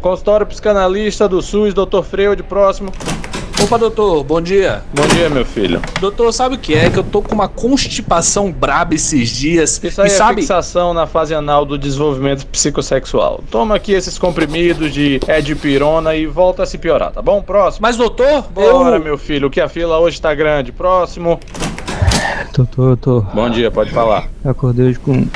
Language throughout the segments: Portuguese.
Consultório psicanalista do SUS, Dr. Freud, próximo. Opa, doutor, bom dia. Bom dia, meu filho. Doutor, sabe o que é? Que eu tô com uma constipação braba esses dias. Isso aí e é sabe... fixação na fase anal do desenvolvimento psicossexual. Toma aqui esses comprimidos de edipirona e volta a se piorar, tá bom? Próximo. Mas, doutor, Bora, eu... meu filho, que a fila hoje tá grande. Próximo. Tô, tô. Bom dia, pode falar. Acordei hoje com.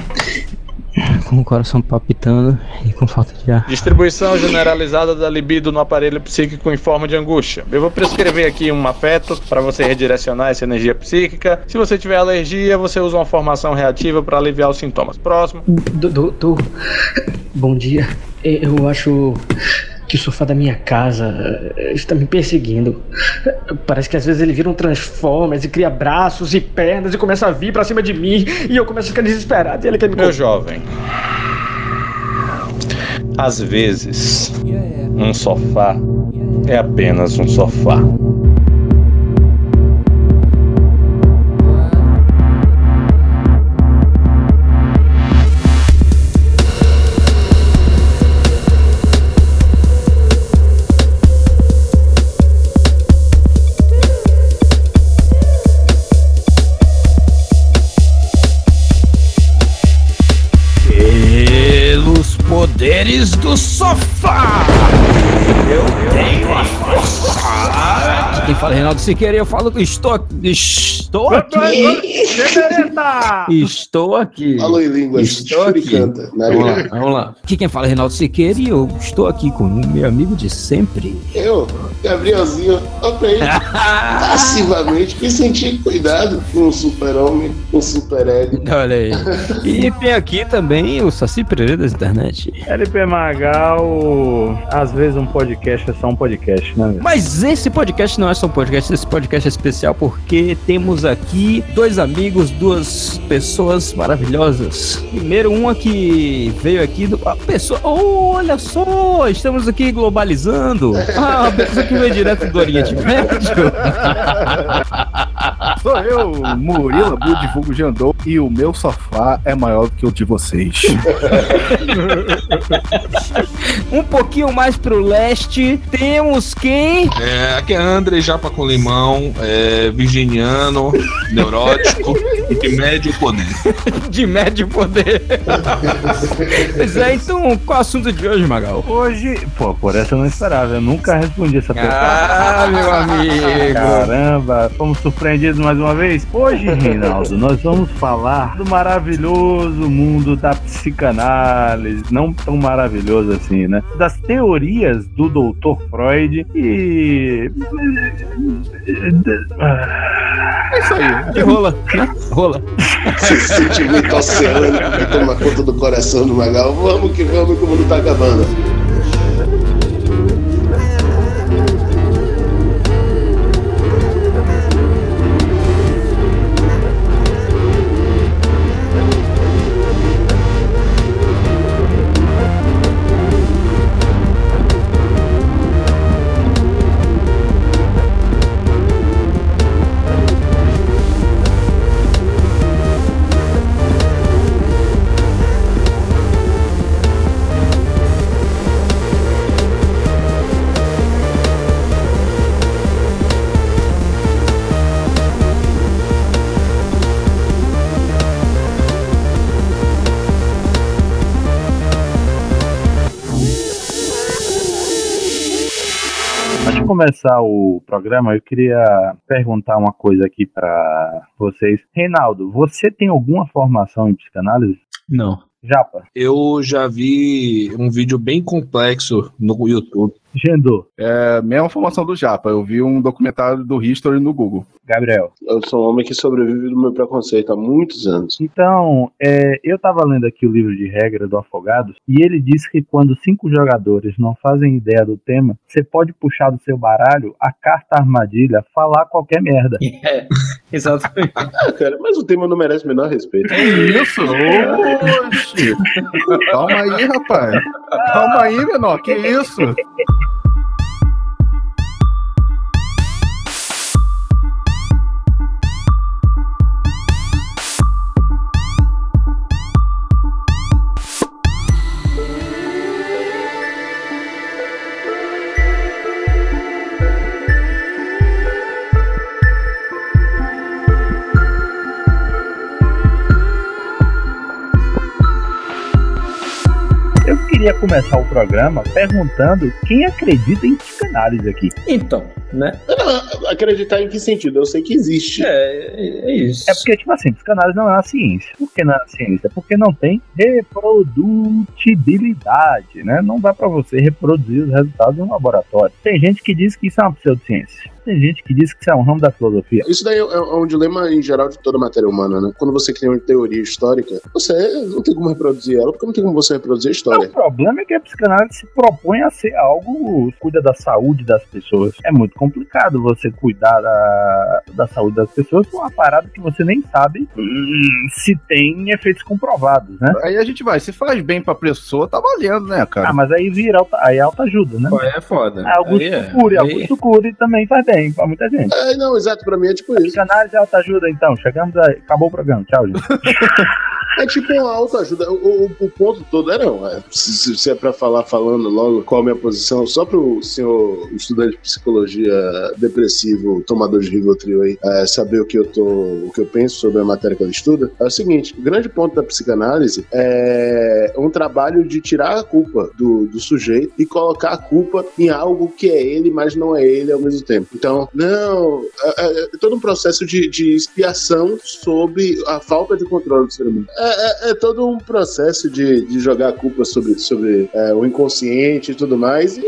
Com o coração palpitando e com falta de ar. Distribuição generalizada da libido no aparelho psíquico em forma de angústia. Eu vou prescrever aqui um afeto para você redirecionar essa energia psíquica. Se você tiver alergia, você usa uma formação reativa para aliviar os sintomas. Próximo. Doutor, bom dia. Eu acho que o sofá da minha casa eh, está me perseguindo. Parece que às vezes ele vira um Transformers e cria braços e pernas e começa a vir pra cima de mim e eu começo a ficar desesperado e ele quer me Meu jovem. Às vezes, um sofá é apenas um sofá. Poderes do sofá! Eu tenho a força! Quem fala é Reinaldo Siqueira e eu falo que estou, estou aqui! Estou aqui! Falou em línguas Estou aqui. fricanta, né? Vamos lá, vamos lá. Aqui quem fala é Reinaldo Siqueira e eu estou aqui com o meu amigo de sempre. Eu, Gabrielzinho, operei passivamente me senti cuidado com um super-homem, um super-ego. Olha aí. E tem aqui também o Saci Pereira das internet. LP Magal, às vezes um podcast é só um podcast, né? Mas esse podcast não é um podcast, esse podcast é especial porque temos aqui dois amigos, duas pessoas maravilhosas. Primeiro, uma que veio aqui do. A pessoa. Oh, olha só! Estamos aqui globalizando. Ah, a pessoa que veio direto do Oriente Médio. Sou eu, Murilo Abu de Vulgo Jandou, e o meu sofá é maior do que o de vocês. Um pouquinho mais pro leste, temos quem? É, aqui é André Japa com Limão, é, virginiano, neurótico e de médio poder. De médio poder. pois é, então qual é o assunto de hoje, Magal? Hoje, pô, por essa eu não esperava, eu nunca respondi essa pergunta. Ah, meu amigo. Caramba, fomos surpreendidos mais uma vez. Hoje, Reinaldo, nós vamos falar do maravilhoso mundo da psicanálise, não tão maravilhoso assim, né? Das teorias do Dr. Freud e. É isso aí. De rola, né? Rola. Esse sentimento oceânico que toma conta do coração do Magal. Vamos que vamos, que o mundo tá acabando. Começar o programa, eu queria perguntar uma coisa aqui pra vocês. Reinaldo, você tem alguma formação em psicanálise? Não. Japa, Eu já vi um vídeo bem complexo no YouTube. Gendo, É, mesma formação do Japa. Eu vi um documentário do History no Google. Gabriel. Eu sou um homem que sobrevive do meu preconceito há muitos anos. Então, é, eu estava lendo aqui o livro de regra do Afogados e ele diz que quando cinco jogadores não fazem ideia do tema, você pode puxar do seu baralho a carta armadilha, falar qualquer merda. É, exatamente. Ah, cara, mas o tema não merece o menor respeito. Que isso? Oxi. Calma aí, rapaz. Calma aí, menor. Que isso? Queria começar o programa perguntando quem acredita em psicanálise aqui. Então, né? Não, acreditar em que sentido? Eu sei que existe. É, é isso. É porque, tipo assim, psicanálise não é uma ciência. Por que não é uma ciência? Porque não tem reprodutibilidade, né? Não dá pra você reproduzir os resultados em um laboratório. Tem gente que diz que isso é uma pseudociência. Tem gente que diz que isso é um ramo da filosofia. Isso daí é, é um dilema em geral de toda a matéria humana, né? Quando você cria uma teoria histórica, você não tem como reproduzir ela, porque não tem como você reproduzir a O história. problema é que a psicanálise se propõe a ser algo que cuida da saúde das pessoas. É muito complicado você cuidar da, da saúde das pessoas com uma parada que você nem sabe hum, se tem efeitos comprovados, né? Aí a gente vai, se faz bem pra pessoa, tá valendo, né, Ah, cara? mas aí vira alta, aí é autoajuda, né? Pô, é foda. Ah, Augusto Aí é. Cury, Aí- Augusto Cury também faz bem pra muita gente. É, não, exato, pra mim é tipo isso. Psicanálise é autoajuda, então. Chegamos aí. Acabou o programa. Tchau, gente. É tipo uma autoajuda. O, o, o ponto todo é não. É, se, se- é pra falar falando logo qual a minha posição, só pro senhor estudante de psicologia depressivo, tomador de Rivotril aí, é, saber o que eu tô, o que eu penso sobre a matéria que ele estuda, é o seguinte: o grande ponto da psicanálise é um trabalho de tirar a culpa do, do sujeito e colocar a culpa em algo que é ele, mas não é ele ao mesmo tempo. Então, não, é, é- é todo um processo de, de expiação sobre a falta de controle do ser humano. É, é- é todo um processo de, de jogar a culpa sobre, sobre é, o inconsciente e tudo mais e,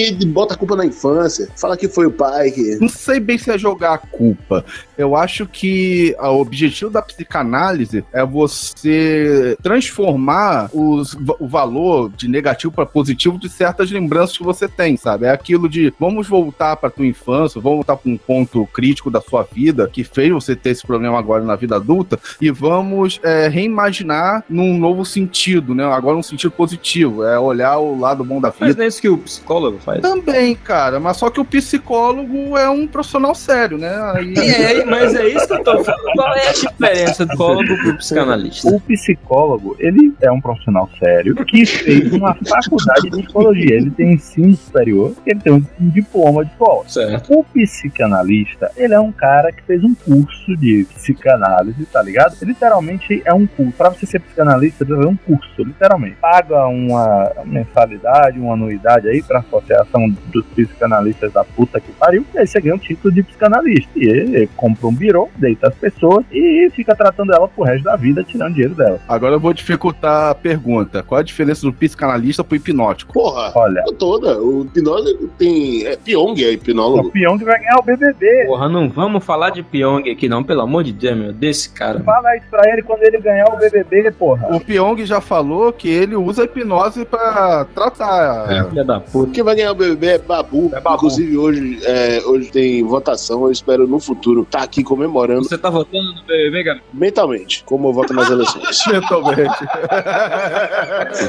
é, e bota a culpa na infância. Fala que foi o pai que. Não sei bem se é jogar a culpa. Eu acho que o objetivo da psicanálise é você transformar os- o valor de negativo para positivo de certas lembranças que você tem, sabe? É aquilo de vamos voltar para tua infância, vamos voltar para um ponto crítico da sua vida que fez você ter esse problema agora na vida adulta e vamos é, reimaginar num novo sentido, né? Agora um sentido positivo, é olhar o lado bom da vida. Mas não é isso que o psicólogo faz. Também, cara, mas só que o psicólogo é um profissional sério, né? Aí... É, mas é isso que eu tô falando. Qual é a diferença do psicólogo pro psicanalista? O psicólogo, ele é um profissional sério que fez uma faculdade de psicologia. Ele tem ensino superior, ele tem um diploma de psicólogo. Certo. O psicanalista, ele é um cara que fez um curso de psicanálise, tá ligado? Literalmente é um curso. Pra você ser psicanalista, você precisa fazer um curso, literalmente. Paga uma mensalidade, uma anuidade aí pra Associação dos Psicanalistas da puta que pariu, e aí você ganha um título de psicanalista. E ele compra um birô, deita as pessoas e fica tratando ela pro resto da vida, tirando dinheiro dela. Agora eu vou dificultar a pergunta. Qual a diferença do psicanalista pro hipnótico? Porra, Olha, toda. O hipnólogo tem. É, Pyong é o hipnólogo. peão que vai ganhar o BBB. Porra, não vamos falar de Pyong aqui não, pelo amor de Deus, meu, desse cara. Fala isso pra ele quando ele ganhar o BBB, porra. O Pyong já falou que ele usa a hipnose pra tratar. É. Filha da puta. Quem vai ganhar o BBB é Babu. Inclusive, hoje, é, hoje tem votação. Eu espero no futuro estar aqui comemorando Você tá votando no BBB, cara? mentalmente, como eu voto nas eleições. Mentalmente.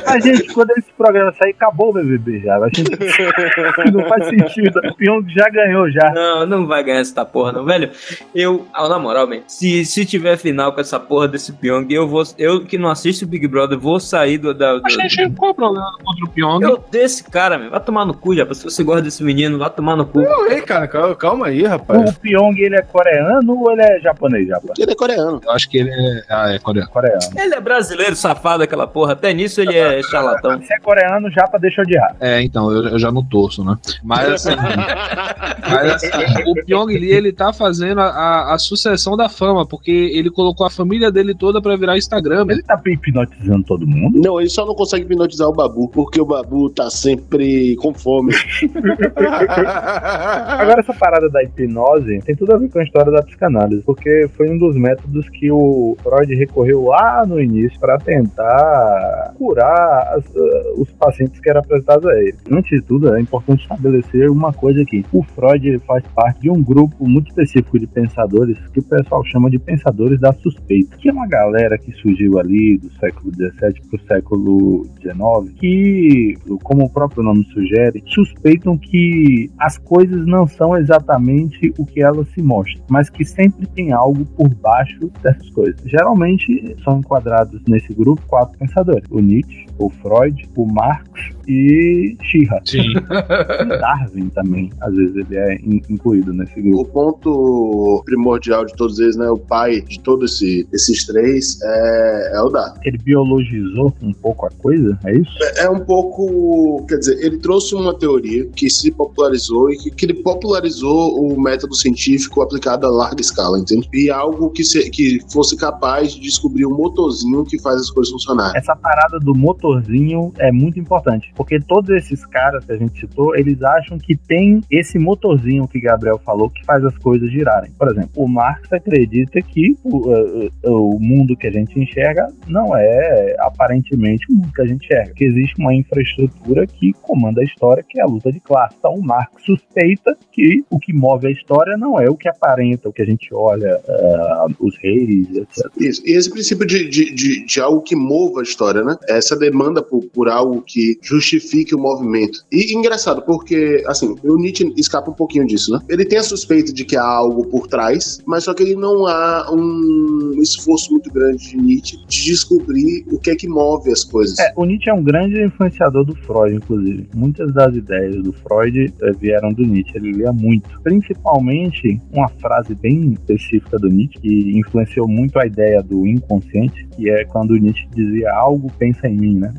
A gente, quando esse programa sair, acabou o BBB já. A gente... não faz sentido. O peão já ganhou já. Não, não vai ganhar essa porra, não, velho. Eu, ah, na moral, man, se, se tiver final com essa porra desse Pyong, eu vou. Eu que não assisto o Big Brother, vou sair do. Da, do- A gente, qual o problema contra o Pyong? eu desse cara, meu. Vai tomar no cu, já. Se você gosta desse menino, vai tomar no cu. Não, ei, cara, calma, calma aí, rapaz. O Pyong, ele é coreano ou ele é japonês, rapaz? Ele é coreano. Eu acho que ele é. Ah, é coreano. Coreano. Ele é brasileiro, safado, aquela porra. Até nisso ele é charlatão. Se é coreano, japa deixou de errar. É, então, eu, eu já não torço, né? Mas assim. mas, assim, o Pyong Lee, ele tá fazendo a, a, a sucessão da fama, porque ele colocou a família dele toda pra virar Instagram. Ele tá hipnotizando todo mundo. Não, ele só não consegue hipnotizar o Babu, porque o Babu tá sempre com fome. Agora, essa parada da hipnose tem tudo a ver com a história da psicanálise, porque foi um dos métodos que o Freud recorreu lá no início para tentar curar as, uh, os pacientes que eram apresentados a ele. Antes de tudo, é importante estabelecer uma coisa aqui. O Freud faz parte de um grupo muito específico de pensadores que o pessoal chama de pensadores da suspeita, que é uma galera que surgiu ali do século XVII para o século XIX, que, como o próprio nome sugere, suspeitam que as coisas não são exatamente o que elas se mostram, mas que sempre tem algo por baixo dessas coisas. Geralmente são enquadrados nesse grupo quatro pensadores: o Nietzsche, O Freud, o Marx e Shira. Sim. E Darwin também, às vezes ele é in- incluído nesse grupo. O ponto primordial de todos eles, né? O pai de todos esse, esses três é, é o Darwin. Ele biologizou um pouco a coisa, é isso? É um pouco. Quer dizer, ele trouxe uma teoria que se popularizou e que, que ele popularizou o método científico aplicado a larga escala, entende? E algo que, se- que fosse capaz de descobrir o motorzinho que faz as coisas funcionarem. Essa parada do motorzinho é muito importante, porque todos esses caras que a gente citou, eles acham que tem esse motorzinho que Gabriel falou que faz as coisas girarem. Por exemplo, o Marx acredita que o, eh, eh, o mundo que a gente enxerga não é aparentemente o mundo que a gente enxerga, que existe uma infraestrutura que comanda a história, que é a luta de classe. Então, o Marx suspeita que o que move a história não é o que aparenta, o que a gente olha, eh, os reis, etc. Isso. E esse princípio de, de, de, de algo que mova a história, né? Essa demanda por, por algo que justifique o movimento. E engraçado, porque, assim, o Nietzsche escapa um pouquinho disso, né? Ele tem a suspeita de que há algo por trás, mas só que ele não há um esforço muito grande de Nietzsche de descobrir o que é que move as coisas. É, o Nietzsche é um grande influenciador do Freud, inclusive. Muitas das ideias do Freud eh, vieram do Nietzsche, ele lia muito. Principalmente uma frase bem específica do Nietzsche, que influenciou muito a ideia do inconsciente, que é quando o Nietzsche dizia algo pensa em mim, né?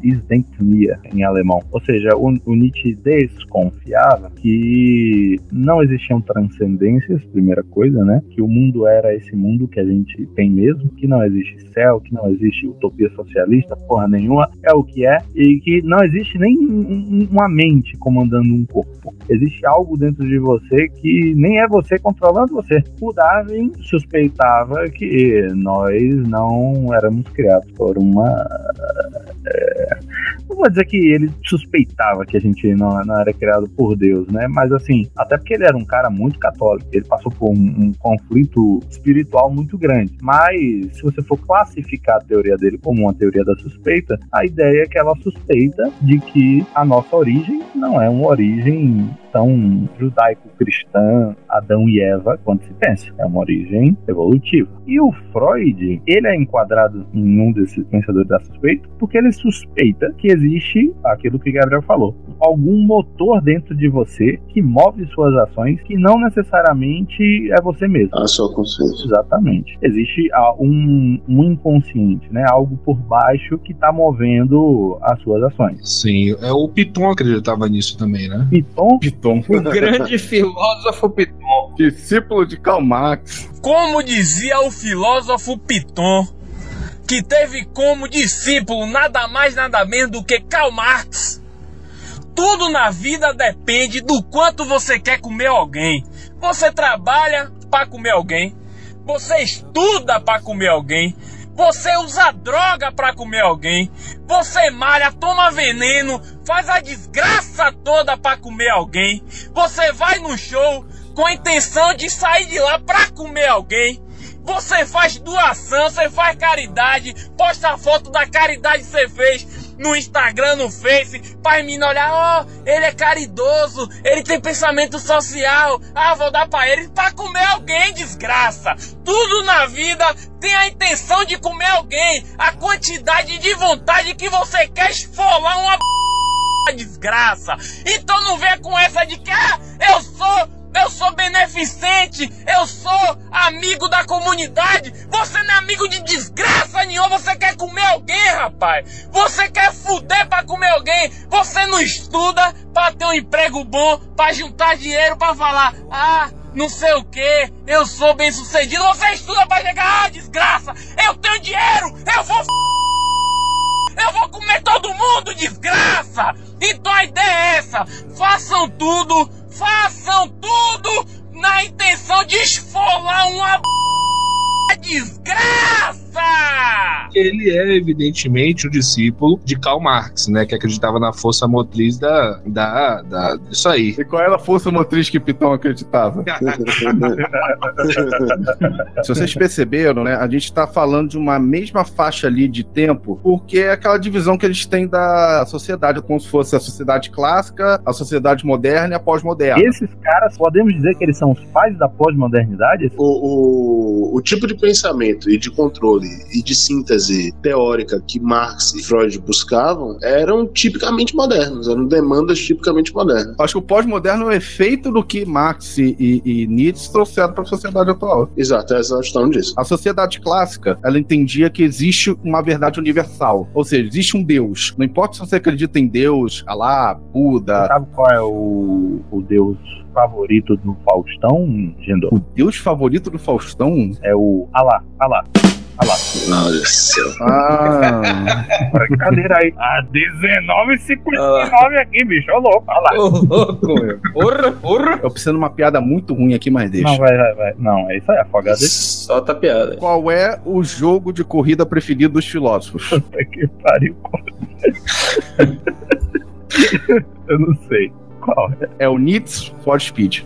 Em alemão. Ou seja, o, o Nietzsche desconfiava que não existiam transcendências, primeira coisa, né? Que o mundo era esse mundo que a gente tem mesmo, que não existe céu, que não existe utopia socialista, porra nenhuma, é o que é, e que não existe nem um- um- uma mente comandando um corpo. Existe algo dentro de você que nem é você controlando você. O Darwin suspeitava que nós não éramos criados por uma. É, não vou dizer que ele suspeitava que a gente não, não era criado por Deus, né? Mas assim, até porque ele era um cara muito católico, ele passou por um, um conflito espiritual muito grande. Mas se você for classificar a teoria dele como uma teoria da suspeita, a ideia é que ela suspeita de que a nossa origem não é uma origem tão judaico-cristã, Adão e Eva, quanto se pensa. É uma origem evolutiva. E o Freud, ele é enquadrado em um desses pensadores da suspeita, porque ele suspeita que existe aquilo que Gabriel falou, algum motor dentro de você que move suas ações que não necessariamente é você mesmo. A sua consciência. Exatamente. Existe ah, um, um inconsciente, né? Algo por baixo que está movendo as suas ações. Sim, é o Piton acreditava nisso também, né? Piton, Piton. O grande filósofo Piton. Discípulo de Karl Marx. Como dizia o filósofo Piton, que teve como discípulo nada mais nada menos do que Karl Marx. Tudo na vida depende do quanto você quer comer alguém. Você trabalha para comer alguém. Você estuda para comer alguém. Você usa droga para comer alguém. Você malha, toma veneno, faz a desgraça toda para comer alguém. Você vai no show com a intenção de sair de lá para comer alguém. Você faz doação, você faz caridade, posta foto da caridade que você fez no Instagram, no Face, para mim olhar, ó, ele é caridoso, ele tem pensamento social, ah, vou dar pra ele pra comer alguém, desgraça. Tudo na vida tem a intenção de comer alguém, a quantidade de vontade que você quer esfolar uma desgraça. Então não venha com essa de que ah, eu sou eu sou beneficente, eu sou amigo da comunidade. Você não é amigo de desgraça nenhuma, você quer comer alguém, rapaz. Você quer fuder pra comer alguém. Você não estuda pra ter um emprego bom, pra juntar dinheiro, pra falar, ah, não sei o que, eu sou bem sucedido. Você estuda pra chegar, ah, desgraça, eu tenho dinheiro, eu vou eu vou comer todo mundo, desgraça! Então a ideia é essa: façam tudo, façam tudo na intenção de esfolar uma desgraça! Ele é, evidentemente, o discípulo de Karl Marx, né? Que acreditava na força motriz da. da, da disso aí. E qual era a força motriz que Piton acreditava? Se vocês perceberam, né, a gente tá falando de uma mesma faixa ali de tempo, porque é aquela divisão que eles têm da sociedade, como se fosse a sociedade clássica, a sociedade moderna e a pós-moderna. esses caras, podemos dizer que eles são os pais da pós-modernidade? O, o, o tipo de pensamento e de controle controle e de síntese teórica que Marx e Freud buscavam eram tipicamente modernos, eram demandas tipicamente modernas. Acho que o pós-moderno é o efeito do que Marx e, e, e Nietzsche trouxeram para a sociedade atual. Exato, essa é a questão disso. A sociedade clássica, ela entendia que existe uma verdade universal, ou seja, existe um Deus. Não importa se você acredita em Deus, Alá, Buda. Sabe qual é o, o deus favorito do Faustão, Gendo? O Deus favorito do Faustão É o Alá, Alá. Olha céu. Ah, Brincadeira aí. A 19,59 aqui, bicho. Ô louco. Olha lá. Ô, louco, meu. Porra, porra. eu preciso de uma piada muito ruim aqui, mas deixa. Não, vai, vai, vai. Não, é isso aí, afogado. Solta a piada. Qual é o jogo de corrida preferido dos filósofos? Puta que pariu. Eu não sei. Qual é? É o Need for Speed.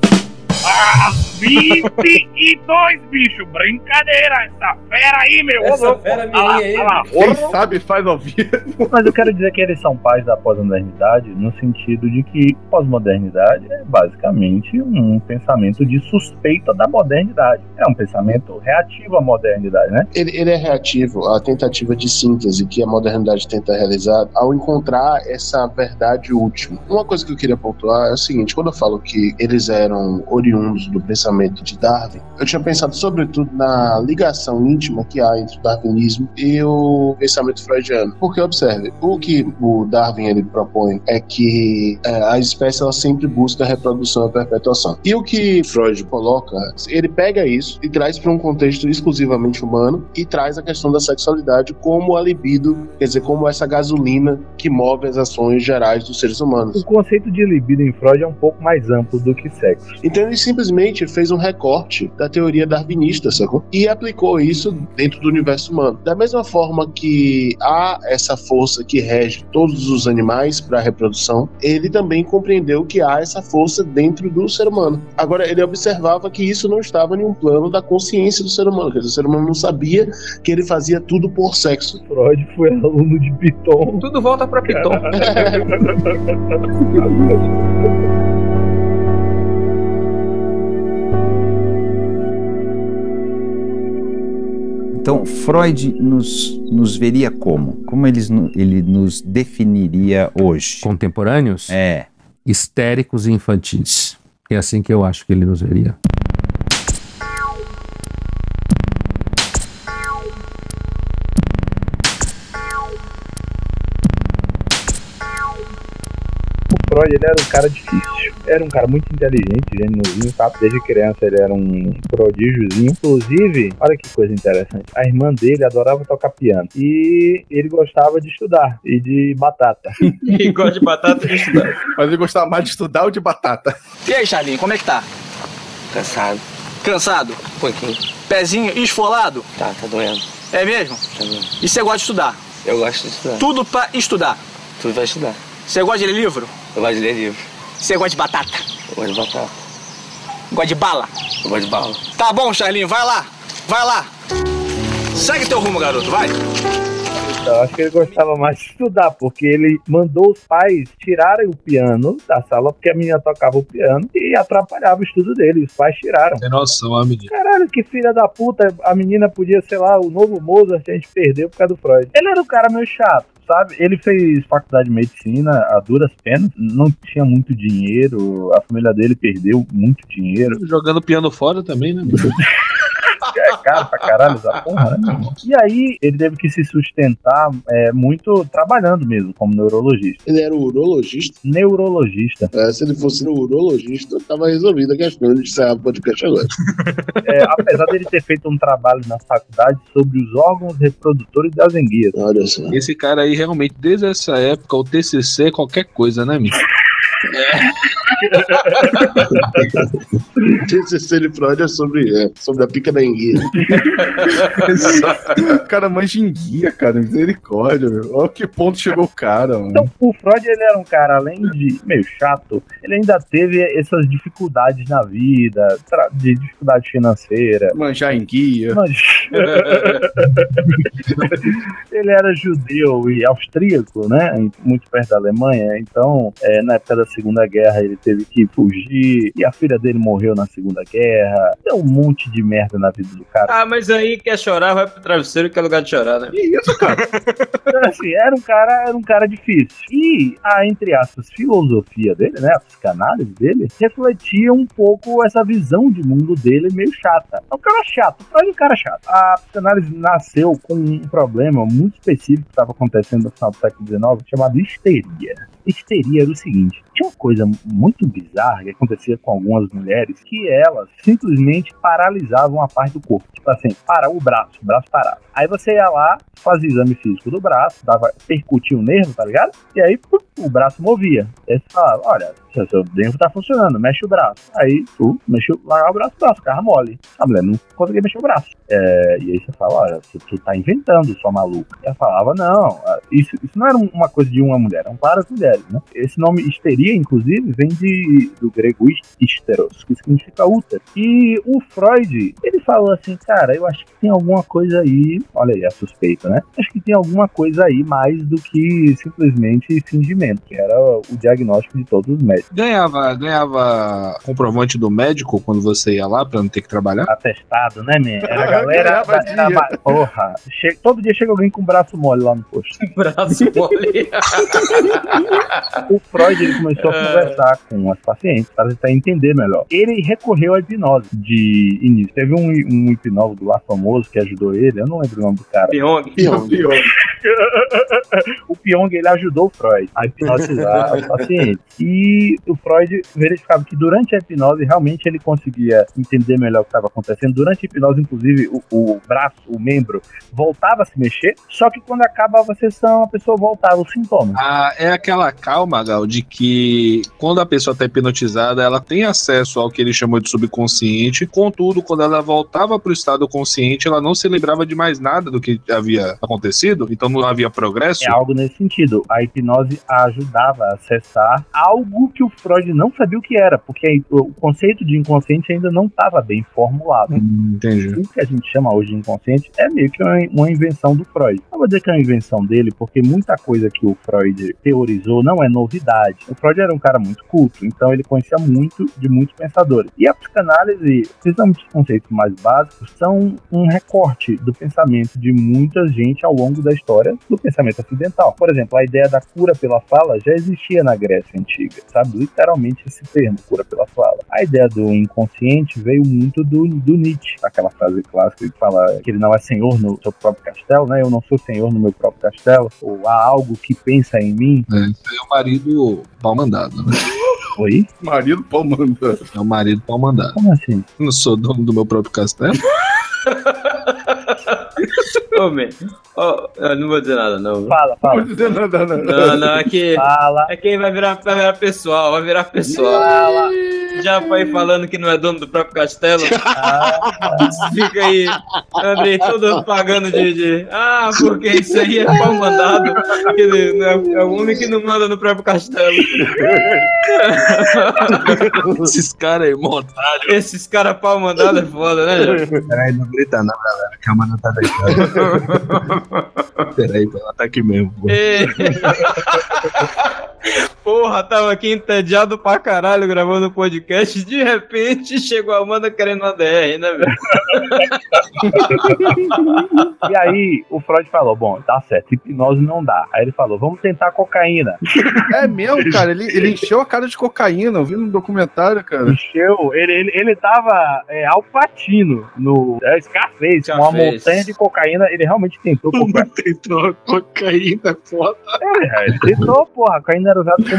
Ah, 22, bicho. Brincadeira. Essa fera aí, meu. Ô, Essa louco. fera minha aí. lá. Quem sabe faz ao vivo. Mas eu quero dizer que eles são pais da pós-modernidade no sentido de que pós-modernidade é basicamente um pensamento de suspeita da modernidade. É um pensamento reativo à modernidade, né? Ele, ele é reativo à tentativa de síntese que a modernidade tenta realizar ao encontrar essa verdade última. Uma coisa que eu queria pontuar é o seguinte: quando eu falo que eles eram oriundos do pensamento de Darwin, eu tinha pensado sobretudo na ligação íntima que há entre o darwinismo e o pensamento freudiano. Porque, observe, o que o Darwin ele propõe é que é, a espécie ela sempre busca a reprodução e a perpetuação. E o que Freud coloca, ele pega isso e traz para um contexto exclusivamente humano e traz a questão da sexualidade como a libido, quer dizer, como essa gasolina que move as ações gerais dos seres humanos. O conceito de libido em Freud é um pouco mais amplo do que sexo. Então ele simplesmente fez um recorte da teoria darwinista, sacou? E aplicou isso dentro do universo humano. Da mesma forma que há essa força que rege todos os animais para a reprodução, ele também compreendeu que há essa força dentro do ser humano. Agora, ele observava que isso não estava em um plano da consciência do ser humano, quer dizer, o ser humano não sabia que ele fazia tudo por sexo. Freud foi aluno de Piton. Tudo volta pra Piton. Então, Freud nos, nos veria como? Como eles, ele nos definiria hoje? Contemporâneos? É. Histéricos e infantis. É assim que eu acho que ele nos veria. Freud ele era um cara difícil. Era um cara muito inteligente, genuíno, sabe? Desde criança ele era um prodígiozinho. Inclusive, olha que coisa interessante. A irmã dele adorava tocar piano. E ele gostava de estudar e de batata. E gosta de batata e de estudar. Mas ele gostava mais de estudar ou de batata? E aí, Charlinho, como é que tá? Cansado. Cansado? Um pouquinho. Pezinho esfolado? Tá, tá doendo. É mesmo? Tá doendo. E você gosta de estudar? Eu gosto de estudar. Tudo pra estudar. Tudo vai estudar. Você gosta de ler livro? Eu gosto de ler livro. Você gosta de batata? Eu gosto de batata. Gosta de bala? Eu gosto de bala. Tá bom, Charlinho, vai lá. Vai lá. Segue teu rumo, garoto, vai. Então, acho que ele gostava mais de estudar, porque ele mandou os pais tirarem o piano da sala, porque a menina tocava o piano e atrapalhava o estudo dele. Os pais tiraram. Tem noção, a menina. Caralho, que filha da puta. A menina podia, sei lá, o novo Mozart a gente perdeu por causa do Freud. Ele era um cara meio chato. Sabe, ele fez faculdade de medicina a duras penas, não tinha muito dinheiro, a família dele perdeu muito dinheiro. Jogando piano fora também, né? É caro pra caralho essa porra, né? E aí ele teve que se sustentar é, muito trabalhando mesmo, como neurologista. Ele era urologista. Neurologista. É, se ele fosse urologista, tava resolvida a questão de encerrar o podcast agora. É, apesar dele ter feito um trabalho na faculdade sobre os órgãos reprodutores das enguias. Olha só. Esse cara aí, realmente, desde essa época, o TCC é qualquer coisa, né, amigo? TCC de Freud é sobre, é, sobre a pica da enguia. cara, manja em guia, cara. Misericórdia, meu. Olha que ponto chegou o cara, mano. Então, o Freud, ele era um cara, além de meio chato, ele ainda teve essas dificuldades na vida, de dificuldade financeira. Manjar em guia. Mas- ele era judeu e austríaco, né? Muito perto da Alemanha. Então, é, na época da Segunda Guerra ele teve que fugir, e a filha dele morreu na Segunda Guerra. Deu um monte de merda na vida do cara. Ah, mas aí quer chorar, vai pro travesseiro que é lugar de chorar, né? Que isso, cara? Então, assim, era um cara, era um cara difícil. E a, entre aspas, filosofia dele, né? A psicanálise dele, refletia um pouco essa visão de mundo dele meio chata. É um cara chato, é um cara chato. A psicanálise nasceu com um problema muito específico que estava acontecendo no final do século XIX, chamado histeria. Histeria era o seguinte: tinha uma coisa muito bizarra que acontecia com algumas mulheres que elas simplesmente paralisavam a parte do corpo. Tipo assim, para o braço, o braço parava. Aí você ia lá, fazia exame físico do braço, dava, percutia o nervo, tá ligado? E aí pum, o braço movia. Aí você falava, olha, seu, nervo tá funcionando, mexe o braço. Aí tu mexeu, largava o braço, o braço ficava mole. A mulher não conseguia mexer o braço. É, e aí você fala, olha, tu, tu tá inventando, sua maluca. E ela falava, não, isso, isso não era uma coisa de uma mulher, eram várias mulheres, né? Esse nome histeria, inclusive, vem de, do grego histeros, que significa útero. E o Freud, ele falou assim, cara, eu acho que tem alguma coisa aí, olha aí, a suspeita, né? Acho que tem alguma coisa aí mais do que simplesmente fingimento, que era o diagnóstico de todos os médicos. Ganhava, ganhava comprovante do médico quando você ia lá pra não ter que trabalhar? Atestado, né, man? Era a galera. Dia. porra. Che- todo dia chega alguém com o braço mole lá no posto. braço mole. o Freud ele começou a conversar com as pacientes para tentar entender melhor. Ele recorreu à hipnose de início. Teve um, um hipnólogo lá famoso que ajudou ele, eu não lembro o nome do cara. Pyong. Pyong. o Pyong ele ajudou o Freud a hipnotizar os pacientes. E o Freud verificava que durante a hipnose realmente ele conseguia entender melhor o que estava acontecendo. Durante a hipnose, inclusive, o, o braço, o membro, voltava a se mexer. Só que quando acabava a sessão, a pessoa voltava os sintomas. Ah, é aquela calma, Gal, de que quando a pessoa está hipnotizada, ela tem acesso ao que ele chamou de subconsciente. Contudo, quando ela voltava para o estado consciente, ela não se lembrava de mais nada do que havia acontecido, então não havia progresso. É algo nesse sentido. A hipnose ajudava a acessar algo que o Freud não sabia o que era, porque o conceito de inconsciente ainda não estava bem formulado. Entendi. O que a gente chama hoje de inconsciente é meio que uma, uma invenção do Freud. Não vou dizer que é uma invenção dele, porque muita coisa que o Freud teorizou não é novidade. O Freud era um cara muito culto, então ele conhecia muito de muitos pensadores. E a psicanálise, principalmente os conceitos mais básicos, são um recorte do pensamento de muita gente ao longo da história do pensamento ocidental. Por exemplo, a ideia da cura pela fala já existia na Grécia Antiga, sabe? Literalmente esse termo, cura pela fala. A ideia do inconsciente veio muito do, do Nietzsche, aquela frase clássica que fala que ele não é senhor no seu próprio castelo, né? Eu não sou senhor no meu próprio castelo, ou há algo que pensa em mim. É, isso aí é o marido mandado, né? Oi? Marido pau mandado. É o marido pau mandado. Como assim? Não sou dono do meu próprio castelo? Ô, man. Eu não vou dizer nada, não. Fala, fala. Não vou dizer nada, não. Não, não, é que. Fala. É que vai virar, vai virar pessoal, vai virar pessoal. Fala. Já foi falando que não é dono do próprio castelo. Ah, Fica aí, Andrei, todo pagando de, de. Ah, porque isso aí é pau mandado. Que é é o homem que não manda no próprio castelo. Esses caras aí, montaram. Esses caras pau mandado é foda, né? Peraí, não grita não, galera, a mano tá deitada. Peraí, ela tá aqui mesmo. Porra, tava aqui entediado pra caralho gravando podcast. De repente chegou a Amanda querendo uma DR, né, velho? E aí o Freud falou: bom, tá certo, hipnose não dá. Aí ele falou: vamos tentar cocaína. É mesmo, cara. Ele, ele encheu a cara de cocaína. Eu vi no documentário, cara. Encheu, ele, ele, ele tava é, alpatino no é, Scarface, com uma Scarface. montanha de cocaína. Ele realmente tentou cocaína. Tentou cocaína, foda. É, ele tentou, porra. A cocaína era usada como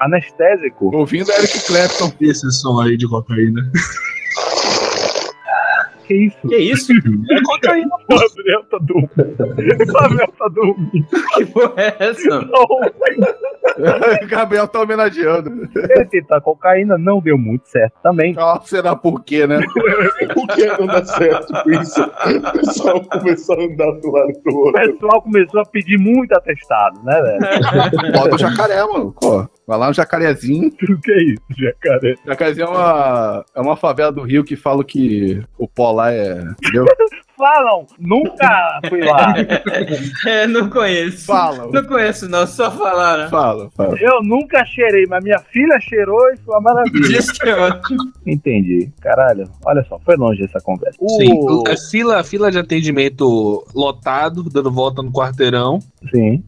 anestésico. Ouvindo Eric Clapton. Esse som aí de cocaína. Que isso? Que isso? É cocaína, O Gabriel tá dormindo. O Gabriel tá dormindo. Que porra é essa? o Gabriel tá homenageando. Ele tentou a cocaína, não deu muito certo também. Ah, será por quê, né? Por que não dá certo com isso? O pessoal começou a andar do lado pro O outro. pessoal começou a pedir muito atestado, né, velho? Bota o jacaré, mano. Pô, vai lá no jacarezinho. O que é isso, jacaré? Jacarezinho é uma, é uma favela do Rio que fala que o pó lá é. Entendeu? Falam! Nunca fui lá. É, não conheço. Falam. Não conheço, não, só falaram. Fala, fala. Eu nunca cheirei, mas minha filha cheirou e foi uma maravilha. Diz que é ótimo. Entendi. Caralho, olha só, foi longe essa conversa. Sim, O- a fila, fila de atendimento lotado, dando volta no quarteirão. Sim.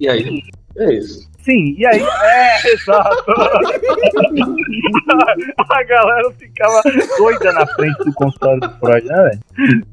E aí? É isso. Sim, e aí? É, exato. a galera ficava doida na frente do consultório do Freud, né, velho?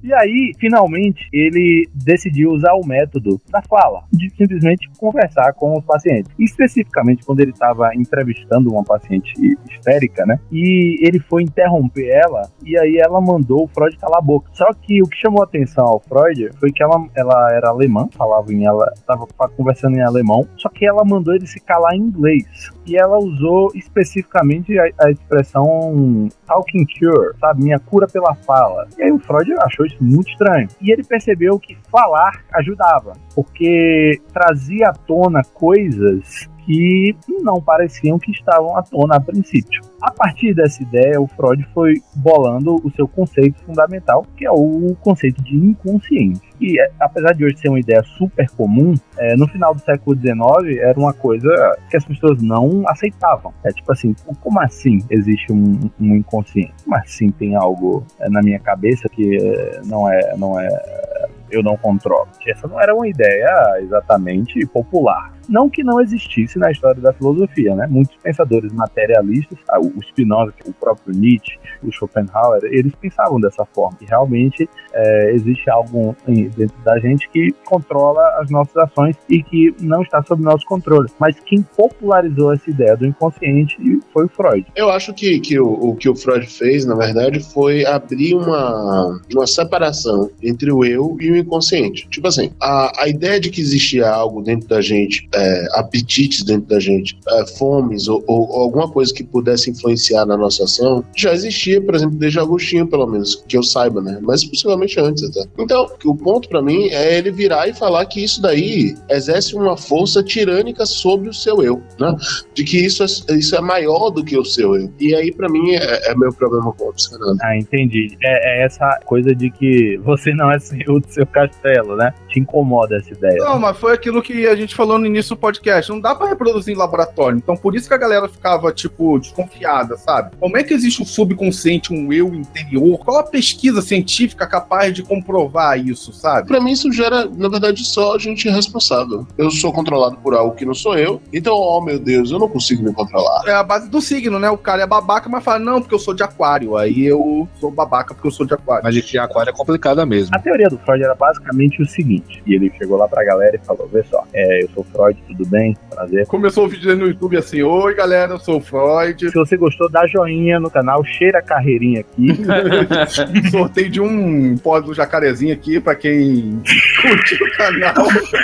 E aí, finalmente, ele decidiu usar o método da fala, de simplesmente conversar com os pacientes. Especificamente quando ele estava entrevistando uma paciente histérica, né? E ele foi interromper ela, e aí ela mandou o Freud calar a boca. Só que o que chamou a atenção ao Freud foi que ela, ela era alemã, falava em ela, estava conversando em alemão, só que ela mandou ele se calar em inglês. E ela usou especificamente a, a expressão talking cure, sabe? Minha cura pela fala. E aí o Freud achou isso muito estranho. E ele percebeu que falar ajudava, porque trazia à tona coisas que não pareciam que estavam à tona a princípio. A partir dessa ideia, o Freud foi bolando o seu conceito fundamental, que é o conceito de inconsciente. E é, apesar de hoje ser uma ideia super comum, é, no final do século XIX era uma coisa que as pessoas não aceitavam. É tipo assim, como assim existe um, um inconsciente? Como assim tem algo é, na minha cabeça que é, não é, não é eu não controlo. Essa não era uma ideia exatamente popular. Não que não existisse na história da filosofia, né? Muitos pensadores materialistas, ah, o Spinoza, o próprio Nietzsche, o Schopenhauer, eles pensavam dessa forma. Que realmente é, existe algo dentro da gente que controla as nossas ações e que não está sob nosso controle. Mas quem popularizou essa ideia do inconsciente foi o Freud. Eu acho que, que o, o que o Freud fez, na verdade, foi abrir uma, uma separação entre o eu e o inconsciente. Tipo assim, a, a ideia de que existia algo dentro da gente, é, apetites dentro da gente, é, fomes ou, ou, ou alguma coisa que pudesse influenciar na nossa ação, já existia, por exemplo, desde Agostinho, pelo menos, que eu saiba, né? Mas possivelmente antes até. Então, o ponto para mim é ele virar e falar que isso daí exerce uma força tirânica sobre o seu eu, né? De que isso é, isso é maior do que o seu eu. E aí, para mim, é, é, meu problema com o psicanálise. Ah, entendi. É, é, essa coisa de que você não é senhor do seu castelo, né? Te incomoda essa ideia. Não, mas foi aquilo que a gente falou no início do podcast. Não dá pra reproduzir em laboratório. Então, por isso que a galera ficava, tipo, desconfiada, sabe? Como é que existe um subconsciente, um eu interior? Qual a pesquisa científica capaz de comprovar isso, sabe? Pra mim, isso gera, na verdade, só gente irresponsável. Eu sou controlado por algo que não sou eu. Então, oh meu Deus, eu não consigo me controlar. É a base do signo, né? O cara é babaca, mas fala, não, porque eu sou de aquário. Aí eu sou babaca porque eu sou de aquário. Mas de aquário é complicada mesmo. A teoria do Freud era basicamente o seguinte: e ele chegou lá pra galera e falou: Vê só, é, eu sou Freud, tudo bem? Prazer. Começou o vídeo no YouTube assim: Oi galera, eu sou o Freud. Se você gostou, dá joinha no canal, cheira a carreirinha aqui. Sorteio de um pó do jacarezinho aqui pra quem curte o canal.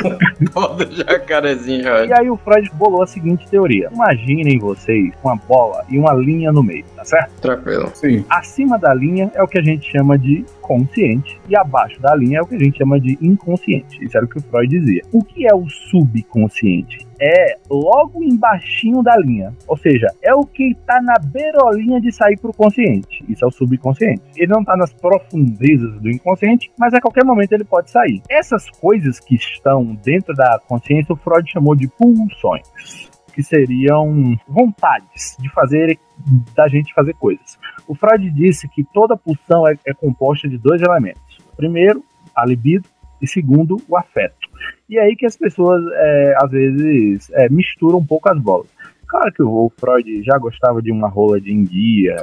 Pó do jacarezinho. E aí o Freud bolou a seguinte teoria: Imaginem vocês uma bola e uma linha no meio, certo? Tranquilo. Sim. Acima da linha é o que a gente chama de consciente e abaixo da linha é o que a gente chama de inconsciente. Isso era o que o Freud dizia. O que é o subconsciente? É logo embaixinho da linha, ou seja, é o que está na beirolinha de sair para o consciente. Isso é o subconsciente. Ele não está nas profundezas do inconsciente, mas a qualquer momento ele pode sair. Essas coisas que estão dentro da consciência, o Freud chamou de pulsões que seriam vontades de fazer da gente fazer coisas. O Freud disse que toda pulsão é, é composta de dois elementos. Primeiro, a libido e segundo, o afeto. E é aí que as pessoas é, às vezes é, misturam um pouco as bolas. Claro que o Freud já gostava de uma rola de enguia,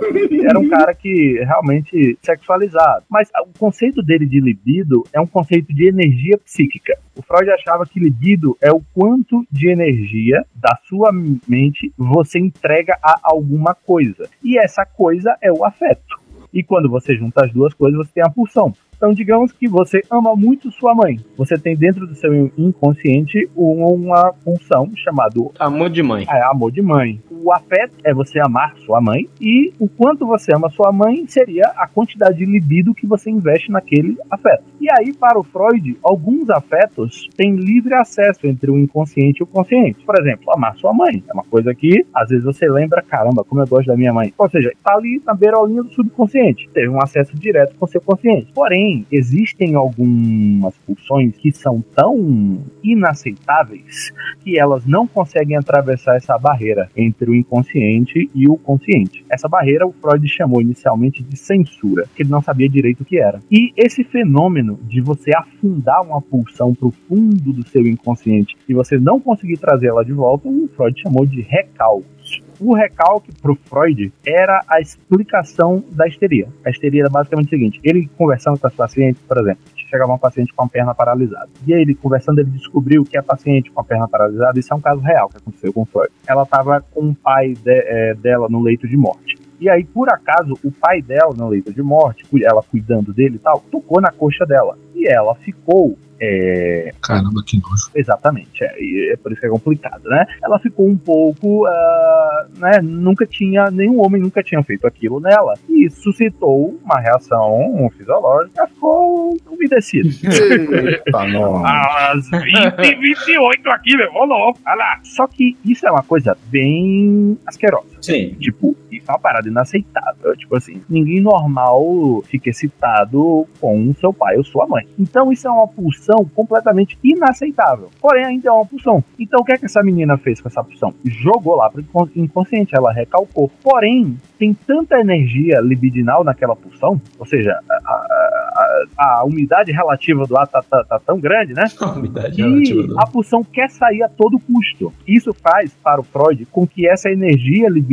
era um cara que realmente sexualizado. Mas o conceito dele de libido é um conceito de energia psíquica. O Freud achava que libido é o quanto de energia da sua mente você entrega a alguma coisa. E essa coisa é o afeto. E quando você junta as duas coisas, você tem a pulsão. Então, digamos que você ama muito sua mãe. Você tem dentro do seu inconsciente uma função chamada amor de mãe. É, amor de mãe. O afeto é você amar sua mãe e o quanto você ama sua mãe seria a quantidade de libido que você investe naquele afeto. E aí, para o Freud, alguns afetos têm livre acesso entre o inconsciente e o consciente. Por exemplo, amar sua mãe. É uma coisa que, às vezes, você lembra, caramba, como eu gosto da minha mãe. Ou seja, está ali na beirolinha do subconsciente. Teve um acesso direto com o seu consciente. Porém, existem algumas pulsões que são tão inaceitáveis que elas não conseguem atravessar essa barreira entre o inconsciente e o consciente. Essa barreira o Freud chamou inicialmente de censura, que ele não sabia direito o que era. E esse fenômeno de você afundar uma pulsão para o fundo do seu inconsciente e você não conseguir trazê-la de volta, o Freud chamou de recalque. O recalque para o Freud era a explicação da histeria. A histeria era basicamente o seguinte: ele conversando com as pacientes, por exemplo, chegava uma paciente com a perna paralisada. E aí ele conversando, ele descobriu que a paciente com a perna paralisada, isso é um caso real que aconteceu com o Freud. Ela estava com o pai de, é, dela no leito de morte. E aí, por acaso, o pai dela, no leito de morte, ela cuidando dele e tal, tocou na coxa dela. E ela ficou é... Caramba, que nojo. Exatamente, é, e é por isso que é complicado, né? Ela ficou um pouco, uh, né? Nunca tinha, nenhum homem nunca tinha feito aquilo nela. E isso suscitou uma reação fisiológica, ficou umedecida. Eita, nossa. Às 20 28 aqui, meu, ô louco, olha lá. Só que isso é uma coisa bem asquerosa. Sim. Tipo, isso é uma parada inaceitável. Tipo assim, ninguém normal fica excitado com seu pai ou sua mãe. Então isso é uma pulsão completamente inaceitável. Porém, ainda é uma pulsão. Então o que é que essa menina fez com essa pulsão? Jogou lá pro inconsciente, ela recalcou. Porém, tem tanta energia libidinal naquela pulsão, ou seja, a, a, a, a umidade relativa do ar tá, tá, tá tão grande, né? A umidade que relativa do ar. a pulsão quer sair a todo custo. Isso faz, para o Freud, com que essa energia libidinal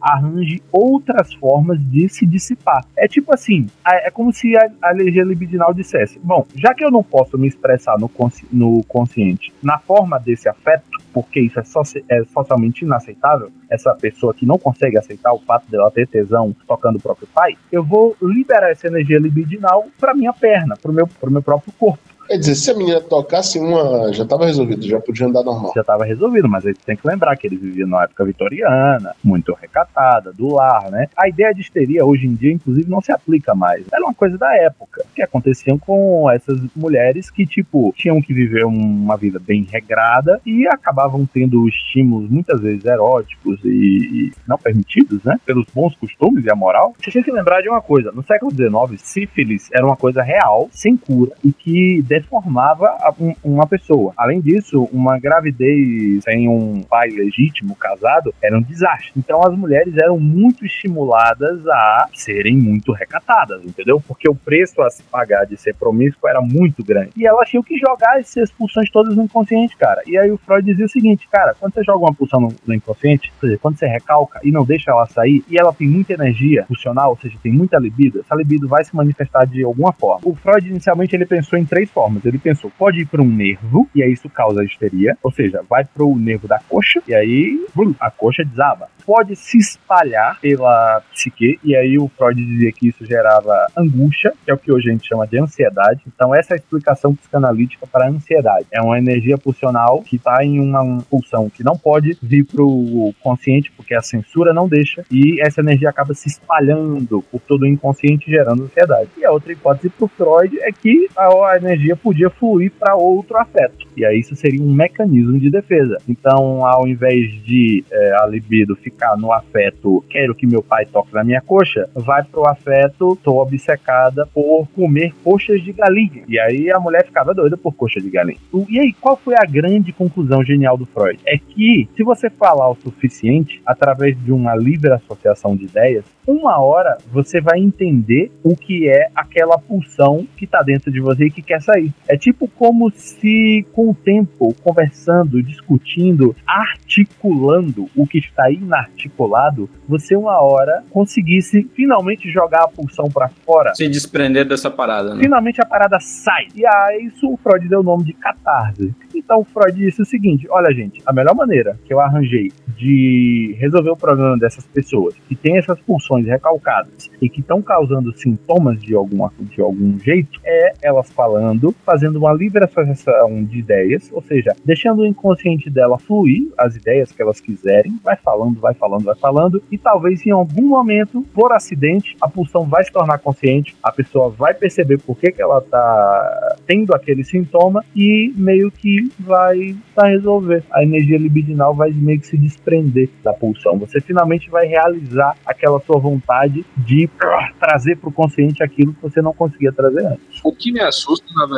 arranje outras formas de se dissipar. É tipo assim, é como se a, a energia libidinal dissesse: bom, já que eu não posso me expressar no, consci- no consciente na forma desse afeto, porque isso é, é socialmente inaceitável, essa pessoa que não consegue aceitar o fato dela ter tesão tocando o próprio pai, eu vou liberar essa energia libidinal para minha perna, para o meu, meu próprio corpo. Quer dizer, se a menina tocasse uma, já tava resolvido, já podia andar normal. já estava resolvido, mas aí tem que lembrar que eles viviam na época vitoriana, muito recatada, do lar, né? A ideia de histeria hoje em dia, inclusive, não se aplica mais. Era uma coisa da época, que aconteciam com essas mulheres que, tipo, tinham que viver uma vida bem regrada e acabavam tendo estímulos muitas vezes eróticos e, e não permitidos, né? Pelos bons costumes e a moral. Você tem que lembrar de uma coisa, no século XIX, sífilis era uma coisa real, sem cura, e que deformava um- uma pessoa. Além disso, uma gravidez sem um pai legítimo, casado, era um desastre. Então as mulheres eram muito estimuladas a serem muito recatadas, entendeu? Porque o preço a se pagar de ser promíscuo era muito grande. E elas tinham que jogar essas pulsões todas no inconsciente, cara. E aí o Freud dizia o seguinte, cara, quando você joga uma pulsão no, no inconsciente, ou seja, quando você recalca e não deixa ela sair, e ela tem muita energia pulsional, ou seja, tem muita libido, essa libido vai se manifestar de alguma forma. O Freud, inicialmente, ele pensou em três formas. Ele pensou, pode ir para um nervo, e aí isso causa histeria, ou seja, vai para o nervo da coxa, e aí blum, a coxa desaba. Pode se espalhar pela psique, e aí o Freud dizia que isso gerava angústia, que é o que hoje a gente chama de ansiedade. Então, essa é a explicação psicanalítica para a ansiedade. É uma energia pulsional que está em uma pulsão que não pode vir para o consciente, porque a censura não deixa, e essa energia acaba se espalhando por todo o inconsciente, gerando ansiedade. E a outra hipótese para o Freud é que a, a energia podia fluir para outro afeto. E aí isso seria um mecanismo de defesa. Então, ao invés de é, a libido ficar no afeto, quero que meu pai toque na minha coxa, vai pro afeto, tô obcecada por comer coxas de galinha. E aí a mulher ficava doida por coxa de galinha. E aí, qual foi a grande conclusão genial do Freud? É que se você falar o suficiente, através de uma livre associação de ideias, uma hora você vai entender o que é aquela pulsão que tá dentro de você e que quer sair. É tipo como se, com o tempo, conversando, discutindo, articulando o que está inarticulado, você uma hora conseguisse finalmente jogar a pulsão para fora. Se desprender dessa parada, né? Finalmente a parada sai. E a isso o Freud deu o nome de catarse. Então o Freud disse o seguinte: olha, gente, a melhor maneira que eu arranjei de resolver o problema dessas pessoas que têm essas pulsões recalcadas e que estão causando sintomas de, alguma, de algum jeito é elas falando fazendo uma livre associação de ideias, ou seja, deixando o inconsciente dela fluir as ideias que elas quiserem, vai falando, vai falando, vai falando, e talvez em algum momento, por acidente, a pulsão vai se tornar consciente, a pessoa vai perceber por que, que ela tá tendo aquele sintoma e meio que vai tá resolver. A energia libidinal vai meio que se desprender da pulsão. Você finalmente vai realizar aquela sua vontade de ah, trazer para o consciente aquilo que você não conseguia trazer antes. O que me assusta, na verdade,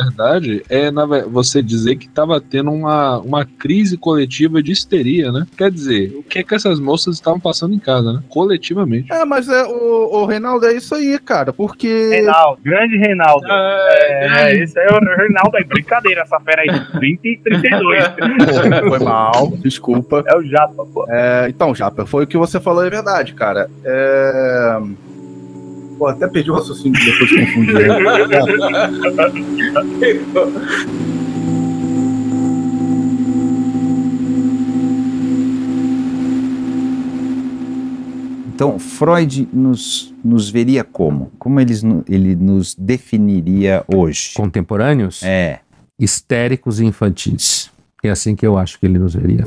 é na você dizer que estava tendo uma, uma crise coletiva de histeria, né? Quer dizer, o que é que essas moças estavam passando em casa, né? Coletivamente. É, mas é, o, o Reinaldo, é isso aí, cara, porque. Reinaldo, grande Reinaldo. É, É, esse é o Reinaldo aí. Brincadeira, essa fera aí. 30 e 32. Foi mal, desculpa. É o Japa, pô. É, então, Japa, foi o que você falou, é verdade, cara. É. Pô, até perdi o raciocínio depois de confundir. Então, Freud nos, nos veria como? Como eles, ele nos definiria hoje? Contemporâneos? É. Histéricos e infantis. É assim que eu acho que ele nos veria.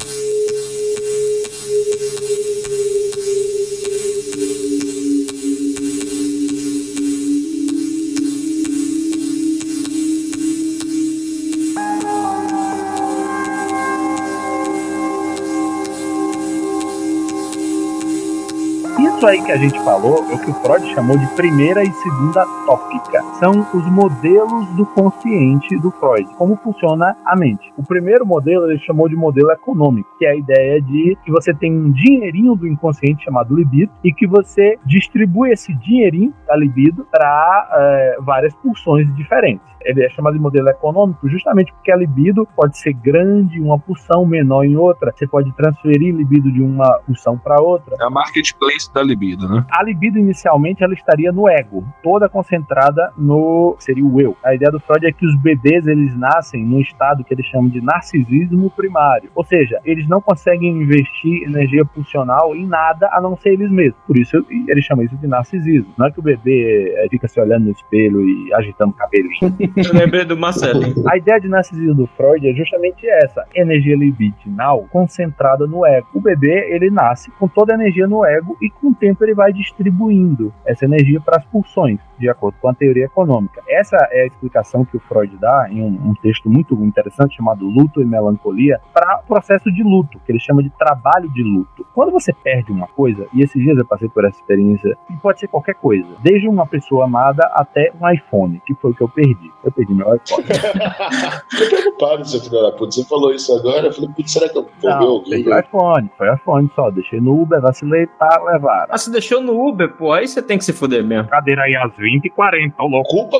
Aí que a gente falou é o que o Freud chamou de primeira e segunda tópica. São os modelos do consciente do Freud, como funciona a mente. O primeiro modelo ele chamou de modelo econômico, que é a ideia de que você tem um dinheirinho do inconsciente chamado libido e que você distribui esse dinheirinho da libido para várias pulsões diferentes. Ele é chamado de modelo econômico justamente porque a libido pode ser grande em uma pulsão, menor em outra. Você pode transferir libido de uma pulsão para outra. É a marketplace da libido, né? A libido inicialmente ela estaria no ego, toda concentrada no seria o eu. A ideia do Freud é que os bebês eles nascem num estado que ele chama de narcisismo primário, ou seja, eles não conseguem investir energia pulsional em nada a não ser eles mesmos. Por isso ele chama isso de narcisismo. Não é que o bebê eh, fica se olhando no espelho e agitando o cabelinho. Eu lembrei do Marcelinho. A ideia de narcisismo do Freud é justamente essa: energia libidinal concentrada no ego. O bebê ele nasce com toda a energia no ego e com o tempo ele vai distribuindo essa energia para as pulsões, de acordo com a teoria econômica. Essa é a explicação que o Freud dá em um, um texto muito interessante chamado Luto e Melancolia para o processo de luto, que ele chama de trabalho de luto. Quando você perde uma coisa, e esses dias eu passei por essa experiência, e pode ser qualquer coisa, desde uma pessoa amada até um iPhone, que foi o que eu perdi. Eu perdi meu iPhone. Tô preocupado, seu filho da puta. Você falou isso agora, eu falei, putz, será que eu vou ver Não, alguém? foi iPhone, foi iPhone só. Deixei no Uber, vacilei, tá, levaram. Ah, você deixou no Uber, pô, aí você tem que se fuder mesmo. Cadeira aí às 20 e 40, ô louco. Culpa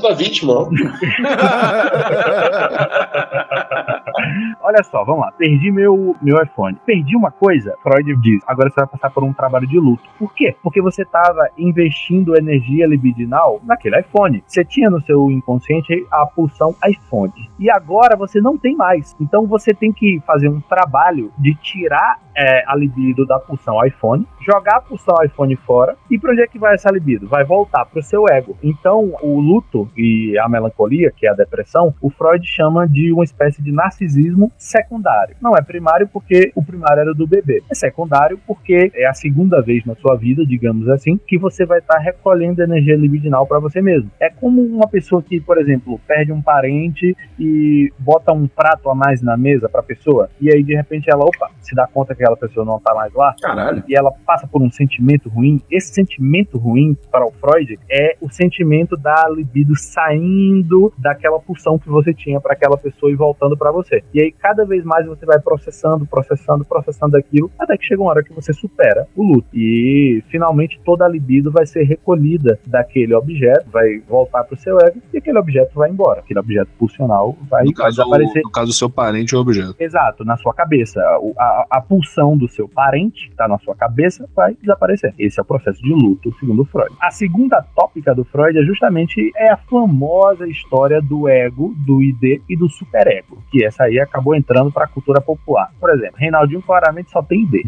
da vítima. Olha só, vamos lá. Perdi meu, meu iPhone. Perdi uma coisa, Freud diz. Agora você vai passar por um trabalho de luto. Por quê? Porque você estava investindo energia libidinal naquele iPhone. Você tinha no seu inconsciente a pulsão iPhone. E agora você não tem mais. Então você tem que fazer um trabalho de tirar é, a libido da pulsão iPhone, jogar a pulsão iPhone fora. E para onde é que vai essa libido? Vai voltar pro seu ego. Então o luto e a melancolia, que é a depressão, o Freud chama de uma espécie de narcisismo secundário. Não é primário porque o primário era do bebê. É secundário porque é a segunda vez na sua vida, digamos assim, que você vai estar recolhendo energia libidinal para você mesmo. É como uma pessoa que, por exemplo, perde um parente e bota um prato a mais na mesa para a pessoa e aí de repente ela, opa, se dá conta que aquela pessoa não tá mais lá. Caralho. E ela passa por um sentimento ruim. Esse sentimento ruim para o Freud é o sentimento da libido saindo daquela pulsão que você tinha para aquela pessoa e voltando para você. E aí cada vez mais você vai processando, processando, processando aquilo, até que chega uma hora que você supera o luto. E finalmente toda a libido vai ser recolhida daquele objeto, vai voltar pro seu ego e aquele objeto vai embora. Aquele objeto pulsional vai, No vai caso, desaparecer. no caso, o seu parente é o objeto. Exato, na sua cabeça. O- A, a pulsão do seu parente, que tá na sua cabeça, vai desaparecer. Esse é o processo de luto, segundo Freud. A segunda tópica do Freud é justamente é a famosa história do ego, do ID e do superego, que essa aí acabou entrando pra cultura popular. Por exemplo, Reinaldinho claramente só tem ID.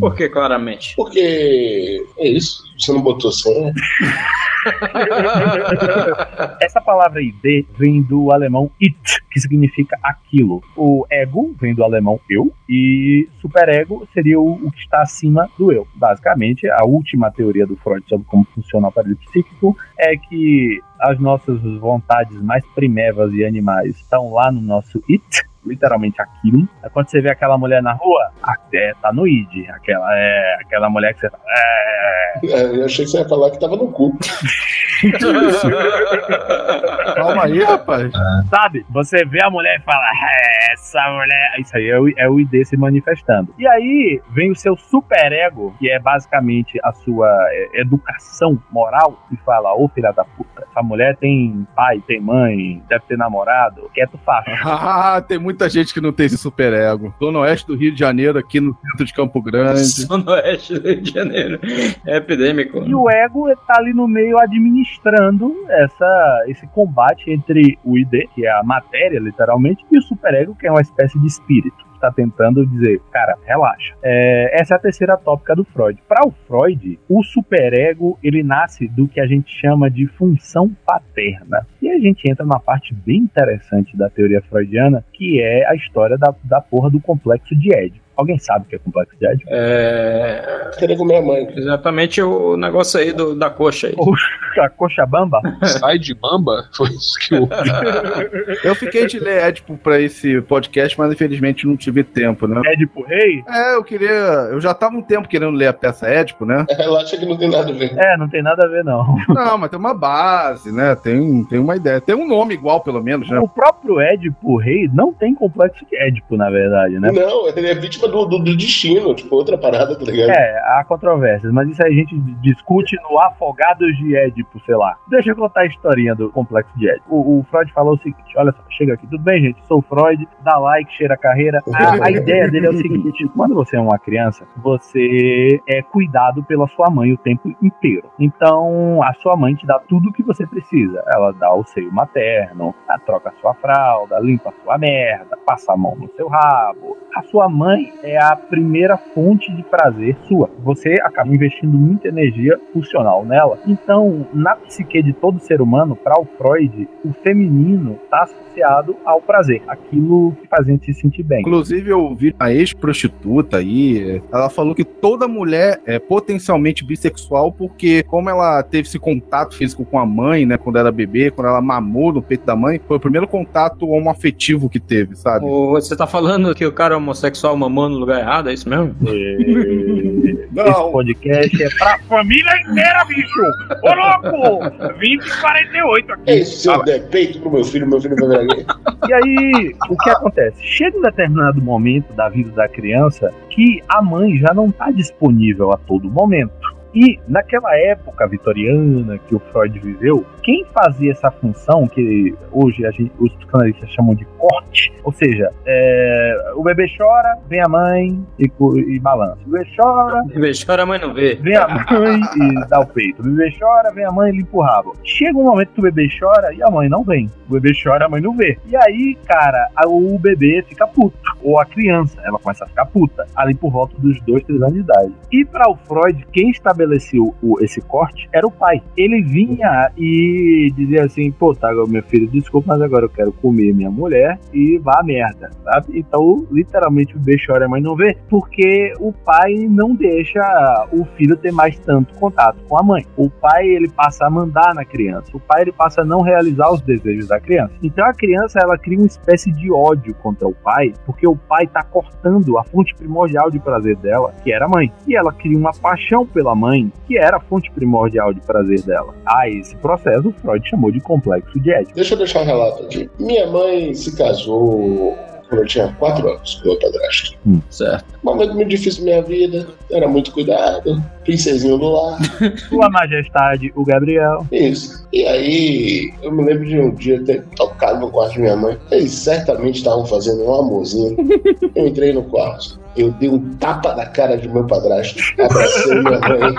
Por que, claramente? Porque é isso. Você não botou senha? Essa palavra ID vem do alemão it, que significa aquilo. O ego vem do alemão eu, e superego seria o, o que está acima do eu. Basicamente, a última teoria do Freud sobre como funciona o aparelho psíquico é que as nossas vontades mais primevas e animais estão lá no nosso it, literalmente aquilo. É quando você vê aquela mulher na rua, até tá no id. Aquela é aquela mulher que você fala, é. É, eu achei que você ia falar que tava no cu. Calma aí, rapaz. Sabe? Você vê a mulher e fala, "É, essa mulher. Isso aí é o, é o ID se manifestando. E aí vem o seu superego, que é basicamente a sua é, educação moral, e fala, ô filha da puta, essa mulher tem pai, tem mãe, deve ter namorado, quieto facho. Ah, tem muita gente que não tem esse superego. Zona Oeste do Rio de Janeiro, aqui no centro de Campo Grande. Zona Oeste do Rio de Janeiro. É epidêmico. E o ego tá ali no meio administrando essa, esse combate entre o ID, que é a matéria, literalmente, e o superego, que é uma espécie de espírito. Está tentando dizer, cara, relaxa. É, essa é a terceira tópica do Freud. Para o Freud, o superego ele nasce do que a gente chama de função paterna. E a gente entra numa parte bem interessante da teoria freudiana, que é a história da, da porra do complexo de Édipo. Alguém sabe o que é complexo de Édipo? É. Queria comer a mãe. Exatamente o negócio aí do, da coxa aí. A coxa bamba? Sai de bamba? Foi isso que eu Eu fiquei de ler Édipo pra esse podcast, mas infelizmente não tive tempo, né? Édipo Rei? É, eu queria. Eu já tava um tempo querendo ler a peça Édipo, né? Relaxa que não tem nada a ver. É, não tem nada a ver, não. Não, mas tem uma base, né? Tem, tem uma ideia. Tem um nome igual, pelo menos, né? O próprio Édipo Rei não tem complexo de Édipo, na verdade, né? Não, ele é vítima do, do, do destino, tipo, outra parada, tá ligado? É, há controvérsias, mas isso aí a gente discute no Afogados de Édipo, sei lá. Deixa eu contar a historinha do complexo de Édipo. O, o Freud falou o seguinte: olha só, chega aqui, tudo bem, gente? Sou o Freud, dá like, cheira a carreira. A, a ideia dele é o seguinte: quando você é uma criança, você é cuidado pela sua mãe o tempo inteiro. Então, a sua mãe te dá tudo o que você precisa. Ela dá o seio materno, ela troca a sua fralda, limpa a sua merda, passa a mão no seu rabo. A sua mãe é a primeira fonte de prazer sua. Você acaba investindo muita energia funcional nela. Então, na psique de todo ser humano, para o Freud, o feminino está associado ao prazer, aquilo que faz a gente se sentir bem. Inclusive, eu vi a ex-prostituta aí, ela falou que toda mulher é potencialmente bissexual, porque como ela teve esse contato físico com a mãe, né, quando era bebê, quando ela mamou no peito da mãe, foi o primeiro contato homoafetivo que teve, sabe? Você tá falando que o cara homossexual mamou no lugar errado, é isso mesmo? Esse podcast é pra família inteira, bicho! Ô louco! 20 e 48 aqui. É isso, se eu der peito pro meu filho, meu filho gay. E aí, o que acontece? Chega um determinado momento da vida da criança que a mãe já não está disponível a todo momento. E naquela época vitoriana que o Freud viveu, quem fazia essa função, que hoje a gente- os psicanalistas chamam de corte, ou seja, é, o bebê chora, vem a mãe e, e balança. O bebê chora, O bebê chora, mas não vê. Vem a mãe e dá o peito. O bebê chora, vem a mãe e limpa o rabo. Chega um momento que o bebê chora e a mãe não vem. O bebê chora, a mãe não vê. E aí, cara, a- o bebê fica puto. Ou a criança, ela começa a ficar puta. Ali por volta dos dois, três anos de idade. E para o Freud, quem estabeleceu o- esse corte era o pai. Ele vinha e dizia assim: pô, tá, meu filho, desculpa, mas agora eu quero comer minha mulher e vá a merda, sabe? Então, literalmente, o bebê chora mãe não vê, porque o pai não deixa o filho ter mais tanto contato com a mãe. O pai, ele passa a mandar na criança. O pai, ele passa a não realizar os desejos da criança. Então, a criança, ela cria uma espécie de ódio contra o pai, porque o pai tá cortando a fonte primordial de prazer dela, que era a mãe. E ela cria uma paixão pela mãe, que era a fonte primordial de prazer dela. A esse processo, o Freud chamou de complexo de Édipo. Deixa eu deixar um relato aqui. Minha mãe se casou quando eu tinha 4 anos com meu padrasto. Certo. Um momento muito difícil da minha vida, era muito cuidado, princesinho do lar. Sua Majestade, o Gabriel. Isso. E aí, eu me lembro de um dia ter tocado no quarto de minha mãe. Eles certamente estavam fazendo um amorzinho. Eu entrei no quarto. Eu dei um tapa na cara de meu padrasto. Abracei minha mãe.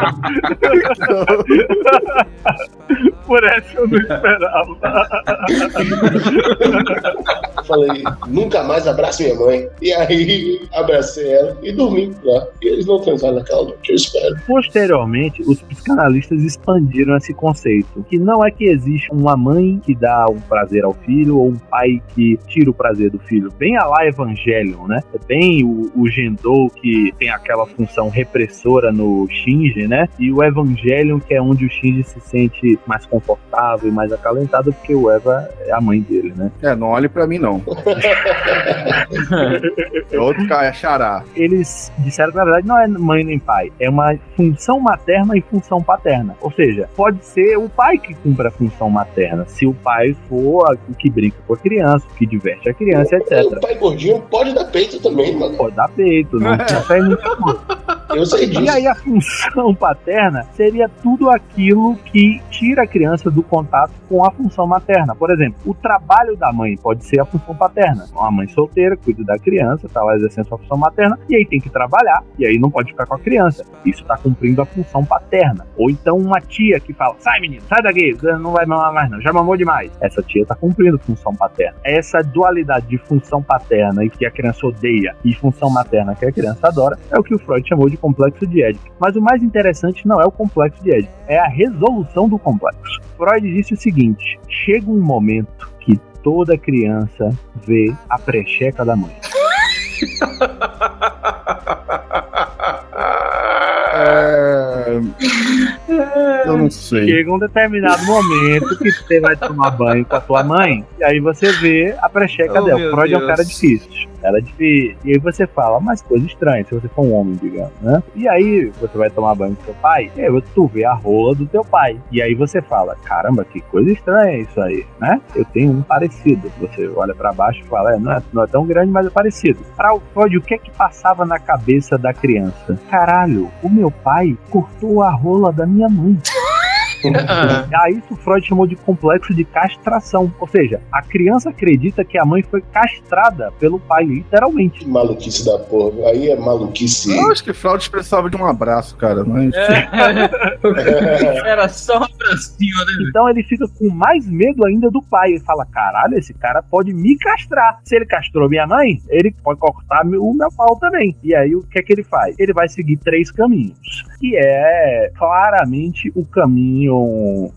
Por essa eu não esperava. Falei, nunca mais abraço minha mãe. E aí, abracei ela e dormi lá. E eles não transaram naquela noite, eu espero. Posteriormente, os psicanalistas expandiram esse conceito, que não é que existe uma mãe que dá um prazer ao filho ou um pai que tira o prazer do filho. Bem a lá Evangelion, né? É bem o, o Gendou que tem aquela função repressora no Shinji, né? E o Evangelion que é onde o Shinji se sente mais confortável e mais acalentado porque o Eva é a mãe dele, né? É, não olhe pra mim não. é outro cara, é xará. Eles disseram que na verdade não é mãe nem pai, é uma função materna e função paterna. Ou seja, pode ser o pai que cumpre a função materna, se o pai for o que brinca com a criança, o que diverte a criança, etc. O pai gordinho pode dar peito também, mano. Pode dar peito, não é muita coisa. Eu sei disso. E aí a função paterna seria tudo aquilo que tira a criança do contato com a função materna. Por exemplo, o trabalho da mãe pode ser a função paterna. Uma mãe solteira cuida da criança, está lá exercendo sua função materna, e aí tem que trabalhar, e aí não pode ficar com a criança. Isso está cumprindo a função paterna. Ou então uma tia que fala: sai menino, sai daqui, você não vai mamar mais não, já mamou demais. Essa tia está cumprindo função paterna. Essa dualidade de função paterna e que a criança odeia e função materna que a criança adora é o que o Freud chamou de complexo de Édipo. Mas o mais interessante não é o complexo de Édipo, é a resolução do complexo. Freud disse o seguinte: chega um momento que toda criança vê a precheca da mãe. É... Eu não sei. Chega um determinado momento que você vai tomar banho com a tua mãe, e aí você vê a precheca Oh, dela. Freud é um Deus. cara difícil. Ela é difícil. E aí você fala, mas coisa estranha, se você for um homem, digamos, né? E aí você vai tomar banho com seu pai, e aí tu vê a rola do teu pai. E aí você fala, caramba, que coisa estranha isso aí, né? Eu tenho um parecido. Você olha pra baixo e fala, é, não, é, não é tão grande, mas é parecido. Para o Freud, o que é que passava na cabeça da criança? Caralho, o meu pai cortou a rola da minha mãe. A isso o Freud chamou de complexo de castração. Ou seja, a criança acredita que a mãe foi castrada pelo pai, literalmente. Que maluquice da porra. Aí é maluquice. Eu acho que Freud precisava de um abraço, cara. Mas... Era só um abracinho, né? Então ele fica com mais medo ainda do pai. Ele fala: caralho, esse cara pode me castrar. Se ele castrou minha mãe, ele pode cortar o meu pau também. E aí o que é que ele faz? Ele vai seguir três caminhos. Que é claramente o caminho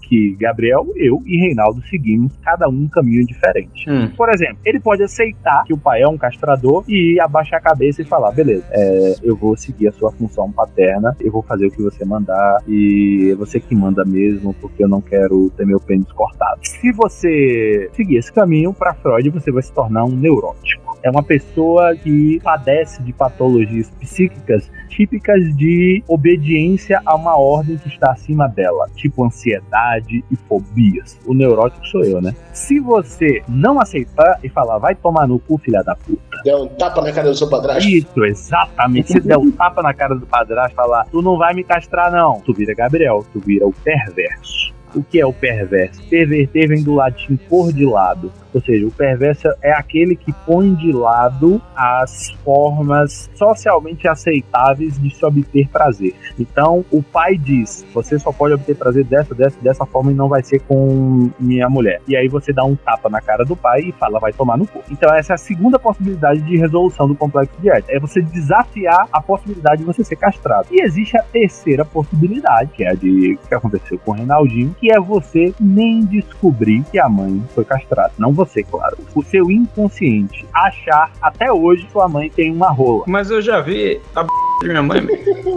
que Gabriel, eu e Reinaldo seguimos, cada um um caminho diferente. Por exemplo, ele pode aceitar que o pai é um castrador e abaixar a cabeça e falar: beleza, é, eu vou seguir a sua função paterna, eu vou fazer o que você mandar e é você que manda mesmo, porque eu não quero ter meu pênis cortado. Se você seguir esse caminho, para Freud, você vai se tornar um neurótico. É uma pessoa que padece de patologias psíquicas típicas de obediência a uma ordem que está acima dela, tipo ansiedade e fobias. O neurótico sou eu, né? Se você não aceitar e falar, vai tomar no cu, filha da puta. Deu um tapa na cara do seu padrasto. Isso, exatamente. Se der um tapa na cara do padrasto e falar, tu não vai me castrar, não. Tu vira Gabriel, tu vira o perverso. O que é o perverso? Perverter vem do latim pôr de lado. Ou seja, o perverso é aquele que põe de lado as formas socialmente aceitáveis de se obter prazer. Então, o pai diz: você só pode obter prazer dessa, dessa, dessa forma e não vai ser com minha mulher. E aí você dá um tapa na cara do pai e fala: vai tomar no cu. Então, essa é a segunda possibilidade de resolução do complexo de Édipo. É você desafiar a possibilidade de você ser castrado. E existe a terceira possibilidade, que é a de que aconteceu com o Reinaldinho, que é você nem descobrir que a mãe foi castrada. Não você, claro. O seu inconsciente achar até hoje sua mãe tem uma rola. Mas eu já vi a minha mãe.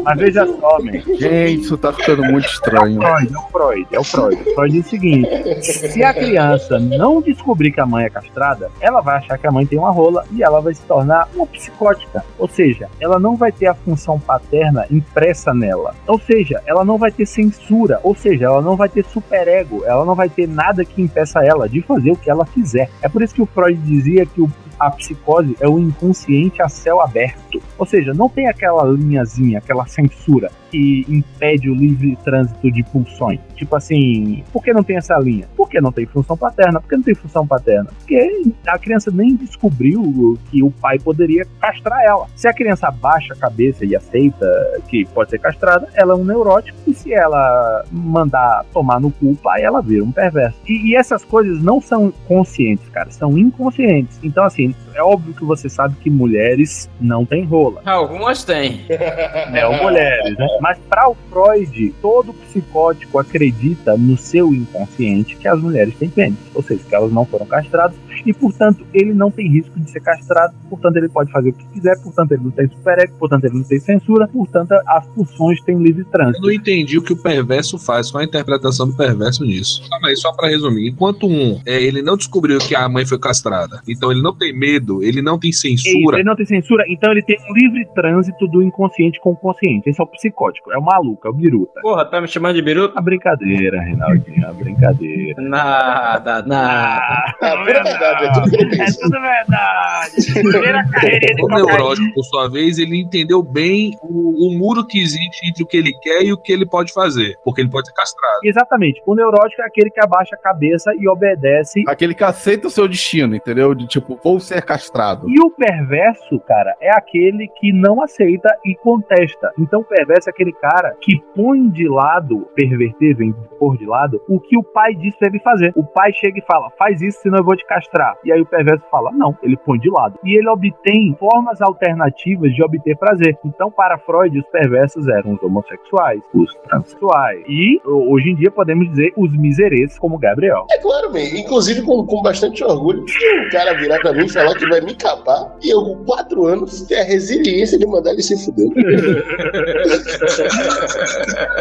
Mas veja só, man. Gente, isso tá ficando muito estranho. É o Freud, é o Freud. O Freud diz o seguinte: se a criança não descobrir que a mãe é castrada, ela vai achar que a mãe tem uma rola e ela vai se tornar uma psicótica. Ou seja, ela não vai ter a função paterna impressa nela. Ou seja, ela não vai ter censura. Ou seja, ela não vai ter superego. Ela não vai ter nada que impeça ela de fazer o que ela quiser. É por isso que o Freud dizia que o a psicose é o inconsciente a céu aberto. Ou seja, não tem aquela linhazinha, aquela censura que impede o livre trânsito de pulsões. Tipo assim, por que não tem essa linha? Porque não tem função paterna. Por que não tem função paterna? Porque a criança nem descobriu que o pai poderia castrar ela. Se a criança abaixa a cabeça e aceita que pode ser castrada, ela é um neurótico. E se ela mandar tomar no cu o pai, ela vira um perverso. E, e essas coisas não são conscientes, cara, são inconscientes. Então, assim, é óbvio que você sabe que mulheres não têm rola. Algumas têm. É, ou mulheres, né? Mas para o Freud, todo psicótico acredita no seu inconsciente que as mulheres têm pênis, ou seja, que elas não foram castradas e, portanto, ele não tem risco de ser castrado, portanto, ele pode fazer o que quiser, portanto, ele não tem superego, portanto, ele não tem censura, portanto, as funções têm livre trânsito. Eu não entendi o que o perverso faz, qual a interpretação do perverso nisso. Calma aí, só pra resumir. Enquanto um, é, ele não descobriu que a mãe foi castrada, então ele não tem medo, ele não tem censura. ele não tem censura, então ele tem um livre trânsito do inconsciente com o consciente. Esse é o psicótico, é o maluco, é o biruta. Porra, tá me chamando de biruta? A brincadeira, Reinaldinho, a brincadeira. Nada, nada. É pura verdade, é tudo É tudo verdade. Primeira carreirinha de O neurótico, por sua vez, ele entendeu bem o, o muro que existe entre o que ele quer e o que ele pode fazer, porque ele pode ser castrado. Exatamente. O neurótico é aquele que abaixa a cabeça e obedece. Aquele que aceita o seu destino, entendeu? De tipo, vou ser castrado. E o perverso, cara, é aquele que não aceita e contesta. Então, o perverso é aquele cara que põe de lado, perverter, vem pôr de lado, o que o pai disse ele fazer. O pai chega e fala, faz isso, senão eu vou te castrar. E aí o perverso fala, não, ele põe de lado. E ele obtém formas alternativas de obter prazer. Então, para Freud, os perversos eram os homossexuais, os transexuais. E, hoje em dia, podemos dizer, os miseretes, como Gabriel. É claro, man. inclusive com, com bastante orgulho, se um cara virar pra mim e falar que vai me capar, e eu com quatro anos ter a resiliência de mandar ele se fuder.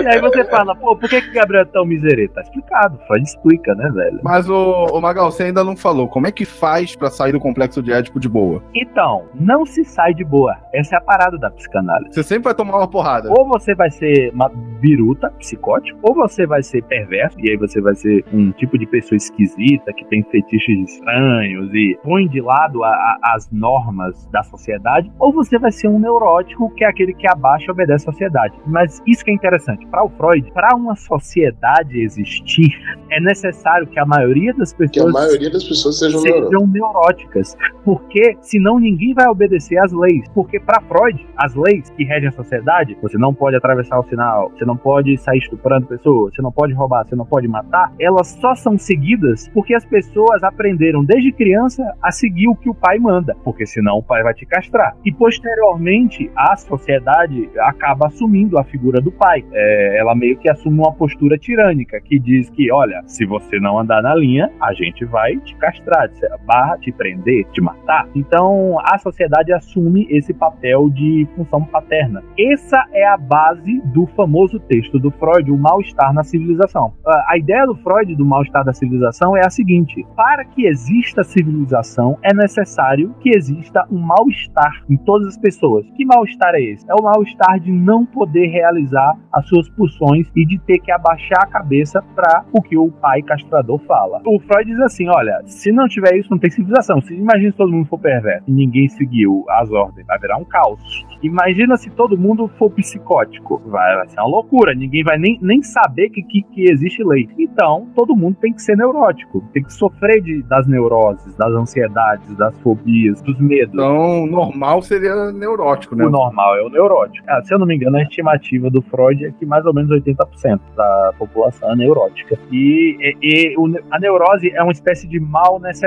E aí você fala, pô, por que que Gabriel é tão misereta? Tá explicado, Freud explica, né, velho? Mas, ô, ô Magal, você ainda não falou. Como é que faz pra sair do complexo de Édipo de boa? Então, não se sai de boa. Essa é a parada da psicanálise. Você sempre vai tomar uma porrada. Ou você vai ser uma biruta, psicótico, ou você vai ser perverso, e aí você vai ser um tipo de pessoa esquisita, que tem fetiches estranhos e põe de lado a- a- as normas da sociedade, ou você vai ser um neurótico, que é aquele que abaixa e obedece à sociedade. Mas isso que é interessante. Para o Freud, para uma sociedade existir, é necessário que a maioria das pessoas Que a maioria das pessoas sejam neuróticas. Porque senão ninguém vai obedecer às leis. Porque para Freud, as leis que regem a sociedade, você não pode atravessar o sinal, você não pode sair estuprando pessoas, você não pode roubar, você não pode matar, elas só são seguidas porque as pessoas aprenderam desde criança a seguir o que o pai manda, porque senão o pai vai te castrar. E posteriormente, a sociedade acaba assumindo a figura do pai. É, ela meio que assume uma postura tirânica que diz que, olha, se você não andar na linha, a gente vai te castrar, te- barra te prender, te matar. Então, a sociedade assume esse papel de função paterna. Essa é a base do famoso texto do Freud, o mal-estar na civilização. A a ideia do Freud do mal-estar da civilização é a seguinte: para que exista civilização, é necessário que exista um mal-estar em todas as pessoas. Que mal-estar é esse? É o mal-estar de não poder realizar as suas pulsões e de ter que abaixar a cabeça para o que o pai castrador fala. O Freud diz assim: olha, se não tiver isso, não tem civilização. Se imagina se todo mundo for perverso e ninguém seguiu as ordens, vai virar um caos. Imagina se todo mundo for psicótico. Vai, vai ser uma loucura. Ninguém vai nem, nem saber que, que, que existe lei. Então, todo mundo tem que ser neurótico. Tem que sofrer de, das neuroses, das ansiedades, das fobias, dos medos. Então, normal seria neurótico, né? O normal é o neurótico. Ah, se eu não me engano, a estimativa do Freud é que mais ou menos 80% da população é neurótica. E, e- e a neurose é uma espécie de mal necessário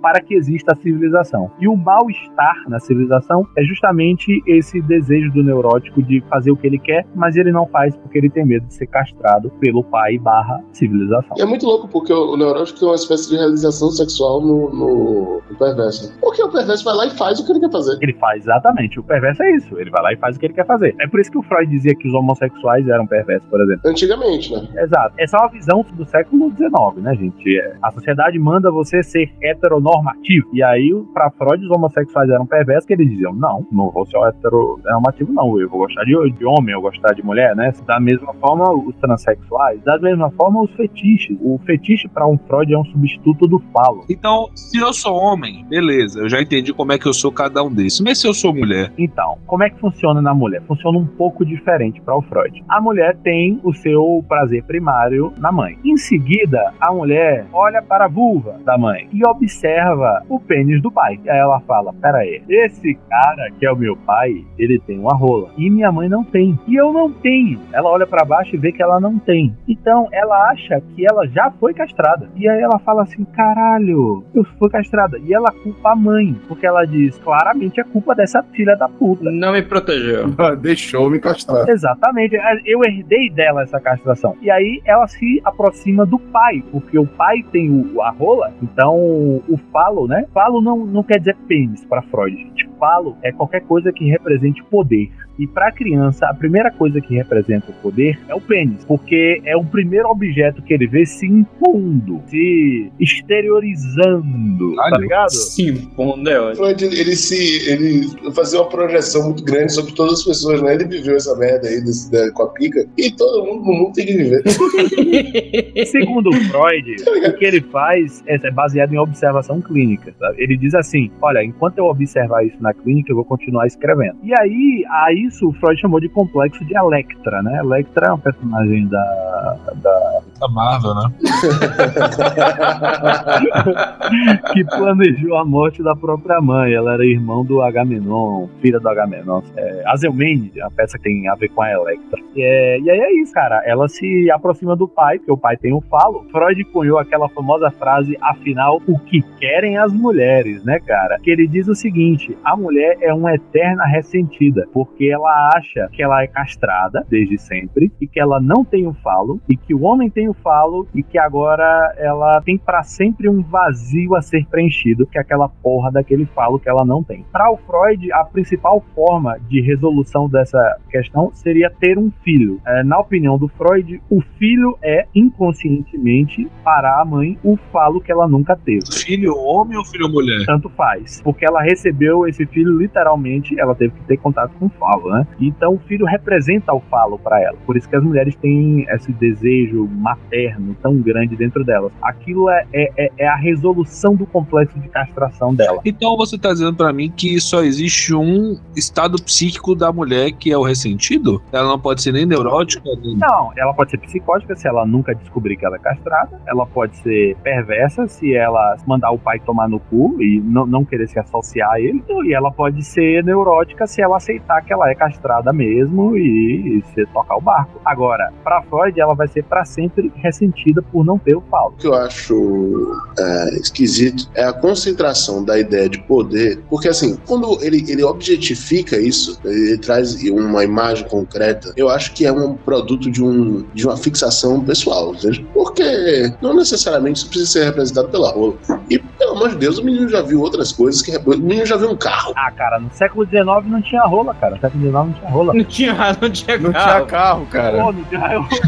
para que exista a civilização. E o mal-estar na civilização é justamente esse desejo do neurótico de fazer o que ele quer, mas ele não faz porque ele tem medo de ser castrado pelo pai barra civilização. É muito louco porque o, o neurótico tem uma espécie de realização sexual no, no- no perverso. Porque o perverso vai lá e faz o que ele quer fazer. Ele faz exatamente. O perverso é isso. Ele vai lá e faz o que ele quer fazer. É por isso que o Freud dizia que os homossexuais eram perversos, por exemplo. Antigamente, né? Exato. Essa é uma visão do século XIX, né, gente? É, A sociedade manda você ser heteronormativo. E aí, pra Freud, os homossexuais eram perversos, que eles diziam: não, não vou ser heteronormativo, não. Eu vou gostar de, de homem, eu vou gostar de mulher, né? Da mesma forma, os transexuais, da mesma forma, os fetiches. O fetiche pra um Freud é um substituto do falo. Então, se eu sou homem Beleza, eu já entendi como é que eu sou cada um desses. Mas se eu sou mulher? Então, como é que funciona na mulher? Funciona um pouco diferente para o Freud. A mulher tem o seu prazer primário na mãe. Em seguida, a mulher olha para a vulva da mãe e observa o pênis do pai. E aí ela fala: Pera aí, esse cara que é o meu pai, ele tem uma rola. E minha mãe não tem. E eu não tenho. Ela olha para baixo e vê que ela não tem. Então ela acha que ela já foi castrada. E aí ela fala assim: caralho, eu fui castrada. E ela culpa a mãe. Porque ela diz: claramente é culpa dessa filha da puta. Não me protegeu. Deixou me castrar. Exatamente. Eu herdei dela essa castração. E aí ela se aproxima do pai, porque o pai tem o, a rola, então o falo, né? Falo não, não quer dizer pênis para Freud, gente. Falo é qualquer coisa que represente poder. E para a criança, a primeira coisa que representa o poder é o pênis, porque é o primeiro objeto que ele vê se impondo, se exteriorizando, tá ligado? Se impondo é ótimo. Freud, ele se. ele fazia uma projeção muito grande sobre todas as pessoas, né? Ele viveu essa merda aí desse, da, com a pica e todo mundo no mundo tem que viver. Segundo Freud, o que ele faz é baseado em observação clínica. Sabe? Ele diz assim: olha, enquanto eu observar isso na clínica, eu vou continuar escrevendo. E aí, aí isso o Freud chamou de complexo de Electra, né? Electra é uma personagem da. da... Da Marvel, né? que planejou a morte da própria mãe. Ela era irmão do Agamenon, filha do Agamenon. É, Azelmene, a peça que tem a ver com a Electra. É, e aí é isso, cara. Ela se aproxima do pai, porque o pai tem o falo. Freud cunhou aquela famosa frase, afinal, o que querem as mulheres, né, cara? Que ele diz o seguinte: a mulher é uma eterna ressentida, porque ela acha que ela é castrada desde sempre e que ela não tem o falo e que o homem tem o falo e que agora ela tem para sempre um vazio a ser preenchido, que é aquela porra daquele falo que ela não tem. Para o Freud, a principal forma de resolução dessa questão seria ter um filho. É, na opinião do Freud, o filho é inconscientemente para a mãe o falo que ela nunca teve. Filho homem ou filho mulher? Tanto faz, porque ela recebeu esse filho literalmente, ela teve que ter contato com o falo, né? Então o filho representa o falo para ela. Por isso que as mulheres têm esse desejo materno tão grande dentro delas. Aquilo é, é, é a resolução do complexo de castração dela. Então você tá dizendo para mim que só existe um estado psíquico da mulher que é o ressentido? Ela não pode ser nem neurótica? Nem... Não, ela pode ser psicótica se ela nunca descobrir que ela é castrada. Ela pode ser perversa se ela mandar o pai tomar no cu e não, não querer se associar a ele. E ela pode ser neurótica se ela aceitar que ela é castrada mesmo e, e se tocar o barco. Agora, para Freud, ela vai ser para sempre ressentida por não ter o falo. O que eu acho é, esquisito é a concentração da ideia de poder, porque assim, quando ele, ele objetifica isso, ele traz uma imagem concreta, eu acho que é um produto de, um, de uma fixação pessoal, entende? porque não necessariamente isso precisa ser representado pela rola. E, pelo amor de Deus, o menino já viu outras coisas, que o menino já viu um carro. Ah, cara, no século XIX não tinha rola, cara. No século XIX não tinha rola. Não tinha, não tinha Não carro. tinha carro, cara. Pô, não tinha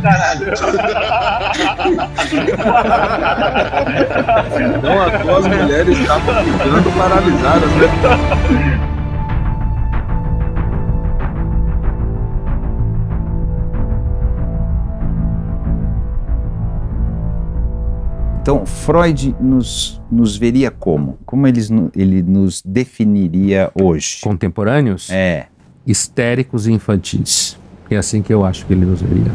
caralho. Não, as duas mulheres estavam ficando paralisadas, né? Então, Freud nos, nos veria como? Como eles, ele nos definiria hoje? Contemporâneos? É. Histéricos e infantis. É assim que eu acho que ele nos veria.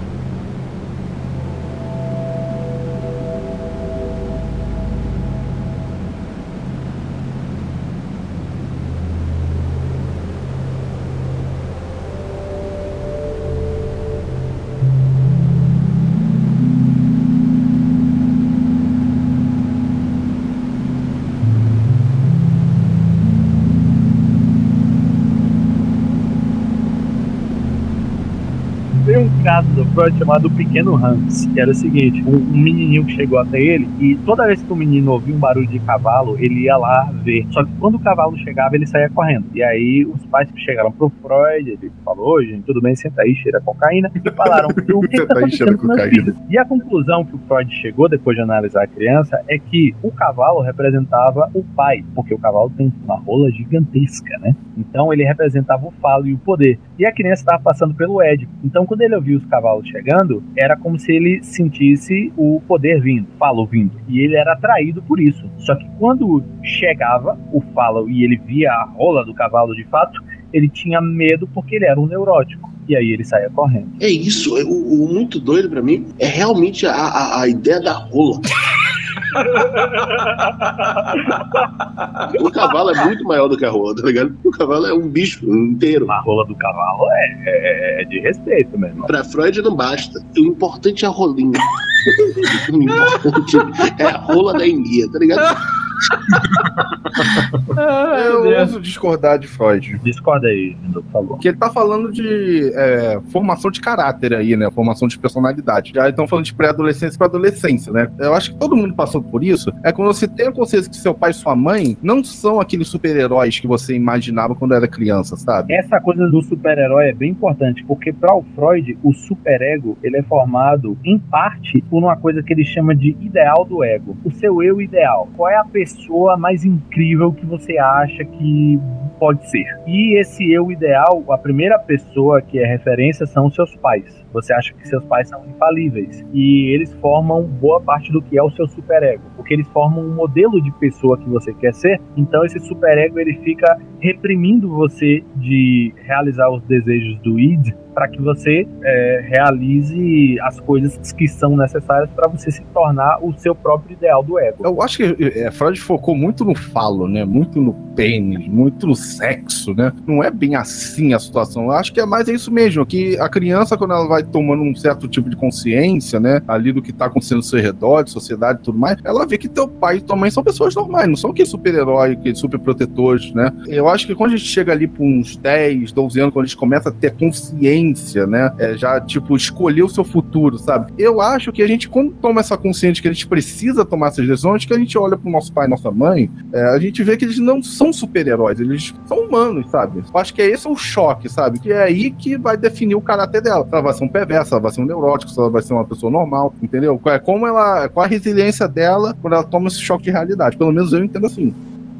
Caso do Freud chamado Pequeno Hans, que era o seguinte: um, um menininho que chegou até ele e toda vez que o menino ouvia um barulho de cavalo, ele ia lá ver. Só que quando o cavalo chegava, ele saía correndo. E aí os pais que chegaram pro Freud, ele falou: gente, tudo bem, senta aí, cheira cocaína. E falaram: o que, que tá acontecendo com meus filhos? E a conclusão que o Freud chegou depois de analisar a criança é que o cavalo representava o pai, porque o cavalo tem uma rola gigantesca, né? Então ele representava o falo e o poder. E a criança estava passando pelo Édipo. Então, quando ele ouvia os cavalos chegando, era como se ele sentisse o poder vindo, falo vindo. E ele era atraído por isso. Só que quando chegava o falo e ele via a rola do cavalo de fato, ele tinha medo porque ele era um neurótico. E aí ele saía correndo. É isso, é, o, o muito doido pra mim é realmente a, a, a ideia da rola. o cavalo é muito maior do que a rola, tá ligado? O cavalo é um bicho inteiro. A rola do cavalo é, é- é de respeito mesmo. Pra Freud não basta. O importante é a rolinha. o importante é a rola da enguia, tá ligado? Eu ouso discordar de Freud. Discorda aí, Lindo, por favor. Que ele tá falando de é, formação de caráter aí, né? Formação de personalidade. Já estão falando de pré-adolescência para adolescência, né? Eu acho que todo mundo passou por isso. É quando você tem a consciência que seu pai e sua mãe não são aqueles super-heróis que você imaginava quando era criança, sabe? Essa coisa do super-herói é bem importante, porque para o Freud, o superego, ele é formado em parte por uma coisa que ele chama de ideal do ego. O seu eu ideal. Qual é a pessoa mais incrível que você acha que pode ser? E esse eu ideal, a primeira pessoa que é referência são os seus pais. Você acha que seus pais são infalíveis e eles formam boa parte do que é o seu superego, porque eles formam um modelo de pessoa que você quer ser. Então esse superego ele fica reprimindo você de realizar os desejos do id para que você é, realize as coisas que são necessárias para você se tornar o seu próprio ideal do ego. Eu acho que é, Freud focou muito no falo, né? Muito no pênis, muito no sexo, né? Não é bem assim a situação. Eu acho que é mais isso mesmo, que a criança, quando ela vai tomando um certo tipo de consciência, né? Ali do que tá acontecendo ao seu redor, de sociedade e tudo mais, ela vê que teu pai e tua mãe são pessoas normais, não são aqueles super-herói, aqueles super protetores, né? Eu acho que quando a gente chega ali por uns 10, 12 anos, quando a gente começa a ter consciência, né? É, já, tipo, escolher o seu futuro, sabe? Eu acho que a gente, quando toma essa consciência que a gente precisa tomar essas decisões, que a gente olha pro nosso pai e nossa mãe, é, a gente vê que eles não são super-heróis, eles são humanos, sabe? Eu acho que é esse o choque, sabe? Que é aí que vai definir o caráter dela. Ela vai ser um perverso, se ela vai ser um neurótico, se ela vai ser uma pessoa normal, entendeu? É como ela, qual a resiliência dela quando ela toma esse choque de realidade. Pelo menos eu entendo assim.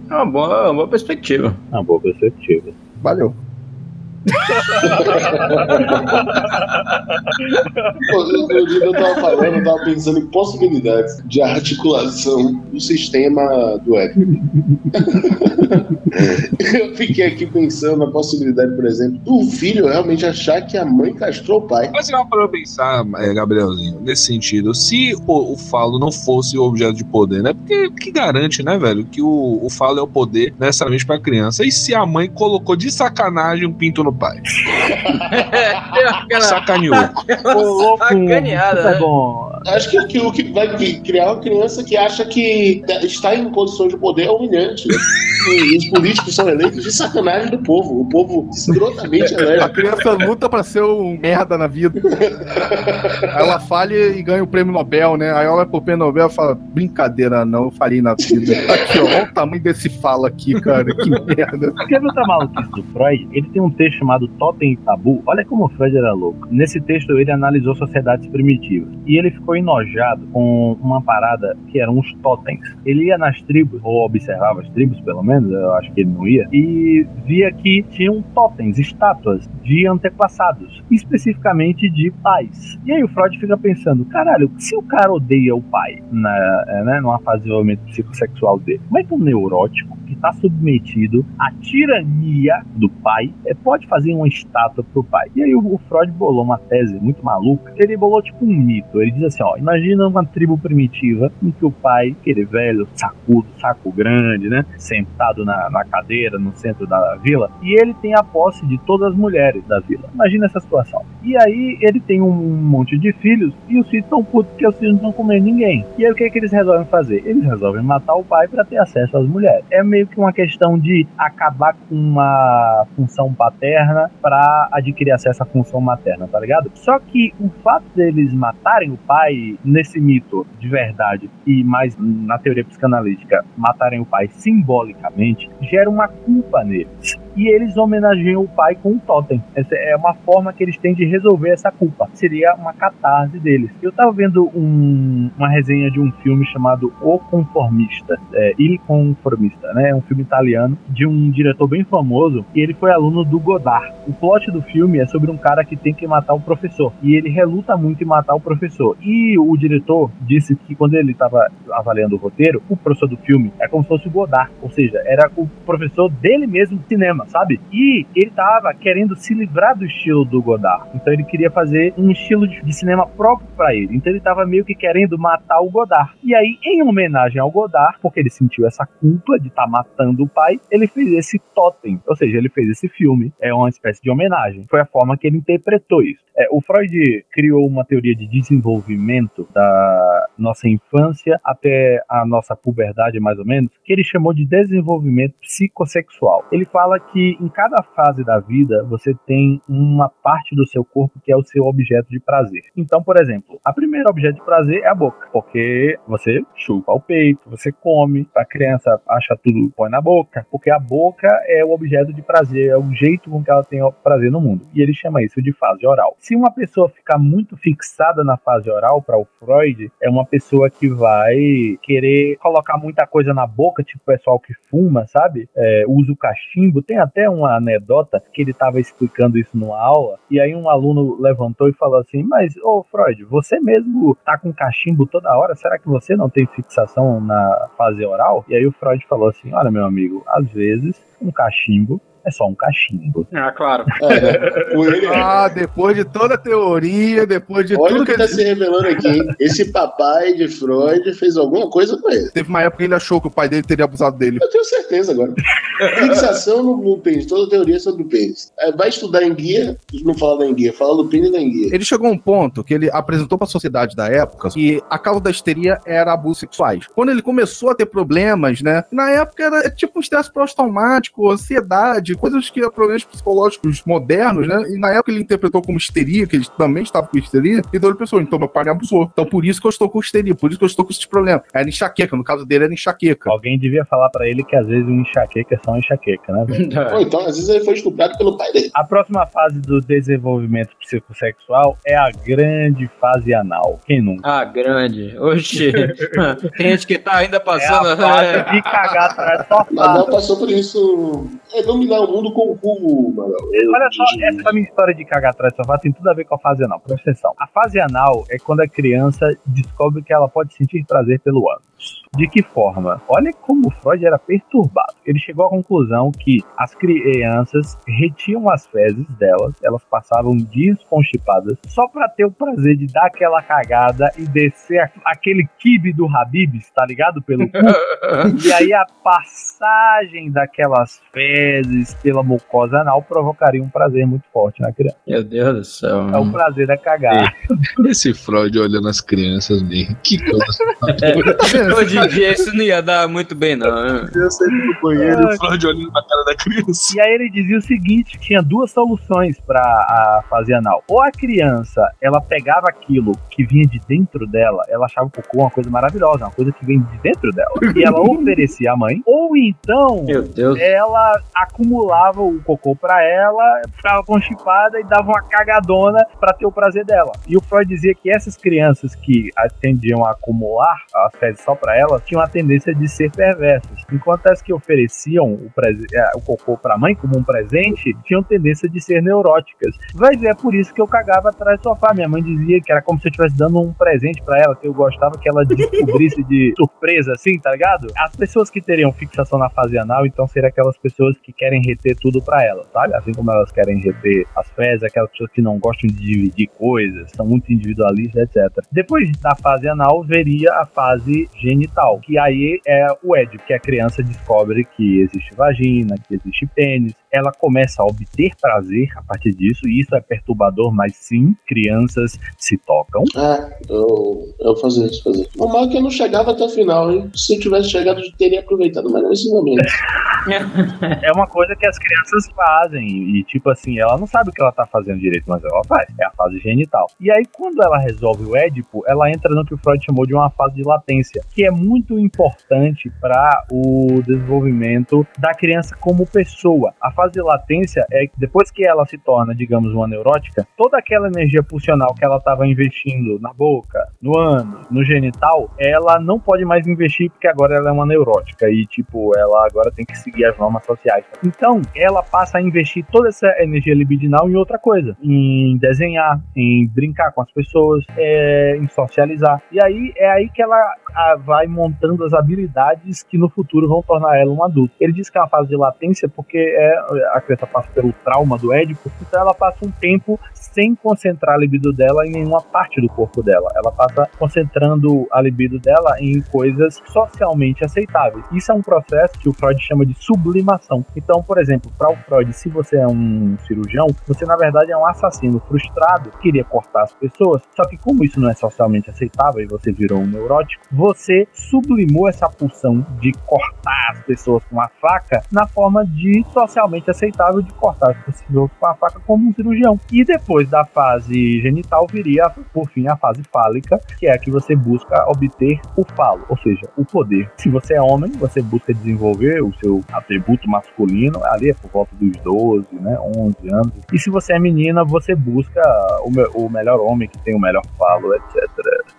É uma boa, uma boa perspectiva. Uma boa perspectiva. Valeu. Pô, eu, tava falando, eu tava pensando em possibilidades de articulação do sistema do ego. eu fiquei aqui pensando na possibilidade, por exemplo, do filho realmente achar que a mãe castrou o pai. Mas não para pensar, é, Gabrielzinho, nesse sentido, se o, o falo não fosse o objeto de poder, né? Porque que garante, né, velho, que o, o falo é o poder necessariamente pra criança. E se a mãe colocou de sacanagem um pinto no pai? Sacaneou. Sacaneada, Tá né? bom. Acho que, que o que vai criar uma criança que acha que estar em condições de poder é humilhante. né? E os políticos são eleitos de sacanagem do povo. O povo escrotamente A elege. criança luta pra ser um merda na vida. Aí ela falha e ganha o prêmio Nobel, né? Aí ela olha pro prêmio Nobel e fala: brincadeira, não, eu falhei na vida. Aqui, ó, olha o tamanho desse falo aqui, cara. Que merda. Quer ver outra maluquice do Freud? Ele tem um texto chamado Totem e Tabu. Olha como o Freud era louco. Nesse texto ele analisou sociedades primitivas. E ele ficou enojado com uma parada que eram os totens. Ele ia nas tribos, ou observava as tribos pelo menos, eu acho que ele não ia, e via que tinham totens, estátuas de antepassados, especificamente de pais. E aí o Freud fica pensando, caralho, se o cara odeia o pai, na, é, né, numa fase de desenvolvimento psicossexual dele, como é que um neurótico que está submetido à tirania do pai é, pode fazer uma estátua pro pai? E aí o, o Freud bolou uma tese muito maluca, ele bolou tipo um mito, ele diz assim, ó, imagina uma tribo primitiva em que o pai, aquele velho sacudo, saco grande, né, sentado na, na cadeira no centro da vila, e ele tem a posse de todas as mulheres da vila. Imagina essa situação. E aí ele tem um monte de filhos e os filhos estão putos porque os filhos não estão comendo ninguém. E aí o que, é que eles resolvem fazer? Eles resolvem matar o pai para ter acesso às mulheres. É meio que uma questão de acabar com uma função paterna para adquirir acesso à função materna, tá ligado? Só que o fato deles matarem o pai nesse mito de verdade e mais na teoria psicanalítica matarem o pai simbolicamente gera uma culpa neles. E eles homenageiam o pai com um totem. Essa é uma forma que eles têm de resolver essa culpa. Seria uma catarse deles. Eu tava vendo um- uma resenha de um filme chamado O Conformista, é, Il Conformista, né? É um filme italiano de um diretor bem famoso e ele foi aluno do Godard. Godard. O plot do filme é sobre um cara que tem que matar o professor. E ele reluta muito em matar o professor. E o diretor disse que quando ele estava avaliando o roteiro, o professor do filme é como se fosse o Godard. Ou seja, era o professor dele mesmo de cinema, sabe? E ele tava querendo se livrar do estilo do Godard. Então ele queria fazer um estilo de, cinema próprio para ele. Então ele tava meio que querendo matar o Godard. E aí, em homenagem ao Godard, porque ele sentiu essa culpa de estar tá matando o pai, ele fez esse totem. Ou seja, ele fez esse filme. É uma espécie de homenagem. Foi a forma que ele interpretou isso. É, o Freud criou uma teoria de desenvolvimento da nossa infância até a nossa puberdade, mais ou menos, que ele chamou de desenvolvimento psicossexual. Ele fala que em cada fase da vida você tem uma parte do seu corpo que é o seu objeto de prazer. Então, por exemplo, a primeira objeto de prazer é a boca, porque você chupa o peito, você come, a criança acha tudo, põe na boca, porque a boca é o objeto de prazer, é o jeito com que ela tem prazer no mundo. E ele chama isso de fase oral. Se uma pessoa ficar muito fixada na fase oral, para o Freud, é uma pessoa que vai querer colocar muita coisa na boca, tipo o pessoal que fuma, sabe? É, usa o cachimbo. Tem até uma anedota que ele estava explicando isso numa aula, e aí um aluno levantou e falou assim: Mas, ô Freud, você mesmo tá com cachimbo toda hora, será que você não tem fixação na fase oral? E aí o Freud falou assim: Olha, meu amigo, às vezes um cachimbo é só um cachimbo. Ah, claro. É, ah, depois de toda a teoria, depois de Olha tudo o que tá se revelando aqui, hein? Esse papai de Freud fez alguma coisa com ele. Teve uma época que ele achou que o pai dele teria abusado dele. Eu tenho certeza agora. Fixação no, no pênis, toda teoria é sobre o pênis. É, vai estudar em guia, não fala da guia, fala do pênis da guia. Ele chegou a um ponto que ele apresentou para a sociedade da época que a causa da histeria era abusos sexuais. Quando ele começou a ter problemas, né? Na época era tipo um estresse pós-traumático, ansiedade, coisas que eram problemas psicológicos modernos, né? E na época ele interpretou como histeria, que ele também estava com histeria, então ele pensou, então meu pai me abusou. Então por isso que eu estou com histeria, por isso que eu estou com esses problemas. Era enxaqueca, no caso dele era enxaqueca. Alguém devia falar para ele que às vezes um enxaqueca é só um enxaqueca, né? Ou então, às vezes ele foi estuprado pelo pai dele. A próxima fase do desenvolvimento psicossexual é a grande fase anal. Quem nunca? Ah, grande. Oxi. Tem gente que tá ainda passando. É a fase de cagar atrás só Magal passou por isso. É dominar o mundo com o cu, Magal. Olha só, essa minha história de cagar atrás do sofá tem tudo a ver com a fase anal. Presta atenção. A fase anal é quando a criança descobre que ela pode sentir prazer pelo ânus. De que forma? Olha como o Freud era perturbado. Ele chegou à conclusão que as crianças retiam as fezes delas, elas passavam dias constipadas, só para ter o prazer de dar aquela cagada e descer aquele kibe do Habibs, tá ligado? Pelo cu. e aí a passagem daquelas fezes pela mucosa anal provocaria um prazer muito forte na criança. Meu Deus do céu. É o prazer da cagada. Esse Freud olhando as crianças mesmo. Que coisa. É, hoje em dia isso não ia dar muito bem, não. né? Eu sempre no banheiro. O Freud olhando pra cara da criança. E aí ele dizia o seguinte, tinha duas soluções para a fase anal. Ou a criança, ela pegava aquilo que vinha de dentro dela, ela achava o cocô uma coisa maravilhosa, uma coisa que vem de dentro dela. E ela oferecia à mãe. Ou então, Meu Deus. ela acumulava o cocô pra ela, ficava constipada e dava uma cagadona pra ter o prazer dela. E o Freud dizia que essas crianças que tendiam a acumular as fezes só pra elas tinham a tendência de ser perversas, enquanto as que ofereciam o, eh, o cocô pra mãe como um presente tinham tendência de ser neuróticas. Vai ver, é por isso que eu cagava atrás do sofá. Minha mãe dizia que era como se eu estivesse dando um presente pra ela, que eu gostava que ela descobrisse de surpresa, assim, tá ligado? As pessoas que teriam fixação na fase anal, então, seriam aquelas pessoas que querem reter tudo pra elas, sabe? Assim como elas querem reter as fezes, aquelas pessoas que não gostam de dividir coisas, são muito individualistas, etc. Depois da fase anal, veria a fase genital, que aí é o Ed, que a criança descobre que existe vagina, que existe pênis, ela começa a obter prazer a partir disso, e isso é perturbador, mas sim, crianças se tocam. Ah, eu, eu fazia isso, fazia. O mal é que eu não chegava até o final, hein? Se eu tivesse chegado, eu teria aproveitado mais nesse momento. é uma coisa que as crianças fazem. E, tipo assim, ela não sabe o que ela tá fazendo direito, mas ela faz. É a fase genital. E aí, quando ela resolve o Édipo, ela entra no que o Freud chamou de uma fase de latência, que é muito importante para o desenvolvimento da criança como pessoa. A fase de latência é que depois que ela se torna, digamos, uma neurótica, toda aquela energia pulsional que ela estava investindo na boca, no ânus, no genital, ela não pode mais investir porque agora ela é uma neurótica e, tipo, ela agora tem que seguir as normas sociais. Então, ela passa a investir toda essa energia libidinal em outra coisa, em desenhar, em brincar com as pessoas, é, em socializar. E aí é aí que ela a, vai montando as habilidades que no futuro vão tornar ela um adulto. Ele diz que é uma fase de latência porque é, a criança passa pelo trauma do Édipo, então ela passa um tempo sem concentrar a libido dela em nenhuma parte do corpo dela. Ela passa concentrando a libido dela em coisas socialmente aceitáveis. Isso é um processo que o Freud chama de sublimação. Então, por exemplo, para o Freud, se você é um cirurgião, você na verdade é um assassino frustrado, queria cortar as pessoas, só que como isso não é socialmente aceitável e você virou um neurótico, você sublimou essa pulsão de cortar as pessoas com a faca na forma de socialmente aceitável de cortar as pessoas com a faca como um cirurgião. E depois da fase genital viria, por fim, a fase fálica, que é a que você busca obter o falo, ou seja, o poder. Se você é homem, você busca desenvolver o seu atributo masculino, ali é por volta dos 12, né, 11 anos. E se você é menina, você busca o, me o melhor homem que tem o melhor falo, etc.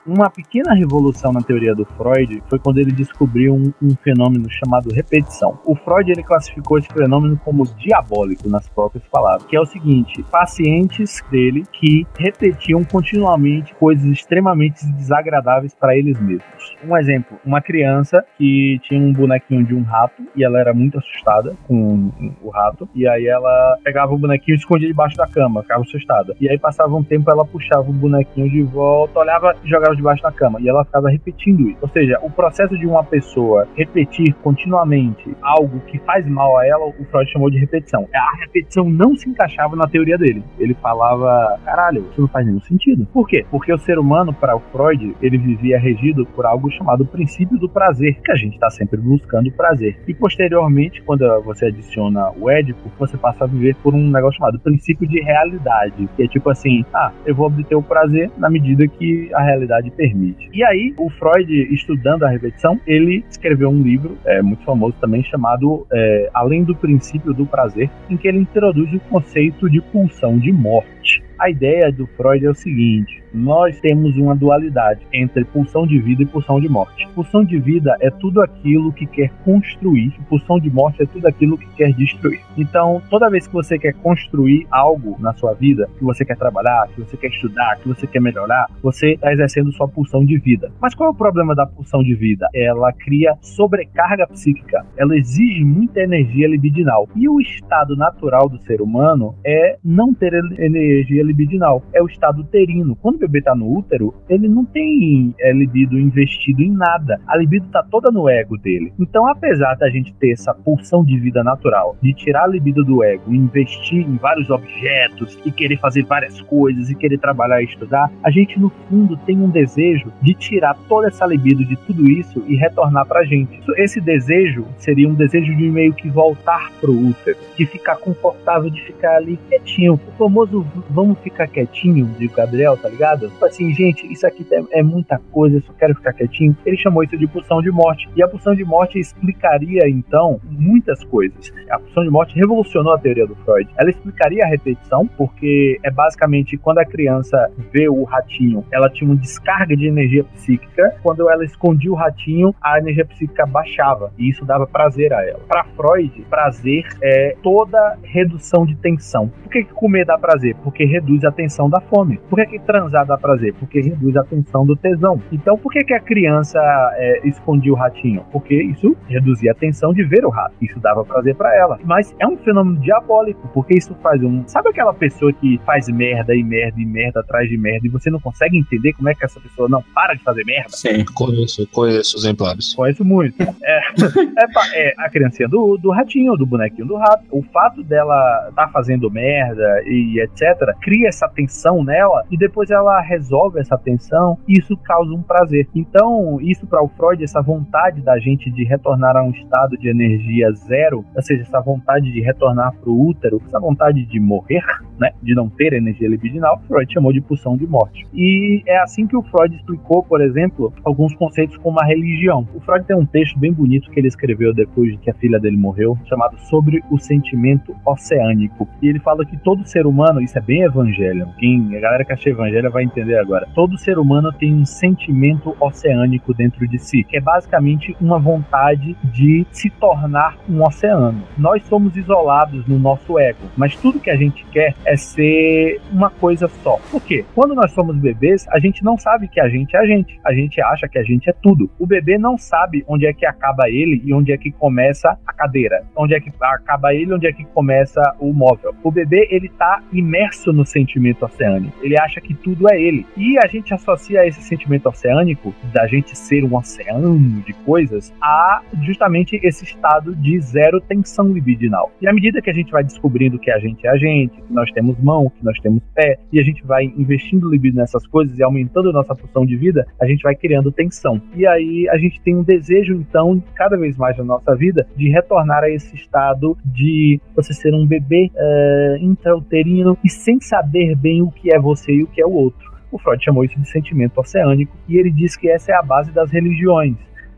Uma pequena revolução na teoria do Freud foi quando ele descobriu um, um fenômeno chamado repetição. O Freud ele classificou esse fenômeno como diabólico, nas próprias palavras, que é o seguinte: pacientes dele que repetiam continuamente coisas extremamente desagradáveis para eles mesmos. Um exemplo: uma criança que tinha um bonequinho de um rato e ela era muito assustada com o rato, e aí ela pegava o bonequinho e escondia debaixo da cama, ficava assustada. E aí passava um tempo, ela puxava o bonequinho de volta, olhava e jogava debaixo da cama, e ela ficava repetindo isso. Ou seja, o processo de uma pessoa repetir continuamente algo que faz mal a ela, o Freud chamou de repetição. A repetição não se encaixava na teoria dele. Ele falava, caralho, isso não faz nenhum sentido. Por quê? Porque o ser humano, para o Freud, ele vivia regido por algo chamado princípio do prazer, que a gente está sempre buscando prazer. E posteriormente, quando você adiciona o Édipo, você passa a viver por um negócio chamado princípio de realidade, que é tipo assim, ah, eu vou obter o prazer na medida que a realidade permite. E aí, o Freud, estudando a repetição, ele escreveu um livro, é, muito famoso também, chamado é, Além do Princípio do Prazer, em que ele introduz o conceito de pulsão de morte. A ideia do Freud é o seguinte: nós temos uma dualidade entre pulsão de vida e pulsão de morte. Pulsão de vida é tudo aquilo que quer construir, pulsão de morte é tudo aquilo que quer destruir. Então, toda vez que você quer construir algo na sua vida, que você quer trabalhar, que você quer estudar, que você quer melhorar, você está exercendo sua pulsão de vida. Mas qual é o problema da pulsão de vida? Ela cria sobrecarga psíquica, ela exige muita energia libidinal. E o estado natural do ser humano é não ter energia libidinal, é o estado uterino. Quando bebê está no útero, ele não tem é, libido investido em nada. A libido está toda no ego dele. Então, apesar da gente ter essa pulsão de vida natural, de tirar a libido do ego, investir em vários objetos e querer fazer várias coisas e querer trabalhar e estudar, a gente no fundo tem um desejo de tirar toda essa libido de tudo isso e retornar pra gente. Esse desejo seria um desejo de meio que voltar pro útero, de ficar confortável, de ficar ali quietinho. O famoso vamos ficar quietinho de Gabriel, tá ligado? Tipo assim, gente, isso aqui é, é muita coisa, eu só quero ficar quietinho. Ele chamou isso de pulsão de morte. E a pulsão de morte explicaria, então, muitas coisas. A pulsão de morte revolucionou a teoria do Freud. Ela explicaria a repetição, porque é basicamente quando a criança vê o ratinho, ela tinha uma descarga de energia psíquica. Quando ela escondia o ratinho, a energia psíquica baixava. E isso dava prazer a ela. Para Freud, prazer é toda redução de tensão. Por que, que comer dá prazer? Porque reduz a tensão da fome. Por que, que transar dá prazer? Porque reduz a tensão do tesão. Então, por que, que a criança é, escondia o ratinho? Porque isso reduzia a tensão de ver o rato. Isso dava prazer para ela. Mas é um fenômeno diabólico, porque isso faz um. Sabe aquela pessoa que faz merda e merda e merda atrás de merda e você não consegue entender como é que essa pessoa não para de fazer merda? Sim, conheço, conheço exemplares. Conheço muito. É, é, é a criancinha do, do ratinho, do bonequinho do rato. O fato dela estar tá fazendo merda e etc., cria essa tensão nela e depois ela ela resolve essa tensão, isso causa um prazer. Então, isso para o Freud, essa vontade da gente de retornar a um estado de energia zero, ou seja, essa vontade de retornar para o útero, essa vontade de morrer, né, de não ter energia libidinal, Freud chamou de pulsão de morte. E é assim que o Freud explicou, por exemplo, alguns conceitos como a religião. O Freud tem um texto bem bonito que ele escreveu depois de que a filha dele morreu, chamado Sobre o Sentimento Oceânico. E ele fala que todo ser humano, isso é bem evangelho, quem, a galera que acha evangelho vai entender agora. Todo ser humano tem um sentimento oceânico dentro de si, que é basicamente uma vontade de se tornar um oceano. Nós somos isolados no nosso ego, mas tudo que a gente quer é ser uma coisa só. Por quê? Quando nós somos bebês, a gente não sabe que a gente é a gente. A gente acha que a gente é tudo. O bebê não sabe onde é que acaba ele e onde é que começa a cadeira. Onde é que acaba ele e onde é que começa o móvel. O bebê, ele tá imerso no sentimento oceânico. Ele acha que tudo é ele. E a gente associa esse sentimento oceânico, da gente ser um oceano de coisas, a justamente esse estado de zero tensão libidinal. E à medida que a gente vai descobrindo que a gente é a gente, que nós temos mão, que nós temos pé, e a gente vai investindo libido nessas coisas e aumentando a nossa função de vida, a gente vai criando tensão. E aí a gente tem um desejo, então, cada vez mais na nossa vida, de retornar a esse estado de você ser um bebê uh, intrauterino e sem saber bem o que é você e o que é o outro. O Freud chamou isso de sentimento oceânico e ele diz que essa é a base das religiões.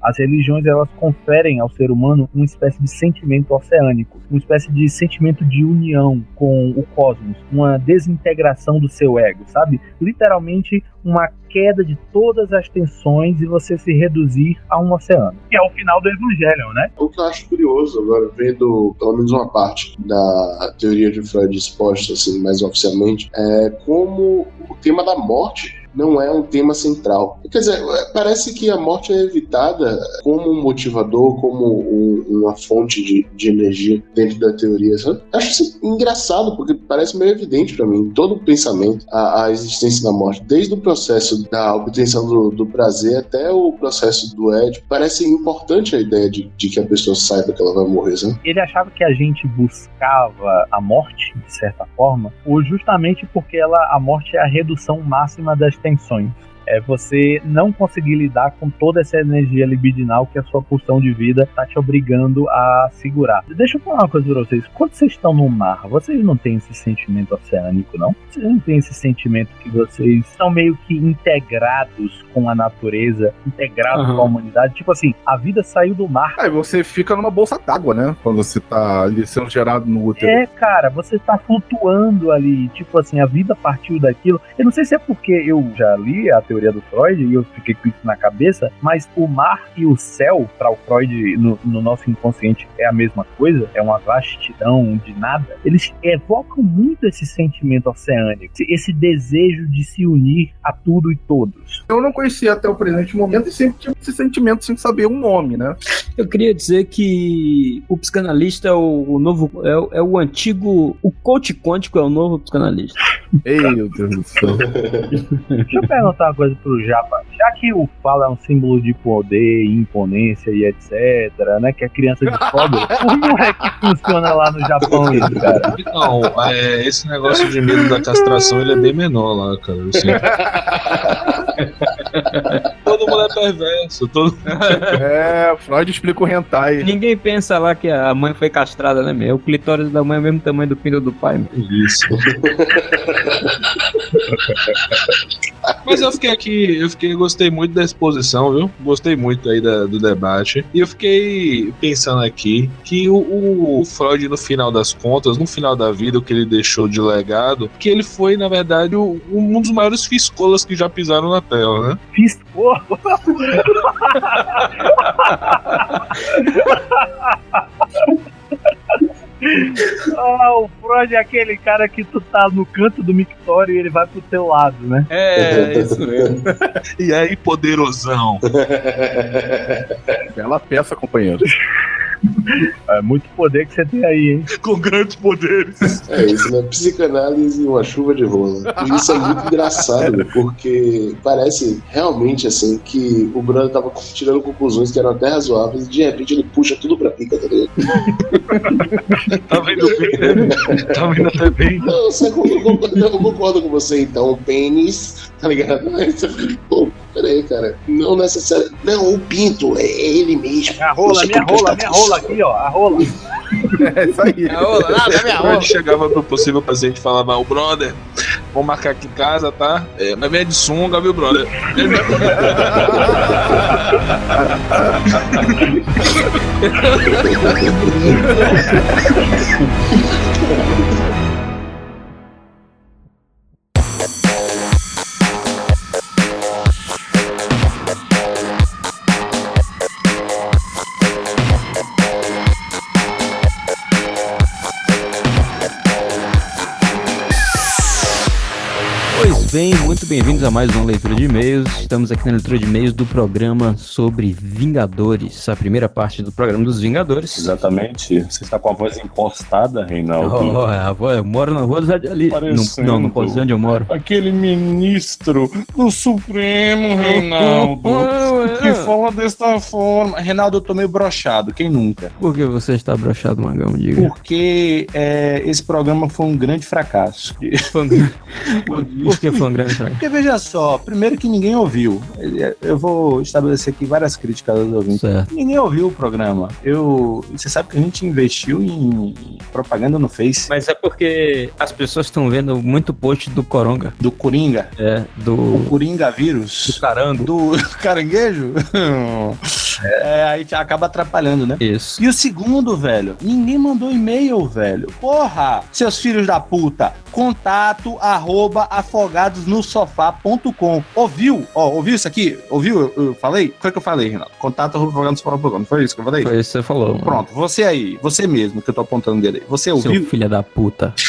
As religiões elas conferem ao ser humano uma espécie de sentimento oceânico, uma espécie de sentimento de união com o cosmos, uma desintegração do seu ego, sabe? Literalmente uma queda de todas as tensões e você se reduzir a um oceano. Que é o final do Evangelho, né? O que eu acho curioso, agora vendo pelo menos uma parte da teoria de Freud exposta assim, mais oficialmente, é como o tema da morte não é um tema central. Quer dizer, parece que a morte é evitada como um motivador, como um, uma fonte de, de, energia dentro da teoria. Sabe? Acho isso engraçado, porque parece meio evidente para mim, todo o pensamento, a, a, existência da morte, desde o processo da obtenção do, do, prazer até o processo do Ed, parece importante a ideia de, de, que a pessoa saiba que ela vai morrer. Sabe? Ele achava que a gente buscava a morte, de certa forma, ou justamente porque ela, a morte é a redução máxima das tensões é você não conseguir lidar com toda essa energia libidinal que a sua pulsão de vida está te obrigando a segurar. Deixa eu falar uma coisa pra vocês. Quando vocês estão no mar, vocês não têm esse sentimento oceânico, não? Vocês não têm esse sentimento que vocês estão meio que integrados com a natureza, integrados uhum. com a humanidade? Tipo assim, a vida saiu do mar. Aí você fica numa bolsa d'água, né? Quando você tá ali sendo gerado no útero. É, cara, você tá flutuando ali. Tipo assim, a vida partiu daquilo. Eu não sei se é porque eu já li a teoria teoria do Freud, e eu fiquei com isso na cabeça, mas o mar e o céu, para o Freud, no, no, nosso inconsciente, é a mesma coisa, é uma vastidão de nada. Eles evocam muito esse sentimento oceânico, esse desejo de se unir a tudo e todos. Eu não conhecia até o presente momento e sempre tinha esse sentimento sem saber o um nome, né? Eu queria dizer que o psicanalista é o, o novo, é, é, o antigo, o coach quântico é o novo psicanalista. Ei, meu Deus do céu. Deixa eu perguntar uma coisa pro Japa. Já que o fala é um símbolo de poder, imponência e etc, né? Que a criança descobre, como é que funciona lá no Japão isso, cara? Não, é, esse negócio de medo da castração ele é bem menor lá, cara. Assim. todo mundo é perverso. Todo... é, Freud explica o hentai. Ninguém pensa lá que a mãe foi castrada, né, meu? O clitóris da mãe é o mesmo tamanho do pinto do pai. Meu. Isso. Mas eu fiquei aqui, eu fiquei, gostei muito da exposição, viu? Gostei muito aí da, do debate. E eu fiquei pensando aqui que o, o, o, Freud, no final das contas, no final da vida, o que ele deixou de legado, que ele foi, na verdade, o, um dos maiores fiscolas que já pisaram na Terra, né? Fiscola? ah, o Freud é aquele cara que tu tá no canto do mictório e ele vai pro teu lado, né? É, é isso mesmo. e aí, poderosão? Bela peça, companheiro. É muito poder que você tem aí, hein? Com grandes poderes. É isso, né? Psicanálise e uma chuva de rola. E isso é muito engraçado, porque parece realmente assim que o brother tava tirando conclusões que eram até razoáveis e de repente ele puxa tudo pra pica, tá ligado? Tá vendo bem? Tá vendo até bem? Não, eu, concordo, eu concordo com você então, o pênis, tá ligado? Mas, Pô, peraí, cara. Não necessariamente. Não, o pinto, é ele mesmo. Minha rola, minha rola, minha rola aqui, ó. A rola. É isso aí. A gente chegava pro possível paciente e falava, o brother, vou marcar aqui em casa, tá? É, mas vem de sunga, viu, brother? bem-vindos a mais uma leitura de e-mails. Estamos aqui na leitura de e-mails do programa sobre Vingadores, a primeira parte do programa dos Vingadores. Exatamente. Você está com a voz impostada, Reinaldo. Oh, a avó, eu moro na rua do Jardim ali. Não, não, não posso dizer onde eu moro. Aquele ministro do Supremo, Reinaldo, que fala desta forma. Reinaldo, eu tô meio brochado, quem nunca? Por que você está brochado, Magão? Diga. Porque é, esse programa foi um grande fracasso. Por que foi um grande fracasso? Porque veja só, primeiro que ninguém ouviu. Eu vou estabelecer aqui várias críticas aos ouvintes. Certo. Ninguém ouviu o programa. Eu, você sabe que a gente investiu em propaganda no Face. Mas é porque as pessoas estão vendo muito post do Coronga. Do Coringa. É, O do. Coringa vírus. Do carango. Do caranguejo? É, aí acaba atrapalhando, né? Isso. E o segundo, velho, ninguém mandou e-mail, velho. Porra, seus filhos da puta. Contato arroba afogadosnosofá.com. Ouviu? Ó, ouviu isso aqui? Ouviu? Eu, eu falei? Foi o que eu falei, Renato. Contato. Não foi isso que eu falei? Foi isso que você falou. mano. Pronto, você aí, você mesmo que eu tô apontando dele. Você Seu ouviu? filho da puta.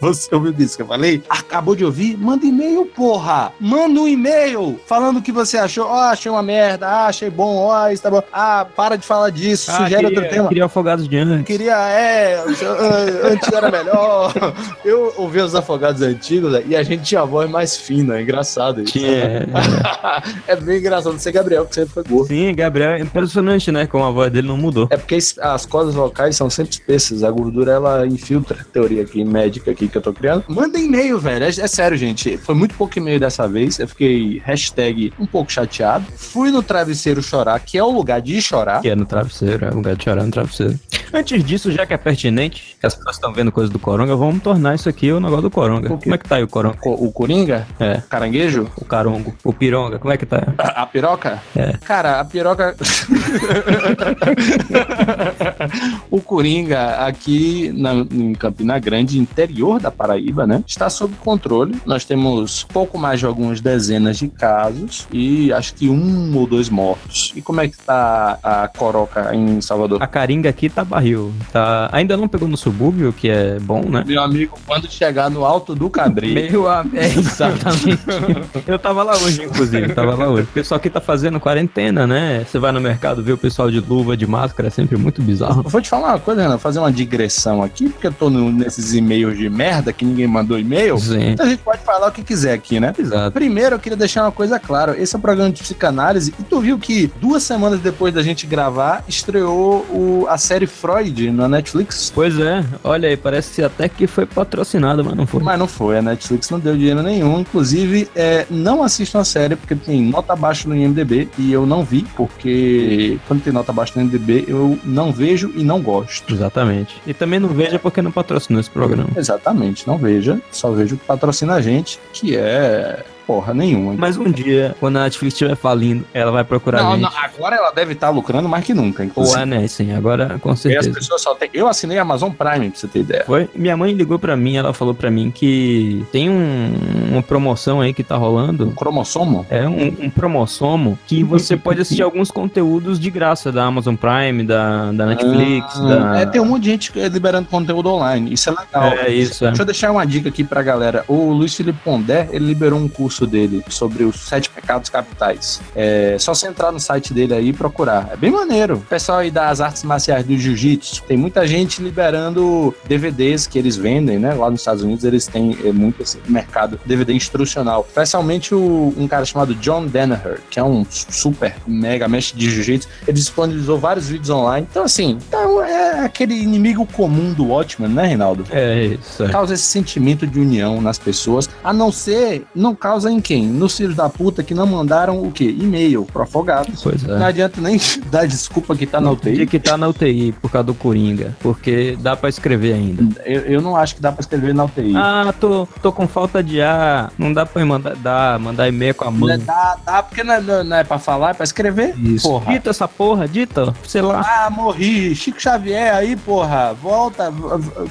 Você ouviu disso que eu falei? Acabou de ouvir? Manda e-mail, porra! Manda um e-mail falando o que você achou. Ó, achei uma merda. Ah, achei bom. Ó, isso tá bom. Ah, para de falar disso. Sugere outro tema. Queria afogados de antes. Queria, é, ah, antes era melhor. Eu ouvi os afogados antigos né, e a gente tinha a voz mais fina, é engraçado isso. Tinha. é bem engraçado, sei Gabriel, que sempre foi gordo. Sim, Gabriel é impressionante, né? Como a voz dele não mudou. É porque as cordas vocais são sempre espessas, a gordura ela infiltra. Teoria aqui, médica aqui que eu tô criando. Manda e-mail, velho. É, é sério, gente. Foi muito pouco e-mail dessa vez. Eu fiquei hashtag um pouco chateado. Fui no travesseiro chorar, que é o lugar de chorar. Que é no travesseiro, é um lugar de chorar no travesseiro. Antes disso, já que é pertinente, que as pessoas estão vendo coisas do Coronga, vamos tornar isso aqui o negócio do Coronga. O? Como é que tá aí o Coronga? Co- O Coringa? É. Caranguejo? O Carongo. O Pironga, como é que tá? A, a piroca? É. Cara, a piroca. o Coringa, aqui na, em Campina Grande, interior da Paraíba, né? Está sob controle. Nós temos pouco mais de algumas dezenas de casos e acho que um ou dois mortos. E como é que tá a coroca em Salvador? A Caringa aqui tá barril. Tá... Ainda não pegou no subúrbio, que é bom, né? Meu amigo, quando chegar no alto do Cabreiro. Meio a... É, exatamente. Eu tava lá hoje, inclusive. Tava lá hoje. O pessoal aqui tá fazendo quarentena, né? Você vai no mercado ver o pessoal de luva, de máscara, é sempre muito bizarro. Eu vou te falar uma coisa, Renan, fazer uma digressão aqui, porque eu tô no- nesses e-mails de merda que ninguém mandou e-mail. Sim. Então a gente pode falar o que quiser aqui, né? Exato. Primeiro, eu queria deixar uma coisa clara. Esse é um programa de psicanálise e tu viu que duas semanas depois da gente gravar, estreou o- a série Freud na Netflix? Pois é, olha aí, parece até que foi patrocinado, mas não foi. Mas não foi, a Netflix não deu dinheiro nenhum. Inclusive, é, não assistam a série porque tem nota baixa no IMDB e eu não vi, porque quando tem nota baixa no IMDB eu não vejo e não gosto. Exatamente. E também não veja porque não patrocinou esse programa. Exatamente, não veja, só vejo o que patrocina a gente, que é porra nenhuma. Mas um dia, quando a Netflix estiver falindo, ela vai procurar a Não, gente. não, agora ela deve estar lucrando mais que nunca, inclusive. é, né? Sim, agora com E as certeza. pessoas só têm. Eu assinei a Amazon Prime, pra você ter ideia. Foi? Minha mãe ligou pra mim, ela falou pra mim que tem um- uma promoção aí que tá rolando. Cromossomo? É um, um promossomo que você pode assistir alguns conteúdos de graça da Amazon Prime, da, da Netflix, da... É, tem um monte de gente liberando conteúdo online. Isso é legal. É, isso, é. Deixa eu deixar uma dica aqui pra galera. O Luiz Felipe Pondé, ele liberou um curso curso dele sobre os sete pecados capitais. É só você entrar no site dele aí e procurar. É bem maneiro. O pessoal aí das artes marciais do jiu-jitsu, tem muita gente liberando DVDs que eles vendem, né? Lá nos Estados Unidos eles têm é, muito esse mercado DVD instrucional. Especialmente o, um cara chamado John Danaher, que é um super mega mestre de jiu-jitsu. Ele disponibilizou vários vídeos online. Então, assim, então é aquele inimigo comum do Watchmen, né, Reinaldo? É isso. Causa esse sentimento de união nas pessoas, a não ser, não causa em quem? Nos filhos da puta que não mandaram o quê? E-mail pro Afogados. Pois é. Não adianta nem dar desculpa que tá na UTI. De que tá na UTI por causa do Coringa. Porque dá pra escrever ainda. Eu, eu não acho que dá pra escrever na UTI. Ah, tô, tô com falta de ar. Não dá pra mandar, dá, mandar e-mail com a mão. Dá, dá, porque não é, não é pra falar, é pra escrever. Isso. Porra. Dita essa porra, dita, sei lá. Ah, morri. Chico Xavier aí, porra. Volta,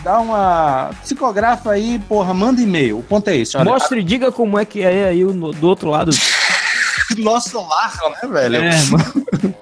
dá uma. Psicografa aí, porra, manda e-mail. O ponto é. Olha, Mostre e diga como é que é aí do outro lado. Nosso lar, né, velho? É,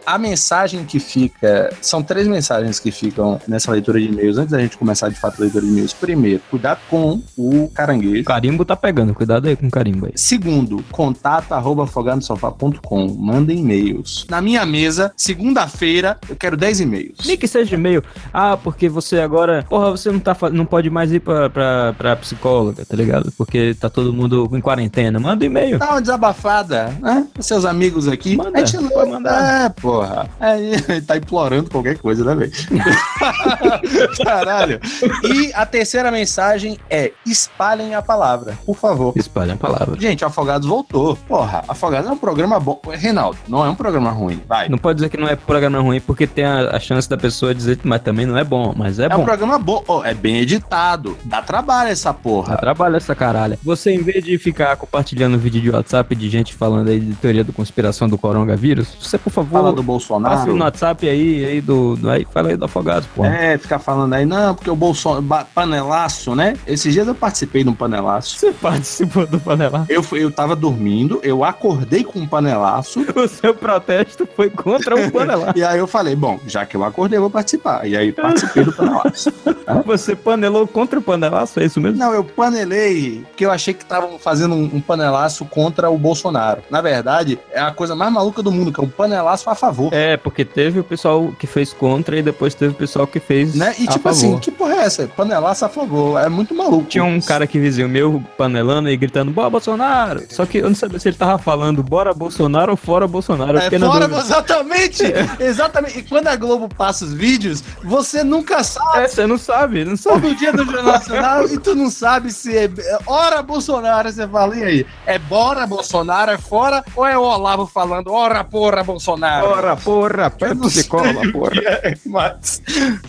A mensagem que fica. São três mensagens que ficam nessa leitura de e-mails. Antes da gente começar de fato a leitura de e-mails. Primeiro, cuidado com o caranguejo. Carimbo tá pegando, cuidado aí com o carimbo aí. Segundo, contato arroba afogadosofá.com. Manda e-mails. Na minha mesa, segunda-feira, eu quero 10 e-mails. Nem que seja e-mail. Ah, porque você agora. Porra, você não, tá, não pode mais ir pra, pra, pra psicóloga, tá ligado? Porque tá todo mundo em quarentena. Manda e-mail. Dá uma desabafada, né? Com seus amigos aqui. Manda, a gente pode mandar. É, porra. Aí tá implorando qualquer coisa, né, velho? Caralho. E a terceira mensagem é: espalhem a palavra, por favor. Espalhem a palavra. Gente, Afogados voltou. Porra, Afogados é um programa bom. Reinaldo, não é um programa ruim. Vai. Não pode dizer que não é programa ruim, porque tem a, a chance da pessoa dizer, mas também não é bom, mas é, É, bom. um programa bom. Ó, é bem editado. Dá trabalho essa porra. Dá trabalho essa caralho. Você, em vez de ficar compartilhando vídeo de WhatsApp de gente falando aí de teoria da conspiração do coronavírus, você, por favor, Fala do passa Bolsonaro. no WhatsApp aí, aí do, do- aí, fala aí do Afogados, pô. É, ficar falando aí, não, porque o Bolsonaro. Panelaço, né? Esses dias eu participei de um panelaço. Você participou do panelar. Eu, fui- eu tava dormindo, eu acordei com um panelaço. O seu protesto foi contra o panelar. E aí eu falei, bom, já que eu acordei, eu vou participar. E aí participei do panelaço. Você panelou contra o panelaço, é isso mesmo? Não, eu panelei porque eu achei que estavam fazendo um, um panelaço contra o Bolsonaro. Na verdade, é a coisa mais maluca do mundo, que é um panelaço a favor. É, porque teve o pessoal que fez contra e depois teve o pessoal que fez Né? E a tipo favor. assim, que porra é essa? Panelaço a favor. É muito maluco. Tinha um cara que vizinho meu panelando e gritando, bora Bolsonaro! Só que eu não sabia se ele tava falando bora Bolsonaro ou fora Bolsonaro. É fora, exatamente! Exatamente. E quando a Globo passa os vídeos, você nunca sabe. É, você não sabe, não sabe. Todo dia do Jornal Nacional e tu não sabe se é é hora Bolsonaro, você fala, e aí? É bora Bolsonaro, é fora? Ou é o Olavo falando, ora porra Bolsonaro? Porra, porra, Pepsi Cola, porra. É, mas...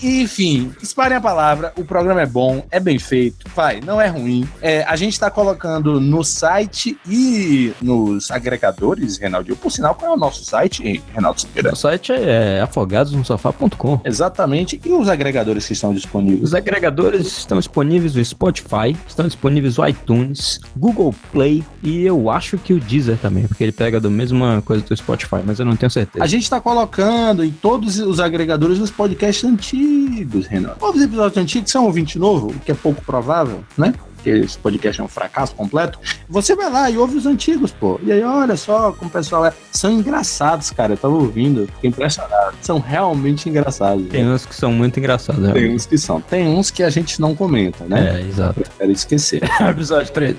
Enfim, espalhem a palavra, o programa é bom, é bem feito, vai, não é ruim. É, a gente tá colocando no site e nos agregadores, Reinaldo. Por sinal, qual é o nosso site, hein, Reinaldo Silveira? O site é afogadosnosofá.com. Exatamente, e os agregadores que estão disponíveis? Os agregadores estão disponíveis no Spotify, estão disponíveis no iTunes, Google Play e eu acho que o Deezer também, porque ele pega da mesma coisa do Spotify, mas eu não tenho certeza. A gente tá colocando em todos os agregadores os podcasts antigos, Renan. Os episódios antigos são ouvinte novo, o que é pouco provável, né? Porque esse podcast é um fracasso completo. Você vai lá e ouve os antigos, pô. E aí, olha só como o pessoal é. São engraçados, cara. Eu tava ouvindo, fiquei impressionado. São realmente engraçados. Tem uns que são muito engraçados, né? Tem uns que são. Tem uns que a gente não comenta, né? É, exato. Prefere esquecer. Episódio 3.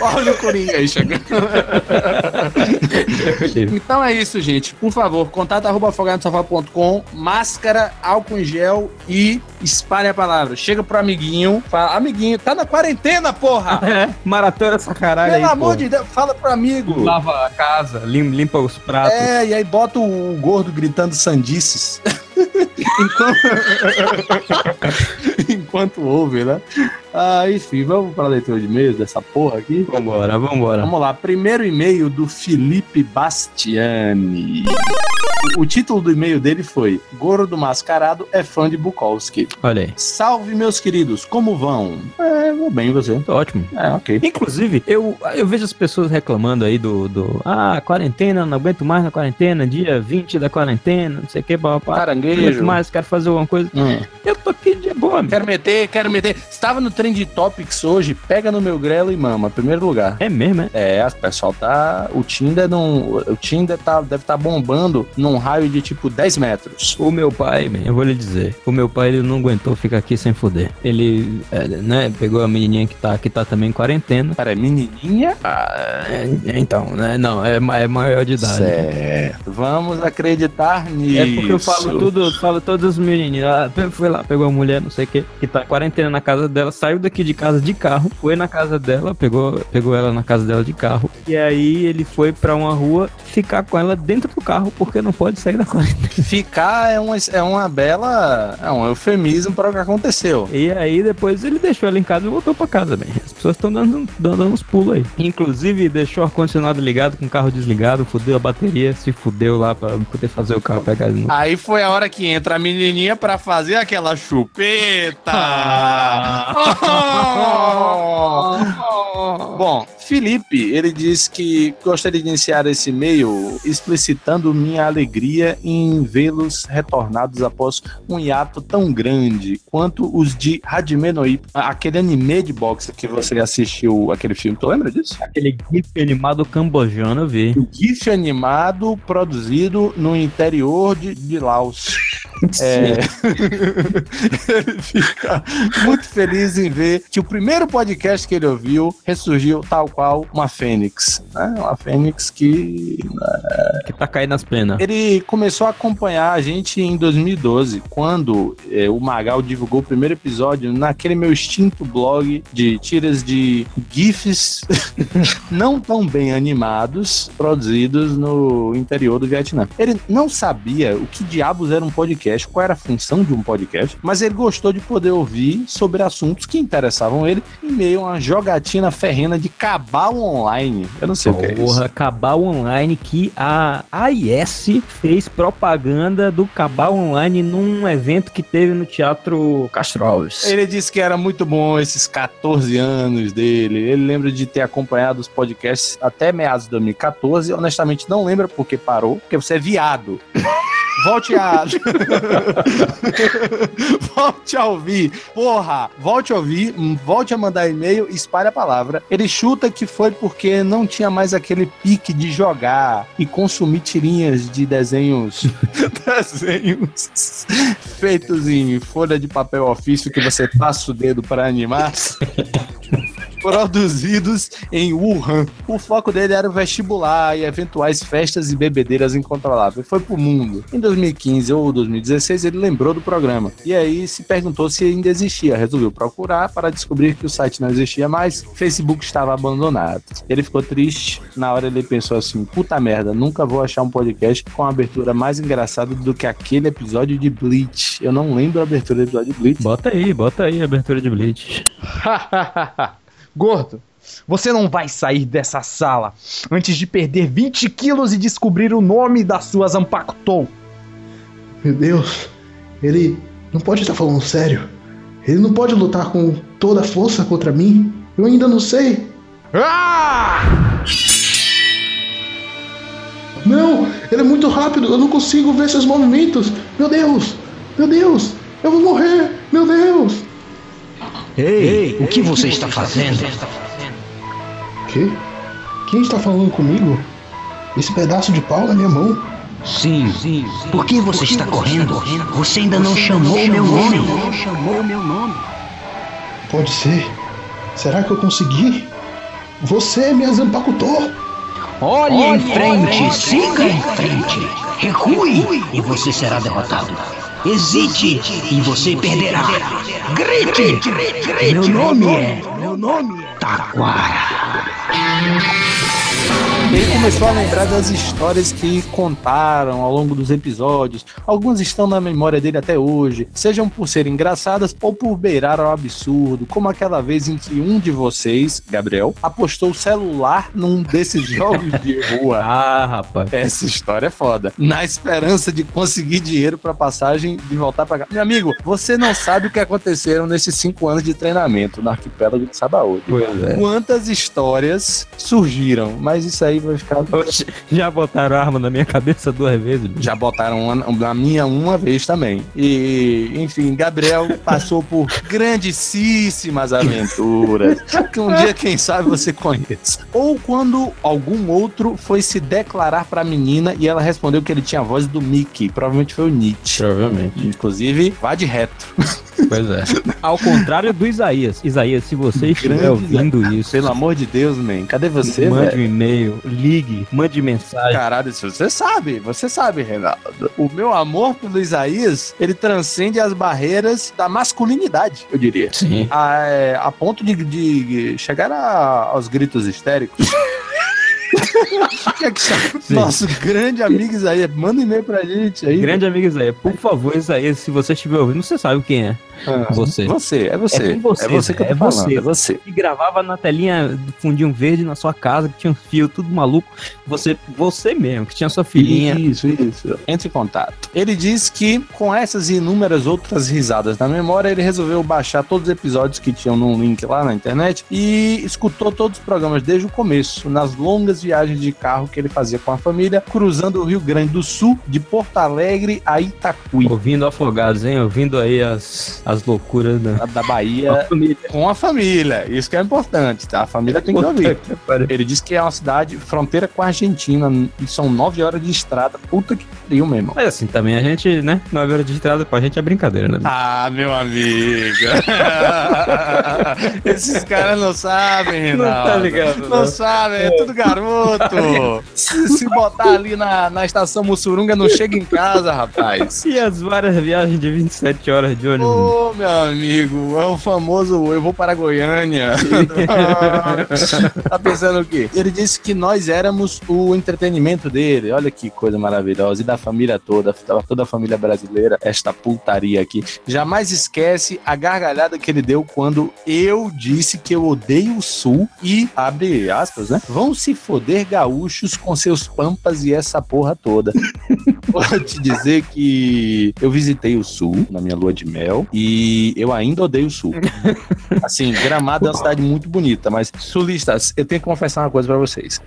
Olha o Coringa aí chegando. então é isso, gente. Por favor, contato arroba afogadosofá.com, máscara, álcool em gel e espalhe a palavra. Chega pro amiguinho, fala, amiguinho, tá na quarentena, porra! É, maratona essa caralho Pelo aí, amor pô. de Deus, fala pro amigo. Lava a casa, lim- limpa os pratos. É, e aí bota o gordo gritando sandices. Enquanto... Enquanto ouve, né? Ah, enfim, vamos para a leitura de e-mails dessa porra aqui? Vambora, vambora. Vamos lá, primeiro e-mail do Felipe Bastiani. O, o título do e-mail dele foi Gordo Mascarado é fã de Bukowski. Olha aí. Salve, meus queridos, como vão? É, vou bem, e você? Tô ótimo. É, ok. Inclusive, eu, eu vejo as pessoas reclamando aí do, do. Ah, quarentena, não aguento mais na quarentena, dia 20 da quarentena, não sei o que, papá. Não Caranguejo. aguento mais, quero fazer alguma coisa. Hum. Eu tô aqui de boa amigo. Quero meter, quero meter. Estava no Trend Topics hoje, pega no meu grelo e mama, primeiro lugar. É mesmo, é? É, o pessoal tá. O Tinder não. O Tinder tá, deve estar bombando num raio de tipo 10 metros. O meu pai, man, eu vou lhe dizer, o meu pai ele não aguentou ficar aqui sem fuder. Ele, é, né, pegou a menininha que tá, que tá também em quarentena. Cara, é menininha? Ah, é, então, né, não, é, é maior de idade. Certo. Vamos acreditar nisso. É porque eu falo tudo, falo todos os menininhos. Ah, foi lá, pegou a mulher, não sei o que, que tá em quarentena na casa dela, saiu daqui de casa de carro, foi na casa dela, pegou, pegou ela na casa dela de carro. E aí ele foi pra uma rua ficar com ela dentro do carro, porque não pode sair da quarentena. Ficar é uma, é uma bela. É um eufemismo para o que aconteceu. E aí depois ele deixou ela em casa e voltou pra casa, bem. As pessoas estão dando, dando uns pulos aí. Inclusive deixou o ar-condicionado ligado com o carro desligado, fudeu a bateria, se fudeu lá pra poder fazer o carro pegar de novo. Aí foi a hora que entra a menininha pra fazer aquela chupeta. Bom, Felipe, ele diz que gostaria de iniciar esse e-mail explicitando minha alegria em vê-los retornados após um hiato tão grande quanto os de Hajime no Ippo, aquele anime de boxe que você assistiu, aquele filme, tu lembra disso? Aquele GIF animado cambojano, eu vi. O GIF animado produzido no interior de, de Laos. É, ele fica muito feliz em ver que o primeiro podcast que ele ouviu ressurgiu tal qual uma fênix. Né? Uma fênix que. Que tá caindo nas penas. Ele começou a acompanhar a gente em 2012, quando é, o Magal divulgou o primeiro episódio naquele meu extinto blog de tiras de GIFs não tão bem animados, produzidos no interior do Vietnã. Ele não sabia o que diabos era um podcast, qual era a função de um podcast, mas ele gostou de poder ouvir sobre assuntos que interessavam ele em meio a uma jogatina ferrena de cabal online. Eu não sei o que é isso. Porra, Cabal Online que a AIS fez propaganda do Cabal Online num evento que teve no Teatro Castro Alves. Ele disse que era muito bom esses 14 anos dele. Ele lembra de ter acompanhado os podcasts até meados de 2014. Honestamente, não lembra porque parou, porque você é viado. Volte a. volte a ouvir. Porra, volte a ouvir, volte a mandar e-mail, espalhe a palavra. Ele chuta que foi porque não tinha mais aquele pique de jogar e consumir tirinhas de desenhos. desenhos feitos em folha de papel ofício que você passa o dedo para animar. Produzidos em Wuhan. O foco dele era o vestibular e eventuais festas e bebedeiras incontroláveis. Foi pro mundo. Em 2015 ou 2016, ele lembrou do programa. E aí se perguntou se ainda existia. Resolveu procurar para descobrir que o site não existia mais. Facebook estava abandonado. Ele ficou triste. Na hora ele pensou assim: puta merda, nunca vou achar um podcast com a abertura mais engraçada do que aquele episódio de Bleach. Eu não lembro a abertura do episódio de Bleach. Bota aí, bota aí a abertura de Bleach. Gordo, você não vai sair dessa sala antes de perder 20 quilos e descobrir o nome da sua Zampactou. Meu Deus, ele não pode estar falando sério. Ele não pode lutar com toda a força contra mim. Eu ainda não sei. Ah! Não, ele é muito rápido. Eu não consigo ver seus movimentos. Meu Deus, meu Deus, eu vou morrer. Meu Deus. Ei, o que você está fazendo? Que? Quem está falando comigo? Esse pedaço de pau na minha mão? Sim, sim. Por que você está correndo? Você ainda não chamou meu nome. Pode ser. Será que eu consegui? Você me Zampacutou. Olhe em frente, siga em frente. Recue e você será derrotado. Hesite e você perderá. Grite! Meu nome é. Meu nome é. Taquara. Ele começou a lembrar das histórias que contaram ao longo dos episódios. Algumas estão na memória dele até hoje, sejam por serem engraçadas ou por beirar ao absurdo, como aquela vez em que um de vocês, Gabriel, apostou o celular num desses jogos de rua. Ah, rapaz. Essa história é foda. Na esperança de conseguir dinheiro pra passagem de voltar pra cá. Meu amigo, você não sabe o que aconteceram nesses cinco anos de treinamento no arquipélago de Sabaúde. Pois é. Quantas histórias surgiram, mas mas isso aí vai ficar. Oxe, Já botaram arma na minha cabeça duas vezes. bicho. Já botaram uma, na minha uma vez também. E, enfim, Gabriel passou por grandíssimas aventuras. que um dia, quem sabe, você conheça. Ou quando algum outro foi se declarar pra menina e ela respondeu que ele tinha a voz do Mickey. Provavelmente foi o Nietzsche. Provavelmente. Inclusive, vá de reto. Pois é. Ao contrário do Isaías. Isaías, se você estiver Grande ouvindo isso, Pelo amor de Deus, man. Cadê você, mande velho? um e-mail, ligue, mande mensagem. Caralho, isso você sabe, você sabe, Reinaldo. O meu amor pelo Isaías, ele transcende as barreiras da masculinidade, eu diria. Sim. A, é, a ponto de, de chegar a- aos gritos histéricos. Que é. Nosso grande amigo Isaías, manda um e-mail pra gente aí. Grande amigo Isaías, por favor, Isaías, se você estiver ouvindo, você sabe quem é. Ah, Você. Você, é você. É você, É você que eu tô é falando, você. é você. E gravava na telinha do fundinho verde na sua casa, que tinha um fio tudo maluco. Você, você mesmo, que tinha sua filhinha. Isso, isso. Entre em contato. Ele diz que, com essas e inúmeras outras risadas na memória, ele resolveu baixar todos os episódios que tinham num link lá na internet e escutou todos os programas desde o começo, nas longas viagens de carro que ele fazia com a família, cruzando o Rio Grande do Sul, de Porto Alegre a Itacuí. Ouvindo afogados, hein? Ouvindo aí as, as loucuras da, da Bahia com a família. Isso que é importante, tá? A família tem que ouvir. que. Ele disse que é uma cidade fronteira com a Argentina e são nove horas de estrada. Puta que pariu, meu irmão. Mas assim, também a gente, né? Não é de estrada, pra gente é brincadeira, né? Ah, meu amigo. Esses caras não sabem, Não Reinaldo. tá ligado, Não, não. sabem, é tudo garoto. se, se botar ali na, na estação Mussurunga, não chega em casa, rapaz. E as várias viagens de 27 horas de ônibus? Ô, meu amigo, é o famoso eu vou para Goiânia. tá pensando o quê? Ele disse que nós éramos o entretenimento dele. Olha que coisa maravilhosa. E da família toda, toda a família brasileira, esta putaria aqui. Jamais esquece a gargalhada que ele deu quando eu disse que eu odeio o Sul e, abre aspas, né? Vão se foder gaúchos com seus pampas e essa porra toda. Vou te dizer que eu visitei o Sul na minha lua de mel e eu ainda odeio o Sul. Assim, Gramado é uma cidade muito bonita, mas sulistas, eu tenho que confessar uma coisa pra vocês.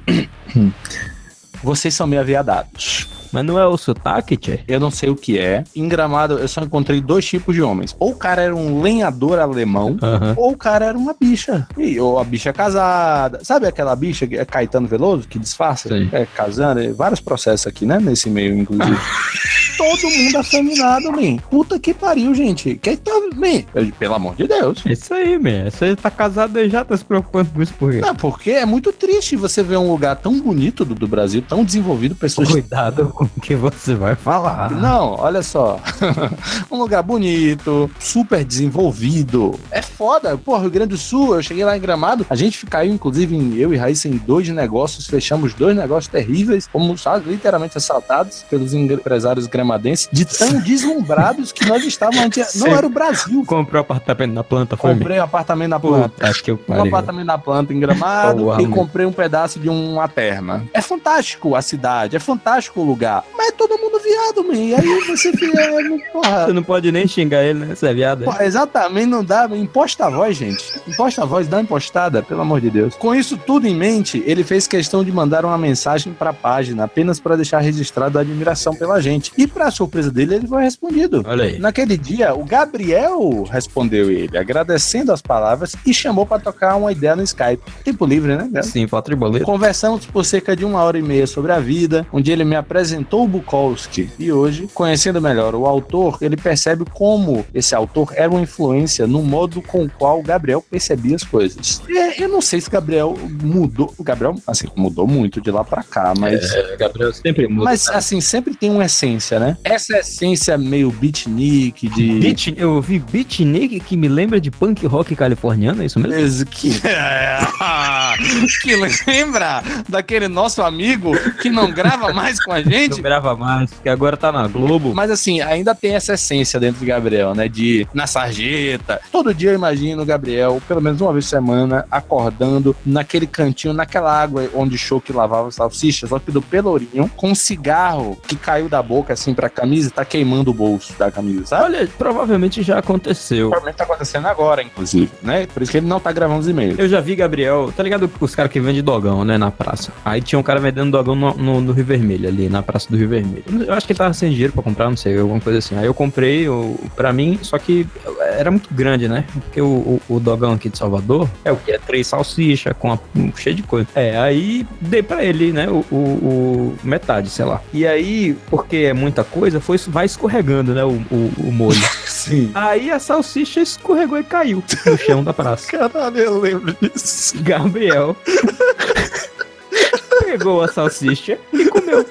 Vocês são meio aviadados. Mas não é o sotaque, tchê? Eu não sei o que é. Em Gramado, eu só encontrei dois tipos de homens. Ou o cara era um lenhador alemão, Aham. ou o cara era uma bicha. E, ou a bicha é casada. Sabe aquela bicha que é Caetano Veloso, que disfarça? Sim. É, casando. é, vários processos aqui, né? Nesse meio, inclusive. Todo mundo afeminado, man. Puta que pariu, gente. Que tá, man? Eu- Pelo amor de Deus. Isso aí, man. Você tá casado aí já, tá se preocupando com isso por quê? Não, porque é muito triste você ver um lugar tão bonito do, do Brasil, tão desenvolvido, pessoas Cuidado com que você vai falar. Não, olha só. um lugar bonito, super desenvolvido. É foda. Pô, Rio Grande do Sul, eu cheguei lá em Gramado, a gente caiu, inclusive, em- eu e Raíssa, em dois negócios, fechamos dois negócios terríveis, fomos literalmente assaltados pelos empresários gramadenses, de tão deslumbrados que nós estávamos. Não era o Brasil. Comprou apartamento na planta, foi Comprei um apartamento na planta. Puta que eu Um pariu. apartamento na planta em Gramado Porra, e comprei um pedaço de uma terma. É fantástico a cidade, é fantástico o lugar. Mas é todo mundo viado, man. E aí você fica. é, não- porra. Você não pode nem xingar ele, né? Você é viado. Pô, exatamente, não dá. Imposta a voz, gente. Imposta a voz, dá uma impostada, pelo amor de Deus. Com isso tudo em mente, ele fez questão de mandar uma mensagem pra página, apenas para deixar registrado a admiração pela gente. E pra surpresa dele, ele foi respondido. Olha aí. Naquele dia, o Gabriel respondeu ele, agradecendo as palavras e chamou pra tocar uma ideia no Skype. Tempo livre, né? Gabriel? Sim, foto de boleto. Conversamos por cerca de uma hora e meia sobre a vida, onde ele me apresentou o Bukowski. E hoje, conhecendo melhor o autor, ele percebe como esse autor era uma influência no modo com o qual o Gabriel percebia as coisas. E eu não sei se o Gabriel mudou. O Gabriel, assim, mudou muito de lá pra cá, mas. É, Gabriel sempre muda. Mas, assim, sempre tem uma essência, né? Essa essência meio beatnik, de. Beat, eu ouvi beatnik que me lembra de punk rock californiano, é isso mesmo? Beleza, Que, que lembra daquele nosso amigo que não grava mais com a gente? Não grava mais, que agora tá na Globo. Mas assim, ainda tem essa essência dentro de Gabriel, né? De na sarjeta. Todo dia eu imagino o Gabriel, pelo menos uma vez por semana, acordando naquele cantinho, naquela água onde o show que lavava salsicha, só que do pelourinho, com um cigarro que caiu da boca assim pra camisa e tá queimando o bolso da camisa, sabe? Olha, provavelmente já aconteceu. Provavelmente tá acontecendo agora, inclusive, né? Por isso que ele não tá gravando os e-mails. Eu já vi Gabriel, tá ligado ligado os caras que vendem dogão, né, na praça. Aí tinha um cara vendendo dogão no, no, no Rio Vermelho, ali, na praça do Rio Vermelho. Eu acho que ele tava sem dinheiro pra comprar, não sei, alguma coisa assim. Aí eu comprei o, pra mim, só que era muito grande, né? Porque o, o, o dogão aqui de Salvador é o que? É três salsichas com a, um, cheio de coisa. É, aí dei pra ele, né, o, o, o metade, sei lá. E aí, porque é muita coisa, foi, vai escorregando, né, o, o, o molho. Sim. Aí a salsicha escorregou e caiu no chão da praça. Caralho, eu lembro disso. Gabriel pegou a salsicha e comeu.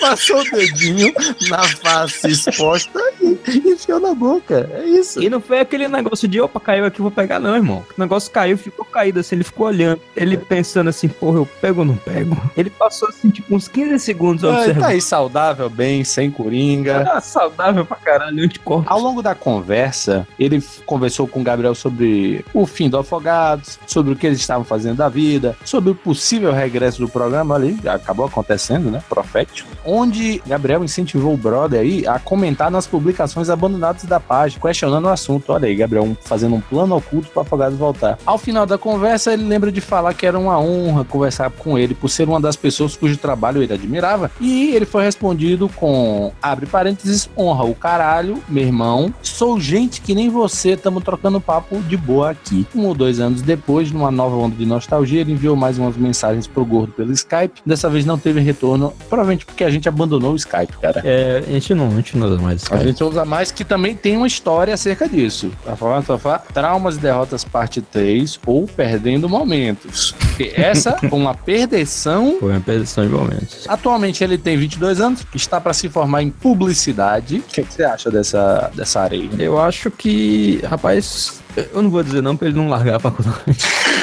Passou o dedinho na face exposta e enfiou na boca. É isso. E não foi aquele negócio de, opa, caiu aqui, vou pegar, não, irmão. O negócio caiu, ficou caído assim, ele ficou olhando. Ele pensando assim, porra, eu pego ou não pego? Ele passou assim, tipo, uns 15 segundos Ah, observando. tá aí saudável, bem, sem coringa. Ah, saudável pra caralho, anticorpos. Ao longo da conversa, ele conversou com o Gabriel sobre o fim do Afogados, sobre o que eles estavam fazendo da vida, sobre o possível regresso do programa ali, acabou acontecendo, né? Profético. Onde Gabriel incentivou o brother aí a comentar nas publicações abandonadas da página, questionando o assunto. Olha aí, Gabriel fazendo um plano oculto para Afogados voltar. Ao final da conversa, ele lembra de falar que era uma honra conversar com ele por ser uma das pessoas cujo trabalho ele admirava. E ele foi respondido com, abre parênteses, honra o caralho, meu irmão. Sou gente que nem você, tamo trocando papo de boa aqui. Um ou dois anos depois, numa nova onda de nostalgia, ele enviou mais umas mensagens pro gordo pelo Skype. Dessa vez não teve retorno, provavelmente porque a gente abandonou o Skype, cara. É, a gente não, a gente não usa mais A gente usa mais que também tem uma história acerca disso. Tá falando, Sofá? Traumas e derrotas parte 3 ou perdendo momentos. Porque essa foi uma perdição. Foi uma perdição de momentos. Atualmente ele tem 22 anos, está para se formar em publicidade. O que, que você acha dessa, dessa areia? Eu acho que, rapaz, eu não vou dizer não pra ele não largar a faculdade.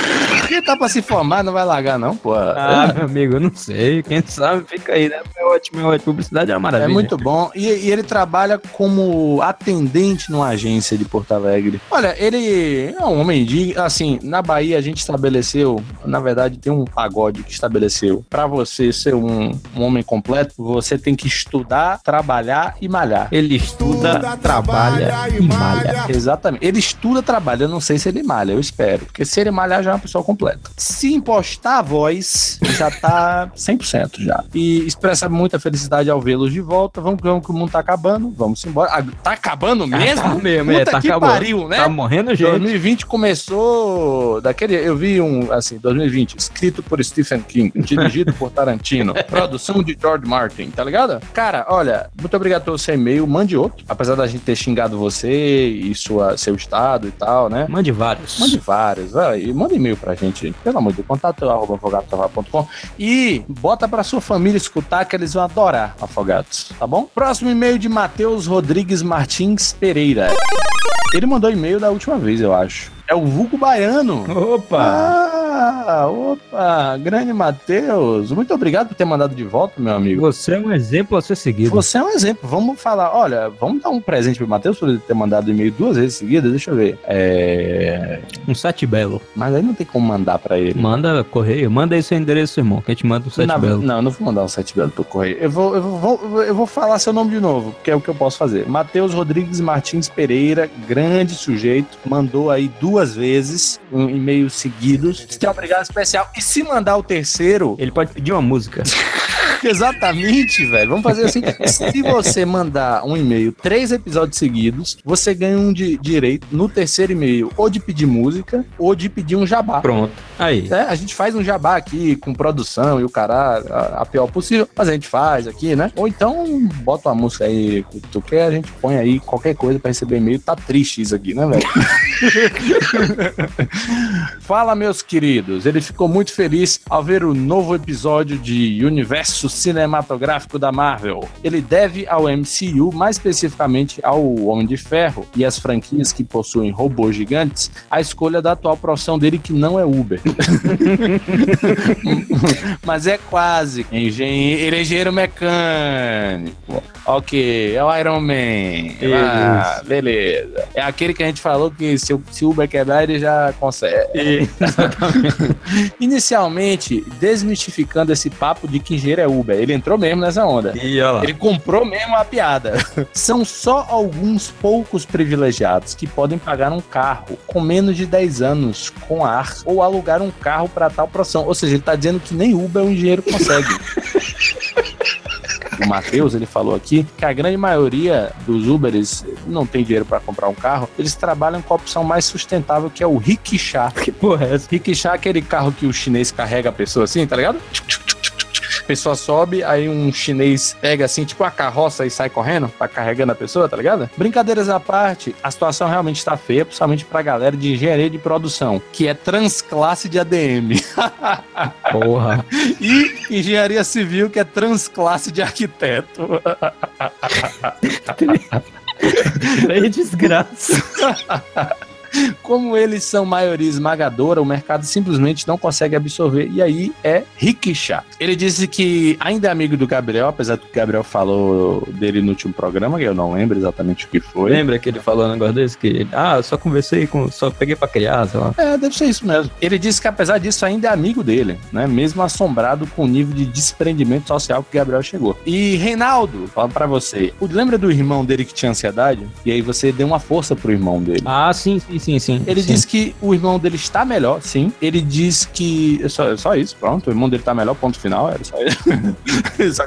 Porque tá para se formar, não vai largar não, pô. Ah, meu amigo, eu não sei. Quem sabe fica aí, né? É ótimo, é ótimo. Publicidade é uma maravilha. É muito bom. E, e ele trabalha como atendente numa agência de Porto Alegre. Olha, ele é um homem de. Assim, na Bahia a gente estabeleceu, na verdade, tem um pagode que estabeleceu. Pra você ser um, um homem completo, você tem que estudar, trabalhar e malhar. Ele estuda, trabalha e malha. Exatamente. Ele estuda, trabalha. Eu não sei se ele malha, eu espero. Porque se ele malhar, já é uma pessoa completa. Se impostar a voz, já tá 100% já. E expressa muita felicidade ao vê-los de volta. Vamos, vamos que o mundo tá acabando. Vamos embora. Ah, Tá acabando mesmo? Tá mesmo, é, Puta tá que acabando. pariu, né? Tá morrendo gente. 2020 começou daquele. Eu vi um, assim, 2020, escrito por Stephen King, dirigido por Tarantino, produção de George Martin, tá ligado? Cara, olha, muito obrigado pelo seu e-mail. Mande outro, apesar da gente ter xingado você e sua, seu estado e tal, né? Mande vários. Mande vários, vai, e manda e-mail pra gente, pelo amor de Deus, contato arroba e bota pra sua família escutar que eles vão adorar Afogados, tá bom? Próximo e-mail de Matheus Rodrigues Martins Pereira. Ele mandou e-mail da última vez, eu acho. É o Vulgo Baiano. Opa! Ah, opa! Grande Matheus. Muito obrigado por ter mandado de volta, meu amigo. Você é um exemplo a ser seguido. Você é um exemplo. Vamos falar, olha, vamos dar um presente pro Matheus por ele ter mandado e-mail duas vezes seguidas. Deixa eu ver. É. Um sete belo. Mas aí não tem como mandar pra ele. Manda correio, manda aí seu endereço, irmão, que a gente manda um sete não, belo. Não, eu não vou mandar um sete belo pro correio. Eu vou, eu, vou, eu vou falar seu nome de novo, que é o que eu posso fazer. Matheus Rodrigues Martins Pereira, grande sujeito, mandou aí duas vezes um e-mail seguidos. Você tem obrigado especial. E se mandar o terceiro, Ele pode pedir uma música. Exatamente, velho. Vamos fazer assim. Se você mandar um e-mail três episódios seguidos, você ganha um de direito no terceiro e-mail ou de pedir música ou de pedir um jabá. Pronto. Aí. É, a gente faz um jabá aqui com produção e o cara a, a pior possível, mas a gente faz aqui, né? Ou então bota uma música aí que tu quer, a gente põe aí qualquer coisa pra receber e-mail. Tá triste isso aqui, né, velho? Fala, meus queridos. Ele ficou muito feliz ao ver o novo episódio de Universo Cinematográfico da Marvel. Ele deve ao MCU, mais especificamente ao Homem de Ferro e as franquias que possuem robôs gigantes, a escolha da atual profissão dele que não é Uber. Mas é quase. Engenheiro, ele é engenheiro mecânico. Ok, é o Iron Man. Ah, beleza. É aquele que a gente falou que se se o Uber quebrar, ele já consegue. Inicialmente, desmistificando esse papo de que engenheiro é Uber. Ele entrou mesmo nessa onda. E lá. Ele comprou mesmo a piada. São só alguns poucos privilegiados que podem pagar um carro com menos de 10 anos com ar ou alugar um carro para tal profissão. Ou seja, ele tá dizendo que nem Uber o engenheiro consegue. O Matheus, ele falou aqui que a grande maioria dos Uberes não tem dinheiro para comprar um carro, eles trabalham com a opção mais sustentável que é o rickshaw. Que porra é essa? Rickshaw é aquele carro que o chinês carrega a pessoa assim, tá ligado? A pessoa sobe, aí um chinês pega assim, tipo uma carroça e sai correndo, pra carregando a pessoa, tá ligado? Brincadeiras à parte, a situação realmente tá feia, principalmente pra galera de engenharia de produção, que é transclasse de ADM. Porra. e engenharia civil, que é transclasse de arquiteto. Três desgraça. Como eles são maioria esmagadora, o mercado simplesmente não consegue absorver. E aí é rickshaw. Ele disse que ainda é amigo do Gabriel, apesar do que o Gabriel falou dele no último programa, que eu não lembro exatamente o que foi. Lembra que ele falou um negócio desse? Que ah, só conversei com. Só peguei pra criar, sei lá. É, deve ser isso mesmo. Ele disse que apesar disso ainda é amigo dele, né? Mesmo assombrado com o nível de desprendimento social que o Gabriel chegou. E Reinaldo, fala pra você, lembra do irmão dele que tinha ansiedade? E aí você deu uma força pro irmão dele. Ah, sim, sim, sim, sim. Ele sim. diz que o irmão dele está melhor, sim. Ele diz que. é Só, é só isso, pronto. O irmão dele está melhor, ponto final. Era só isso. só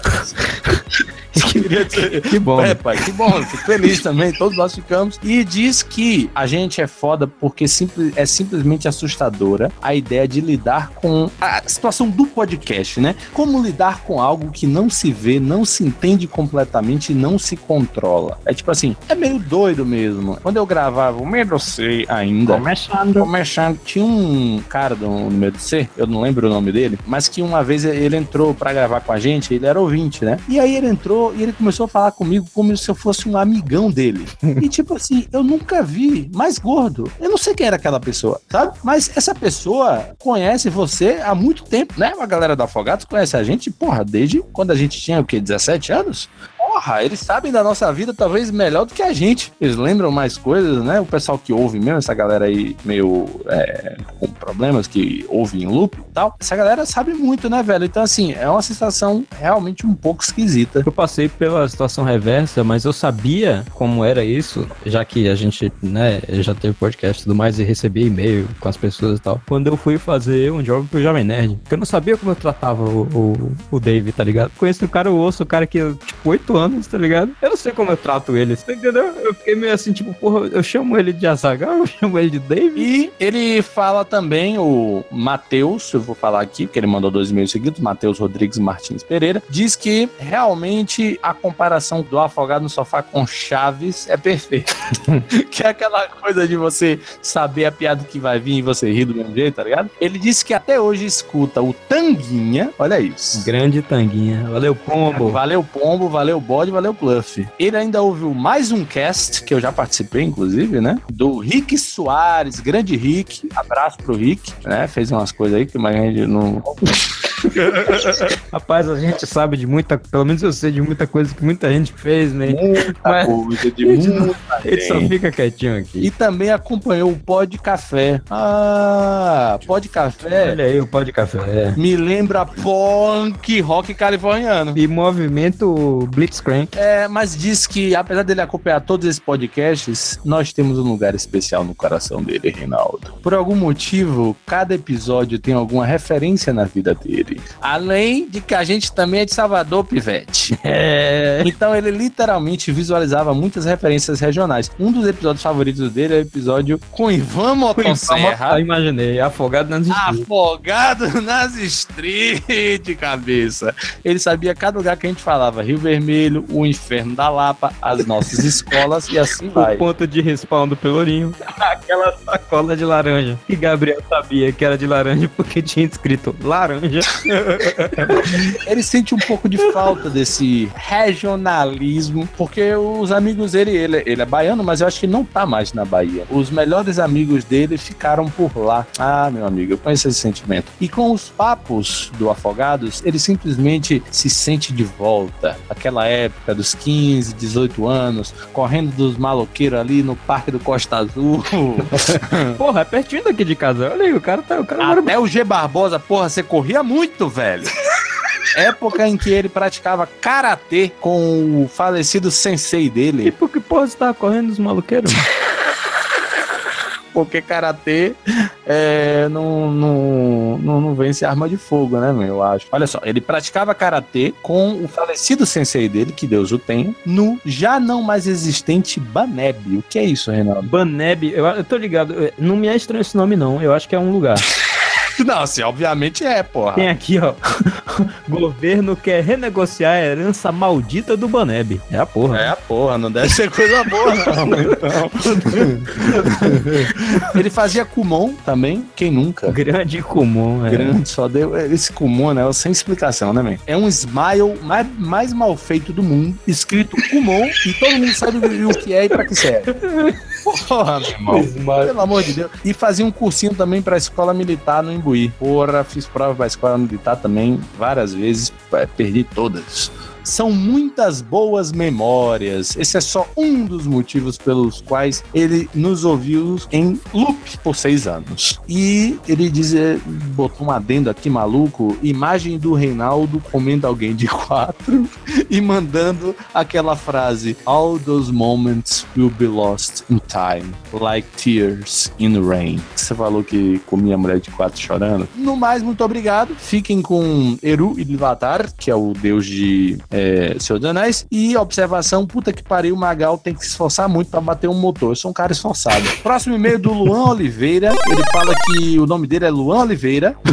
que dizer. Que bom. É, pai, que bom. Fico feliz também. Todos nós ficamos. E diz que a gente é foda porque simples, é simplesmente assustadora a ideia de lidar com a situação do podcast, né? Como lidar com algo que não se vê, não se entende completamente e não se controla. É tipo assim, é meio doido mesmo. Quando eu gravava o Medo C ainda. Começando. Começando. Tinha um cara do Medo C, eu não lembro o nome dele, mas que uma vez ele entrou pra gravar com a gente, ele era ouvinte, né? E aí ele entrou e ele começou a falar comigo como se eu fosse um amigão dele. E tipo assim, eu nunca vi mais gordo. Eu não sei quem era aquela pessoa, sabe? Mas essa pessoa conhece você há muito tempo, né? A galera da Afogados conhece a gente, porra, desde quando a gente tinha o quê? 17 anos? Porra, eles sabem da nossa vida talvez melhor do que a gente. Eles lembram mais coisas, né? O pessoal que ouve mesmo, essa galera aí meio é, com problemas, que ouve em loop e tal. Essa galera sabe muito, né, velho? Então, assim, é uma sensação realmente um pouco esquisita. Eu passei pela situação reversa, mas eu sabia como era isso, já que a gente, né, já teve podcast e tudo mais e recebia e-mail com as pessoas e tal. Quando eu fui fazer um job pro Jovem Nerd, porque eu não sabia como eu tratava o, o, o Dave, tá ligado? Conheço o cara, eu ouço o cara que, tipo, oito anos, tá ligado? Eu não sei como eu trato ele, tá entendeu? Eu fiquei meio assim, tipo, porra, eu chamo ele de Azagal, eu chamo ele de Dave. E ele fala também, o Matheus, eu vou falar aqui, porque ele mandou dois e-mails seguidos, Matheus Rodrigues Martins Pereira, diz que realmente a comparação do Afogado no Sofá com Chaves é perfeita. que é aquela coisa de você saber a piada que vai vir e você rir do mesmo jeito, tá ligado? Ele disse que até hoje escuta o Tanguinha, olha isso. Grande tanguinha. Valeu, pombo. Valeu, Pombo, valeu, Bode, valeu, Bluff. Ele ainda ouviu mais um cast, que eu já participei, inclusive, né? Do Rick Soares, grande Rick. Abraço pro Rick, né? Fez umas coisas aí que mais a gente não. Rapaz, a gente sabe de muita, pelo menos eu sei de muita coisa que muita gente fez, né? Muita coisa de não- muita gente só fica quietinho aqui. E também acompanhou o Pó de Café. Ah, Pó de Café. Olha aí o pó de café. Me lembra punk rock californiano. E movimento Blitzcrank. É, mas diz que, apesar dele acompanhar todos esses podcasts, nós temos um lugar especial no coração dele, Reinaldo. Por algum motivo, cada episódio tem alguma referência na vida dele. Além de que a gente também é de Salvador, Pivete. É. Então ele literalmente visualizava muitas referências regionais. Um dos episódios favoritos dele é o episódio com Ivan Motosserra. Ah, imaginei, afogado nas estrelas. Afogado nas street, cabeça. Ele sabia cada lugar que a gente falava. Rio Vermelho, o Inferno da Lapa, as nossas escolas e assim vai. O ponto de respawn do Pelourinho. Aquela sacola de laranja. E Gabriel sabia que era de laranja porque tinha escrito laranja. Ele sente um pouco de falta desse regionalismo, porque os amigos dele, ele, ele é baiano, mas eu acho que não tá mais na Bahia. Os melhores amigos dele ficaram por lá. Ah, meu amigo, eu conheço esse sentimento. E com os papos do Afogados, ele simplesmente se sente de volta. Aquela época dos 15, 18 anos, correndo dos maloqueiros ali no Parque do Costa Azul. Porra, é pertinho daqui de casa. Olha aí, o cara tá. O cara mora Até o G Barbosa, porra, você corria muito, velho. época em que ele praticava karatê com o falecido sensei dele. E por que porra você tava correndo dos maluqueiros? Porque karatê é, não, não, não, não vence arma de fogo, né, meu? Eu acho. Olha só, ele praticava karatê com o falecido sensei dele, que Deus o tenha, no já não mais existente Baneb. O que é isso, Reinaldo? Baneb, eu, eu tô ligado. eu- Não me é estranho esse nome, não. Eu acho que é um lugar. Não, assim, obviamente é, porra. Tem aqui, ó. Governo quer renegociar a herança maldita do Baneb. É a porra. É a porra, não deve ser coisa boa, não. Então. ele fazia Kumon também, quem nunca? Grande Kumon, é. Grande, só deu. Esse Kumon, né? Sem explicação, né, man? É um smile mais, mais mal feito do mundo, escrito Kumon, e todo mundo sabe o que é e pra que serve. Porra, meu irmão. Pelo amor de Deus. E fazia um cursinho também pra escola militar no Imbuí. Porra, fiz prova pra escola militar também várias vezes, é, perdi todas. São muitas boas memórias. Esse é só um dos motivos pelos quais ele nos ouviu em loop por seis anos. E ele diz, é, botou um adendo aqui maluco, imagem do Reinaldo comendo alguém de quatro e mandando aquela frase: All those moments will be lost in time, like tears in rain. Você falou que comia mulher de quatro chorando. No mais, muito obrigado. Fiquem com Eru Ilvatar, que é o deus de é, Senhor dos Anéis. E observação: puta que pariu, o Magal tem que se esforçar muito pra bater um motor. Eu sou um cara esforçado. Próximo e-mail do Luan Oliveira. Ele fala que o nome dele é Luan Oliveira.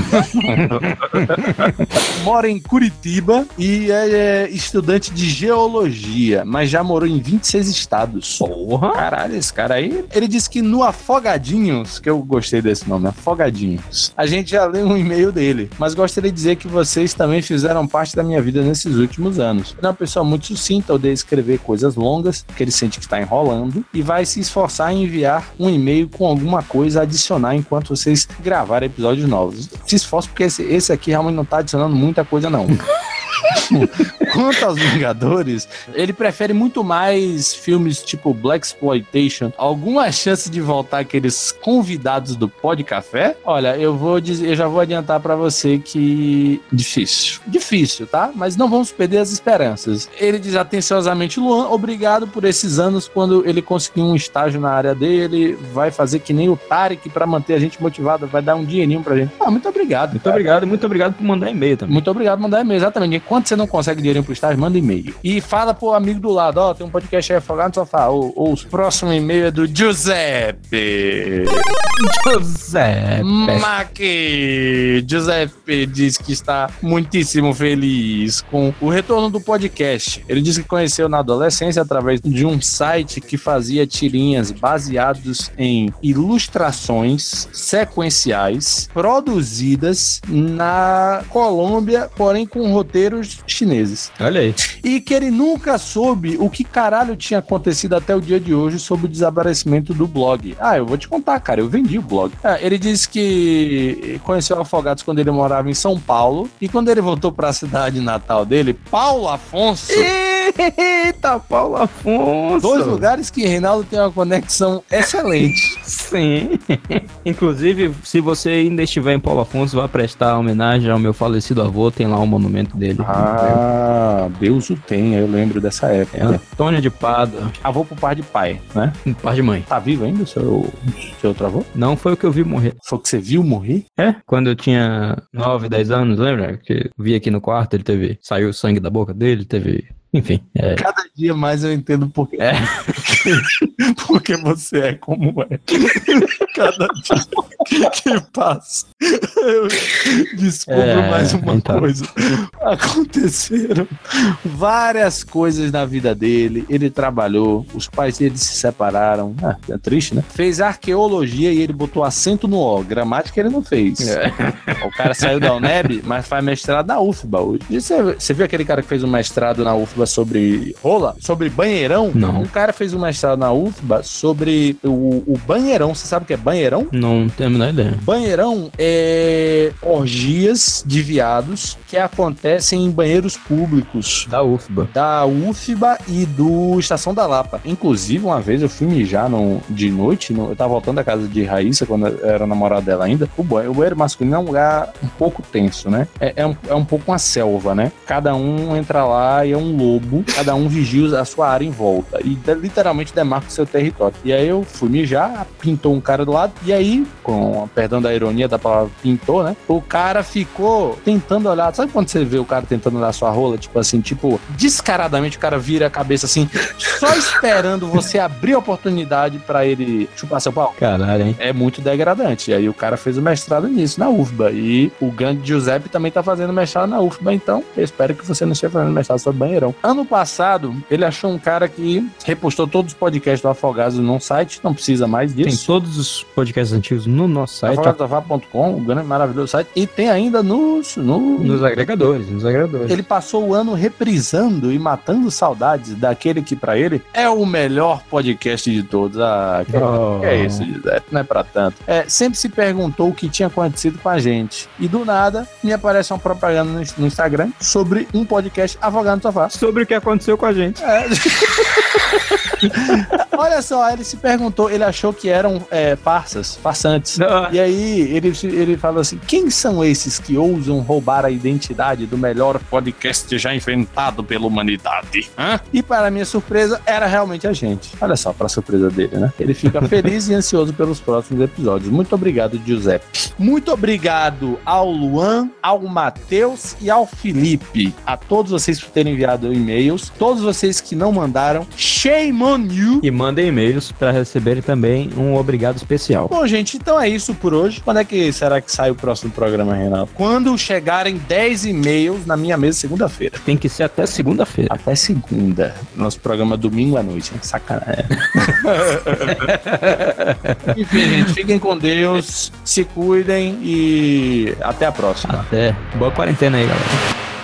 mora em Curitiba e é estudante de geologia, mas já morou em 26 estados. Porra! Caralho, esse cara aí. Ele disse que no Afogadinhos, que eu gostei desse nome, Afogadinhos, a gente já leu um e-mail dele, mas gostaria de dizer que vocês também fizeram parte da minha vida nesses últimos anos. Ele é uma pessoa muito sucinta, odeia escrever coisas longas, que ele sente que está enrolando, e vai se esforçar em enviar um e-mail com alguma coisa a adicionar enquanto vocês gravarem episódios novos. Se esforce, porque esse, esse aqui realmente não tá adicionando muita coisa, não. Quanto aos Vingadores, ele prefere muito mais filmes tipo Black Exploitation. Alguma chance de voltar aqueles convidados do Pó de Café? Olha, eu vou dizer, eu já vou adiantar pra você que difícil. Difícil, tá? Mas não vamos perder as esperanças. Ele diz atenciosamente, Luan, obrigado por esses anos quando ele conseguiu um estágio na área dele, vai fazer que nem o Tarek pra manter a gente motivado, vai dar um dinheirinho pra gente. Ah, muito obrigado. Muito obrigado, muito obrigado por mandar e-mail também. Muito obrigado por mandar e-mail, exatamente. Enquanto você não consegue dinheirinho pro estágio, manda e-mail. E fala pro amigo do lado, ó, tem um podcast aí afogado no sofá. Ou, ou o próximo e-mail é do Giuseppe. Giuseppe. Maqui. Giuseppe diz que está muitíssimo feliz com o retorno do podcast. Ele disse que conheceu na adolescência através de um site que fazia tirinhas baseados em ilustrações sequenciais produzidas na Colômbia, porém com chineses. Olha aí. E que ele nunca soube o que caralho tinha acontecido até o dia de hoje sobre o desaparecimento do blog. Ah, eu vou te contar, cara, eu vendi o blog. Ah, ele disse que conheceu Afogados quando ele morava em São Paulo e quando ele voltou para a cidade natal dele, Paulo Afonso. Eita, Paulo Afonso! Dois lugares que Reinaldo tem uma conexão excelente. Sim. Inclusive, se você ainda estiver em Paulo Afonso, vá prestar homenagem ao meu falecido avô, tem lá um monumento dele. Ah, Deus o tenha, eu lembro dessa época. É, Antônio de Pádua. Avô pro par de pai, né? Par de mãe. Tá vivo ainda o seu, seu outro avô? Não foi o que eu vi morrer. Foi o que você viu morrer? É, quando eu tinha 9, 10 anos, lembra? Que eu vi aqui no quarto, ele teve. Saiu sangue da boca dele, teve. Enfim. É. Cada dia mais eu entendo por quê. É. Porque você é como é. Cada dia que passa, eu descubro É, mais uma então. coisa. Aconteceram várias coisas na vida dele. Ele trabalhou, os pais dele se separaram. Ah, é triste, né? Fez arqueologia e ele botou acento no O. Gramática ele não fez. O cara saiu da UNEB, mas faz mestrado na UFBA hoje. Você, você viu aquele cara que fez um mestrado na UFBA UFBA sobre rola, sobre banheirão. Não. Um cara fez um mestrado na UFBA sobre o, o banheirão. Você sabe o que é banheirão? Não tenho a menor ideia. Banheirão é orgias de viados que acontecem em banheiros públicos. Da UFBA. Da UFBA e do Estação da Lapa. Inclusive, uma vez eu fui mijar no, de noite, no- eu tava voltando da casa de Raíssa, quando eu era namorada dela ainda. O banheiro, o banheiro masculino é um lugar um pouco tenso, né? É, é, um, é um pouco uma selva, né? Cada um entra lá e é um lobo, cada um vigia a sua área em volta. E literalmente demarca o seu território. E aí eu fui mijar, pintou um cara do lado, e aí, com perdão da ironia da palavra pintou, né? O cara ficou tentando olhar. Sabe quando você vê o cara tentando olhar sua rola? Tipo assim, tipo, descaradamente o cara vira a cabeça assim, só esperando você abrir a oportunidade pra ele chupar seu pau. Caralho, hein? É muito degradante. E aí o cara fez o mestrado nisso, na UFBA. E o grande Giuseppe também tá fazendo mestrado na UFBA, então eu espero que você não esteja fazendo mestrado sobre banheirão. Ano passado, ele achou um cara que repostou todos os podcasts do Afogados num site, não precisa mais Tem disso. todos os podcasts antigos no nosso site, Afogadosafá.com, o grande maravilhoso site. E tem ainda nos, no, nos agregadores, nos agregadores. ele passou o ano reprisando e matando saudades daquele que pra ele é o melhor podcast de todos. Ah, que, Oh. que é isso, Giuseppe? Não é pra tanto. É, sempre se perguntou o que tinha acontecido com a gente. E do nada me aparece uma propaganda no, no Instagram sobre um podcast Afogado no Sofá. Sobre o que aconteceu com a gente. É. Olha só, ele se perguntou, ele achou que eram é, farsas, farsantes. E aí ele, ele fala assim: quem são esses que ousam roubar a identidade do melhor podcast já inventado pela humanidade? Hã? E para minha surpresa, era realmente a gente. Olha só, para surpresa dele, né? Ele fica feliz e ansioso pelos próximos episódios. Muito obrigado, Giuseppe. Muito obrigado ao Luan, ao Matheus e ao Felipe. A todos vocês por terem enviado e-mails. Todos vocês que não mandaram, shame on you. E mandem e-mails para receberem também um obrigado especial. Bom, gente, então é isso por hoje. Quando é que será que sai o próximo programa, Renato? Quando chegarem 10 e-mails na minha mesa segunda-feira. Tem que ser até segunda-feira. Até segunda. Nosso programa é domingo à noite. né? Sacanagem. Enfim, gente, fiquem com Deus, se cuidem e até a próxima. Até. Boa quarentena aí, galera.